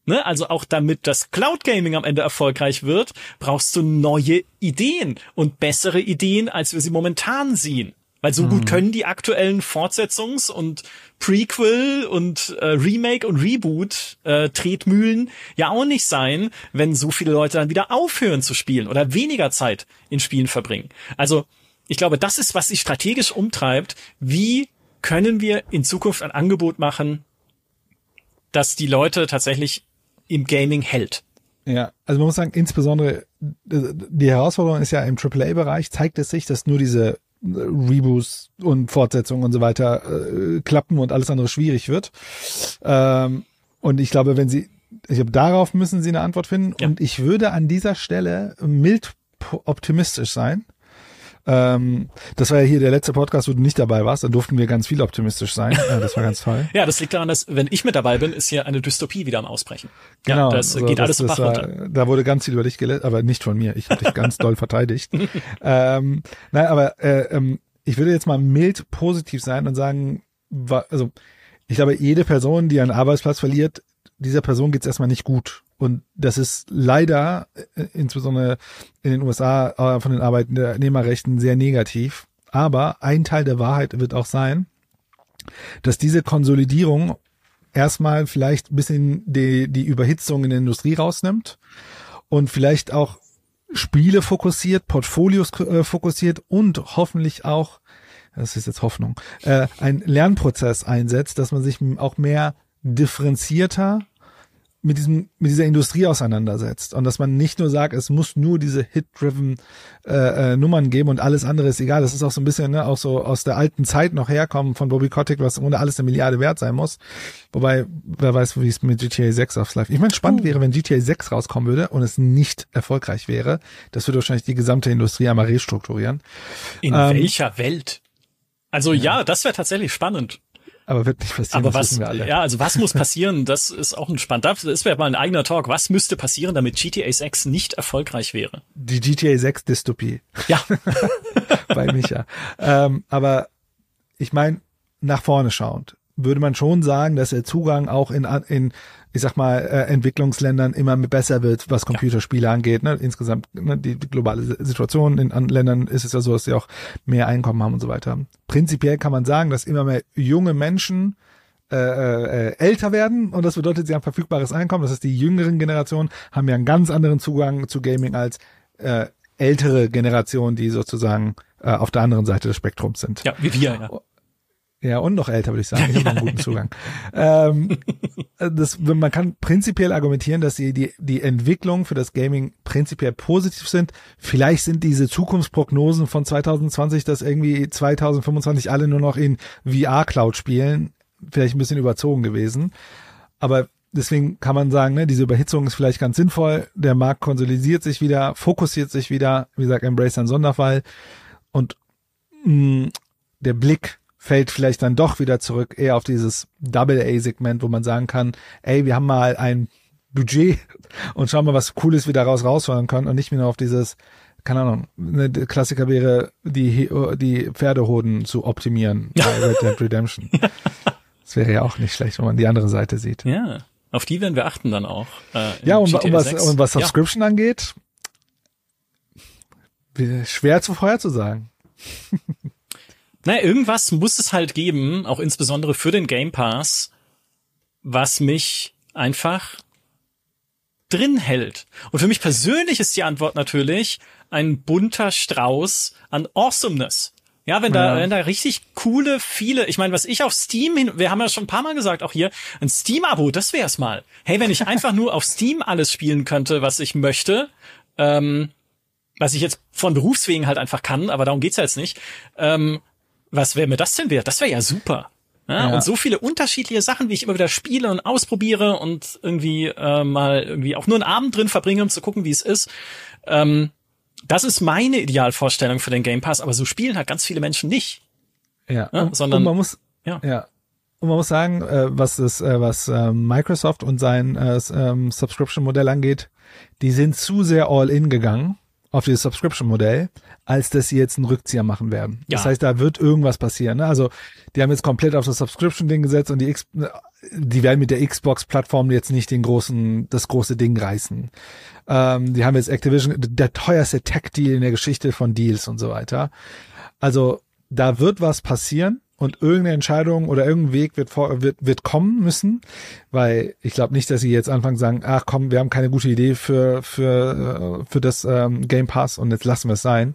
Ne? Also auch damit das Cloud Gaming am Ende erfolgreich wird, brauchst du neue Ideen und bessere Ideen, als wir sie momentan sehen. Weil so gut können die aktuellen Fortsetzungs- und Prequel und äh, Remake und Reboot äh, Tretmühlen ja auch nicht sein, wenn so viele Leute dann wieder aufhören zu spielen oder weniger Zeit in Spielen verbringen. Also ich glaube, das ist, was sich strategisch umtreibt. Wie können wir in Zukunft ein Angebot machen, das die Leute tatsächlich im Gaming hält? Ja, also man muss sagen, insbesondere äh, die Herausforderung ist ja im AAA-Bereich, zeigt es sich, dass nur diese äh, Reboots und Fortsetzungen und so weiter äh, klappen und alles andere schwierig wird. Ähm, und ich glaube, wenn sie, ich glaube, darauf müssen sie eine Antwort finden. Ja. Und ich würde an dieser Stelle mild optimistisch sein. Ähm, das war ja hier der letzte Podcast, wo du nicht dabei warst. Da durften wir ganz viel optimistisch sein. Äh, das war ganz toll. Ja, das liegt daran, dass wenn ich mit dabei bin, ist hier eine Dystopie wieder am Ausbrechen. Genau, Ja, das also geht alles zum das Bach war-. Da wurde ganz viel über dich gelesen, aber nicht von mir. Ich habe dich ganz doll verteidigt. Ähm, nein, aber äh, ähm, ich würde jetzt mal mild positiv sein und sagen, also ich glaube, jede Person, die einen Arbeitsplatz verliert, dieser Person geht's erstmal nicht gut. Und das ist leider, äh, insbesondere in den USA, äh, von den Arbeitnehmerrechten sehr negativ. Aber ein Teil der Wahrheit wird auch sein, dass diese Konsolidierung erstmal vielleicht ein bisschen die, die Überhitzung in der Industrie rausnimmt und vielleicht auch Spiele fokussiert, Portfolios äh, fokussiert und hoffentlich auch, das ist jetzt Hoffnung, äh, ein Lernprozess einsetzt, dass man sich auch mehr differenzierter mit diesem mit dieser Industrie auseinandersetzt und dass man nicht nur sagt, es muss nur diese Hit-driven äh, äh, Nummern geben und alles andere ist egal. Das ist auch so ein bisschen ne, auch so aus der alten Zeit noch herkommen von Bobby Kotick, was ohne alles eine Milliarde wert sein muss. Wobei wer weiß, wie es mit GTA 6 aufs Live. Ich meine, spannend uh. wäre, wenn GTA 6 rauskommen würde und es nicht erfolgreich wäre. Das würde wahrscheinlich die gesamte Industrie einmal restrukturieren. In ähm, welcher Welt? Also ja, ja das wäre tatsächlich spannend. Aber wird nicht passieren. Aber was, ja, also was muss passieren? Das ist auch ein spannend. Das wäre mal ein eigener Talk. Was müsste passieren, damit GTA 6 nicht erfolgreich wäre? Die GTA 6 Dystopie. Ja. Bei Micha. ähm, aber ich meine, nach vorne schauend würde man schon sagen, dass der Zugang auch in, in ich sag mal, äh, Entwicklungsländern immer besser wird, was Computerspiele ja. angeht. Ne? Insgesamt ne, die, die globale Situation in anderen Ländern ist es ja so, dass sie auch mehr Einkommen haben und so weiter. Prinzipiell kann man sagen, dass immer mehr junge Menschen äh, äh, älter werden und das bedeutet, sie haben verfügbares Einkommen. Das heißt, die jüngeren Generationen haben ja einen ganz anderen Zugang zu Gaming als äh, ältere Generationen, die sozusagen äh, auf der anderen Seite des Spektrums sind. Ja, wie wir, ja. Ja, und noch älter, würde ich sagen. Ich habe einen guten Zugang. ähm, das, man kann prinzipiell argumentieren, dass die, die, die Entwicklungen für das Gaming prinzipiell positiv sind. Vielleicht sind diese Zukunftsprognosen von 2020, dass irgendwie 2025 alle nur noch in VR-Cloud spielen, vielleicht ein bisschen überzogen gewesen. Aber deswegen kann man sagen, ne, diese Überhitzung ist vielleicht ganz sinnvoll. Der Markt konsolidiert sich wieder, fokussiert sich wieder. Wie gesagt, Embrace ein Sonderfall. Und mh, mm, der Blick fällt vielleicht dann doch wieder zurück eher auf dieses Double-A-Segment, wo man sagen kann, ey, wir haben mal ein Budget und schauen mal, was Cooles wir daraus rausholen können und nicht mehr nur auf dieses, keine Ahnung, ne, der Klassiker wäre, die, die Pferdehoden zu optimieren bei Red Dead Redemption. Das wäre ja auch nicht schlecht, wenn man die andere Seite sieht. Ja, auf die werden wir achten dann auch. Äh, ja, und, um was, und was Subscription ja. angeht, schwer zu vorherzusagen. Naja, irgendwas muss es halt geben, auch insbesondere für den Game Pass, was mich einfach drin hält. Und für mich persönlich ist die Antwort natürlich ein bunter Strauß an Awesomeness. Ja, wenn da, ja. wenn da richtig coole, viele, ich meine, was ich auf Steam hin, wir haben ja schon ein paar Mal gesagt, auch hier, ein Steam-Abo, das wär's mal. Hey, wenn ich einfach nur auf Steam alles spielen könnte, was ich möchte, ähm, was ich jetzt von Berufswegen halt einfach kann, aber darum geht's ja jetzt nicht, ähm, was wäre mir das denn wert? Das wäre ja super. Ja, ja. Und so viele unterschiedliche Sachen, wie ich immer wieder spiele und ausprobiere und irgendwie äh, mal irgendwie auch nur einen Abend drin verbringe, um zu gucken, wie es ist. Ähm, das ist meine Idealvorstellung für den Game Pass, aber so spielen halt ganz viele Menschen nicht. Ja, ja sondern und man muss ja. ja. Und man muss sagen, äh, was ist, äh, was äh, Microsoft und sein äh, ähm, Subscription-Modell angeht, die sind zu sehr all in gegangen auf dieses Subscription-Modell, als dass sie jetzt einen Rückzieher machen werden. Ja. Das heißt, da wird irgendwas passieren. Ne? Also die haben jetzt komplett auf das Subscription-Ding gesetzt und die X die werden mit der Xbox-Plattform jetzt nicht den großen, das große Ding reißen. Ähm, die haben jetzt Activision, der teuerste Tech-Deal in der Geschichte von Deals und so weiter. Also da wird was passieren und irgendeine Entscheidung oder irgendein Weg wird, vor, wird, wird kommen müssen, weil ich glaube nicht, dass sie jetzt anfangen sagen, ach komm, wir haben keine gute Idee für, für, für das ähm, Game Pass und jetzt lassen wir es sein.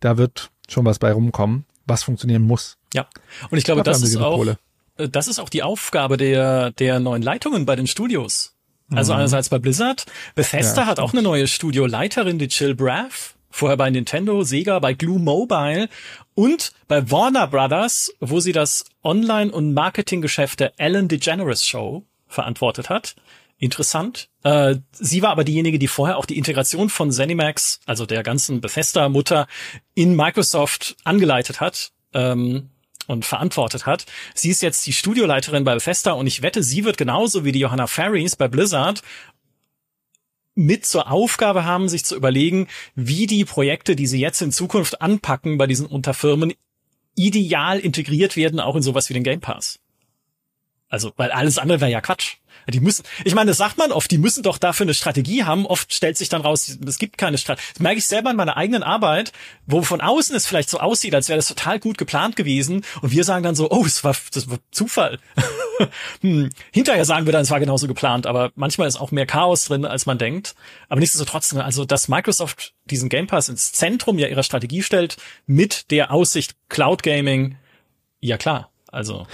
Da wird schon was bei rumkommen, was funktionieren muss. Ja, und ich glaube, ich glaub, das ist auch, Kohle. Äh, das ist auch die Aufgabe der, der neuen Leitungen bei den Studios. Also mhm. einerseits bei Blizzard. Bethesda ja, hat auch eine neue Studioleiterin, die Chill Braff. Vorher bei Nintendo, Sega, bei Glue Mobile und bei Warner Brothers, wo sie das Online- und Marketinggeschäft der Ellen DeGeneres Show verantwortet hat. Interessant. Äh, sie war aber diejenige, die vorher auch die Integration von ZeniMax, also der ganzen Bethesda-Mutter, in Microsoft angeleitet hat ähm, und verantwortet hat. Sie ist jetzt die Studioleiterin bei Bethesda und ich wette, sie wird genauso wie die Johanna Ferries bei Blizzard mit zur Aufgabe haben, sich zu überlegen, wie die Projekte, die sie jetzt in Zukunft anpacken bei diesen Unterfirmen, ideal integriert werden, auch in sowas wie den Game Pass. Also, weil alles andere wäre ja Quatsch. Die müssen, ich meine, das sagt man oft, die müssen doch dafür eine Strategie haben. Oft stellt sich dann raus, es gibt keine Strategie. Das merke ich selber in meiner eigenen Arbeit, wo von außen es vielleicht so aussieht, als wäre das total gut geplant gewesen. Und wir sagen dann so, oh, es war, das war Zufall. hm. Hinterher sagen wir dann, es war genauso geplant, aber manchmal ist auch mehr Chaos drin, als man denkt. Aber nichtsdestotrotz, also, dass Microsoft diesen Game Pass ins Zentrum ja ihrer Strategie stellt, mit der Aussicht Cloud Gaming, ja klar, also.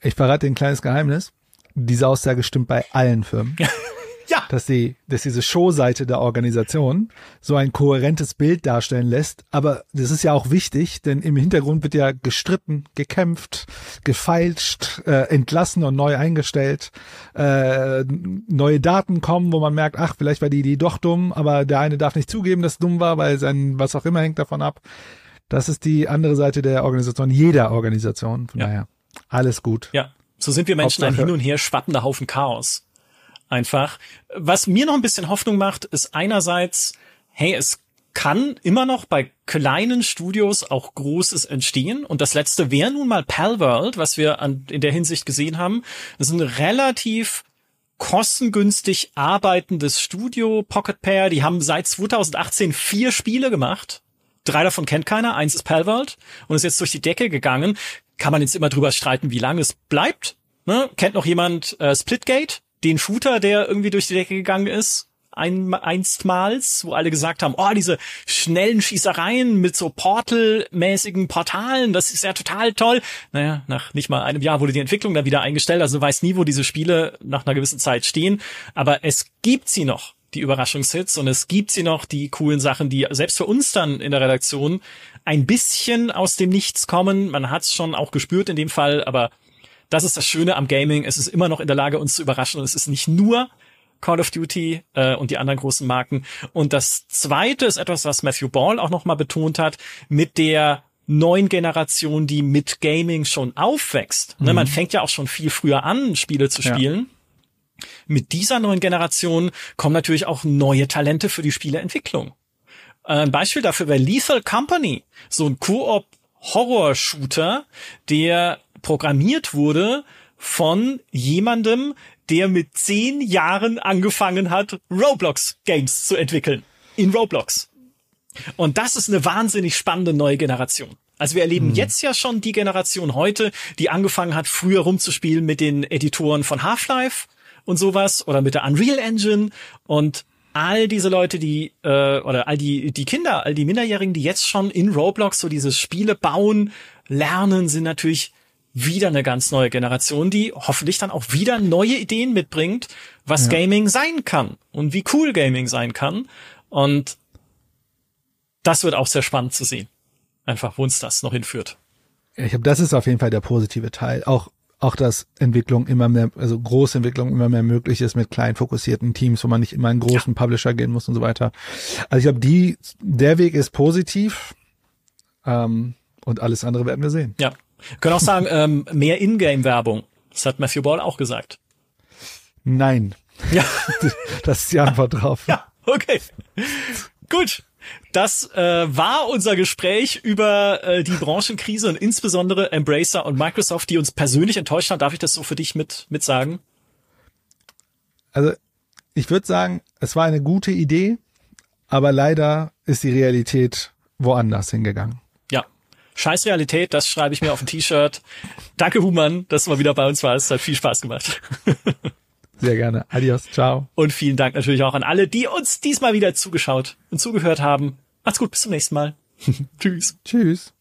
Ich verrate ein kleines Geheimnis diese Aussage stimmt bei allen Firmen. ja. Dass sie, dass diese Showseite der Organisation so ein kohärentes Bild darstellen lässt. Aber das ist ja auch wichtig, denn im Hintergrund wird ja gestritten, gekämpft, gefeilscht, äh, entlassen und neu eingestellt. Äh, neue Daten kommen, wo man merkt, ach, vielleicht war die Idee doch dumm, aber der eine darf nicht zugeben, dass es dumm war, weil sein, was auch immer hängt davon ab. Das ist die andere Seite der Organisation, jeder Organisation. Von ja. daher, alles gut. Ja, so sind wir Menschen Hauptsache. ein hin und her schwappender Haufen Chaos. Einfach. Was mir noch ein bisschen Hoffnung macht, ist einerseits, hey, es kann immer noch bei kleinen Studios auch Großes entstehen. Und das letzte wäre nun mal Palworld, was wir an, in der Hinsicht gesehen haben. Das ist ein relativ kostengünstig arbeitendes Studio, Pocket Pair. Die haben seit 2018 vier Spiele gemacht. Drei davon kennt keiner. Eins ist Palworld und ist jetzt durch die Decke gegangen kann man jetzt immer drüber streiten, wie lange es bleibt. Ne? Kennt noch jemand äh, Splitgate, den Shooter, der irgendwie durch die Decke gegangen ist? Ein, einstmals, wo alle gesagt haben, oh, diese schnellen Schießereien mit so Portal-mäßigen Portalen, das ist ja total toll. Naja, nach nicht mal einem Jahr wurde die Entwicklung dann wieder eingestellt, also du weißt nie, wo diese Spiele nach einer gewissen Zeit stehen, aber es gibt sie noch die Überraschungshits und es gibt sie noch, die coolen Sachen, die selbst für uns dann in der Redaktion ein bisschen aus dem Nichts kommen. Man hat es schon auch gespürt in dem Fall, aber das ist das Schöne am Gaming. Es ist immer noch in der Lage, uns zu überraschen und es ist nicht nur Call of Duty äh, und die anderen großen Marken. Und das Zweite ist etwas, was Matthew Ball auch nochmal betont hat, mit der neuen Generation, die mit Gaming schon aufwächst. Ne, mhm. Man fängt ja auch schon viel früher an, Spiele zu spielen. Ja mit dieser neuen Generation kommen natürlich auch neue Talente für die Spieleentwicklung. Ein Beispiel dafür wäre Lethal Company, so ein Koop Horror-Shooter, der programmiert wurde von jemandem, der mit zehn Jahren angefangen hat, Roblox-Games zu entwickeln. In Roblox. Und das ist eine wahnsinnig spannende neue Generation. Also wir erleben hm. jetzt ja schon die Generation heute, die angefangen hat, früher rumzuspielen mit den Editoren von Half-Life und sowas oder mit der Unreal Engine und all diese Leute, die äh, oder all die die Kinder, all die Minderjährigen, die jetzt schon in Roblox so diese Spiele bauen, lernen, sind natürlich wieder eine ganz neue Generation, die hoffentlich dann auch wieder neue Ideen mitbringt, was ja. Gaming sein kann und wie cool Gaming sein kann. Und das wird auch sehr spannend zu sehen. Einfach, wo uns das noch hinführt. Ich glaube, das ist auf jeden Fall der positive Teil. Auch auch dass Entwicklung immer mehr, also große Entwicklung immer mehr möglich ist mit klein fokussierten Teams, wo man nicht immer einen großen ja. Publisher gehen muss und so weiter. Also ich glaube, die, der Weg ist positiv ähm, und alles andere werden wir sehen. Ja, wir können auch sagen, ähm, mehr Ingame-Werbung. Das hat Matthew Ball auch gesagt. Nein. Ja. das ist die Antwort drauf. Ja, okay. Gut. Das äh, war unser Gespräch über äh, die Branchenkrise und insbesondere Embracer und Microsoft, die uns persönlich enttäuscht haben. Darf ich das so für dich mit, mit sagen? Also ich würde sagen, es war eine gute Idee, aber leider ist die Realität woanders hingegangen. Ja, scheiß Realität, das schreibe ich mir auf ein T-Shirt. Danke Human, dass du mal wieder bei uns warst. Hat viel Spaß gemacht. Sehr gerne. Adios. Ciao. Und vielen Dank natürlich auch an alle, die uns diesmal wieder zugeschaut und zugehört haben. Macht's gut. Bis zum nächsten Mal. Tschüss. Tschüss.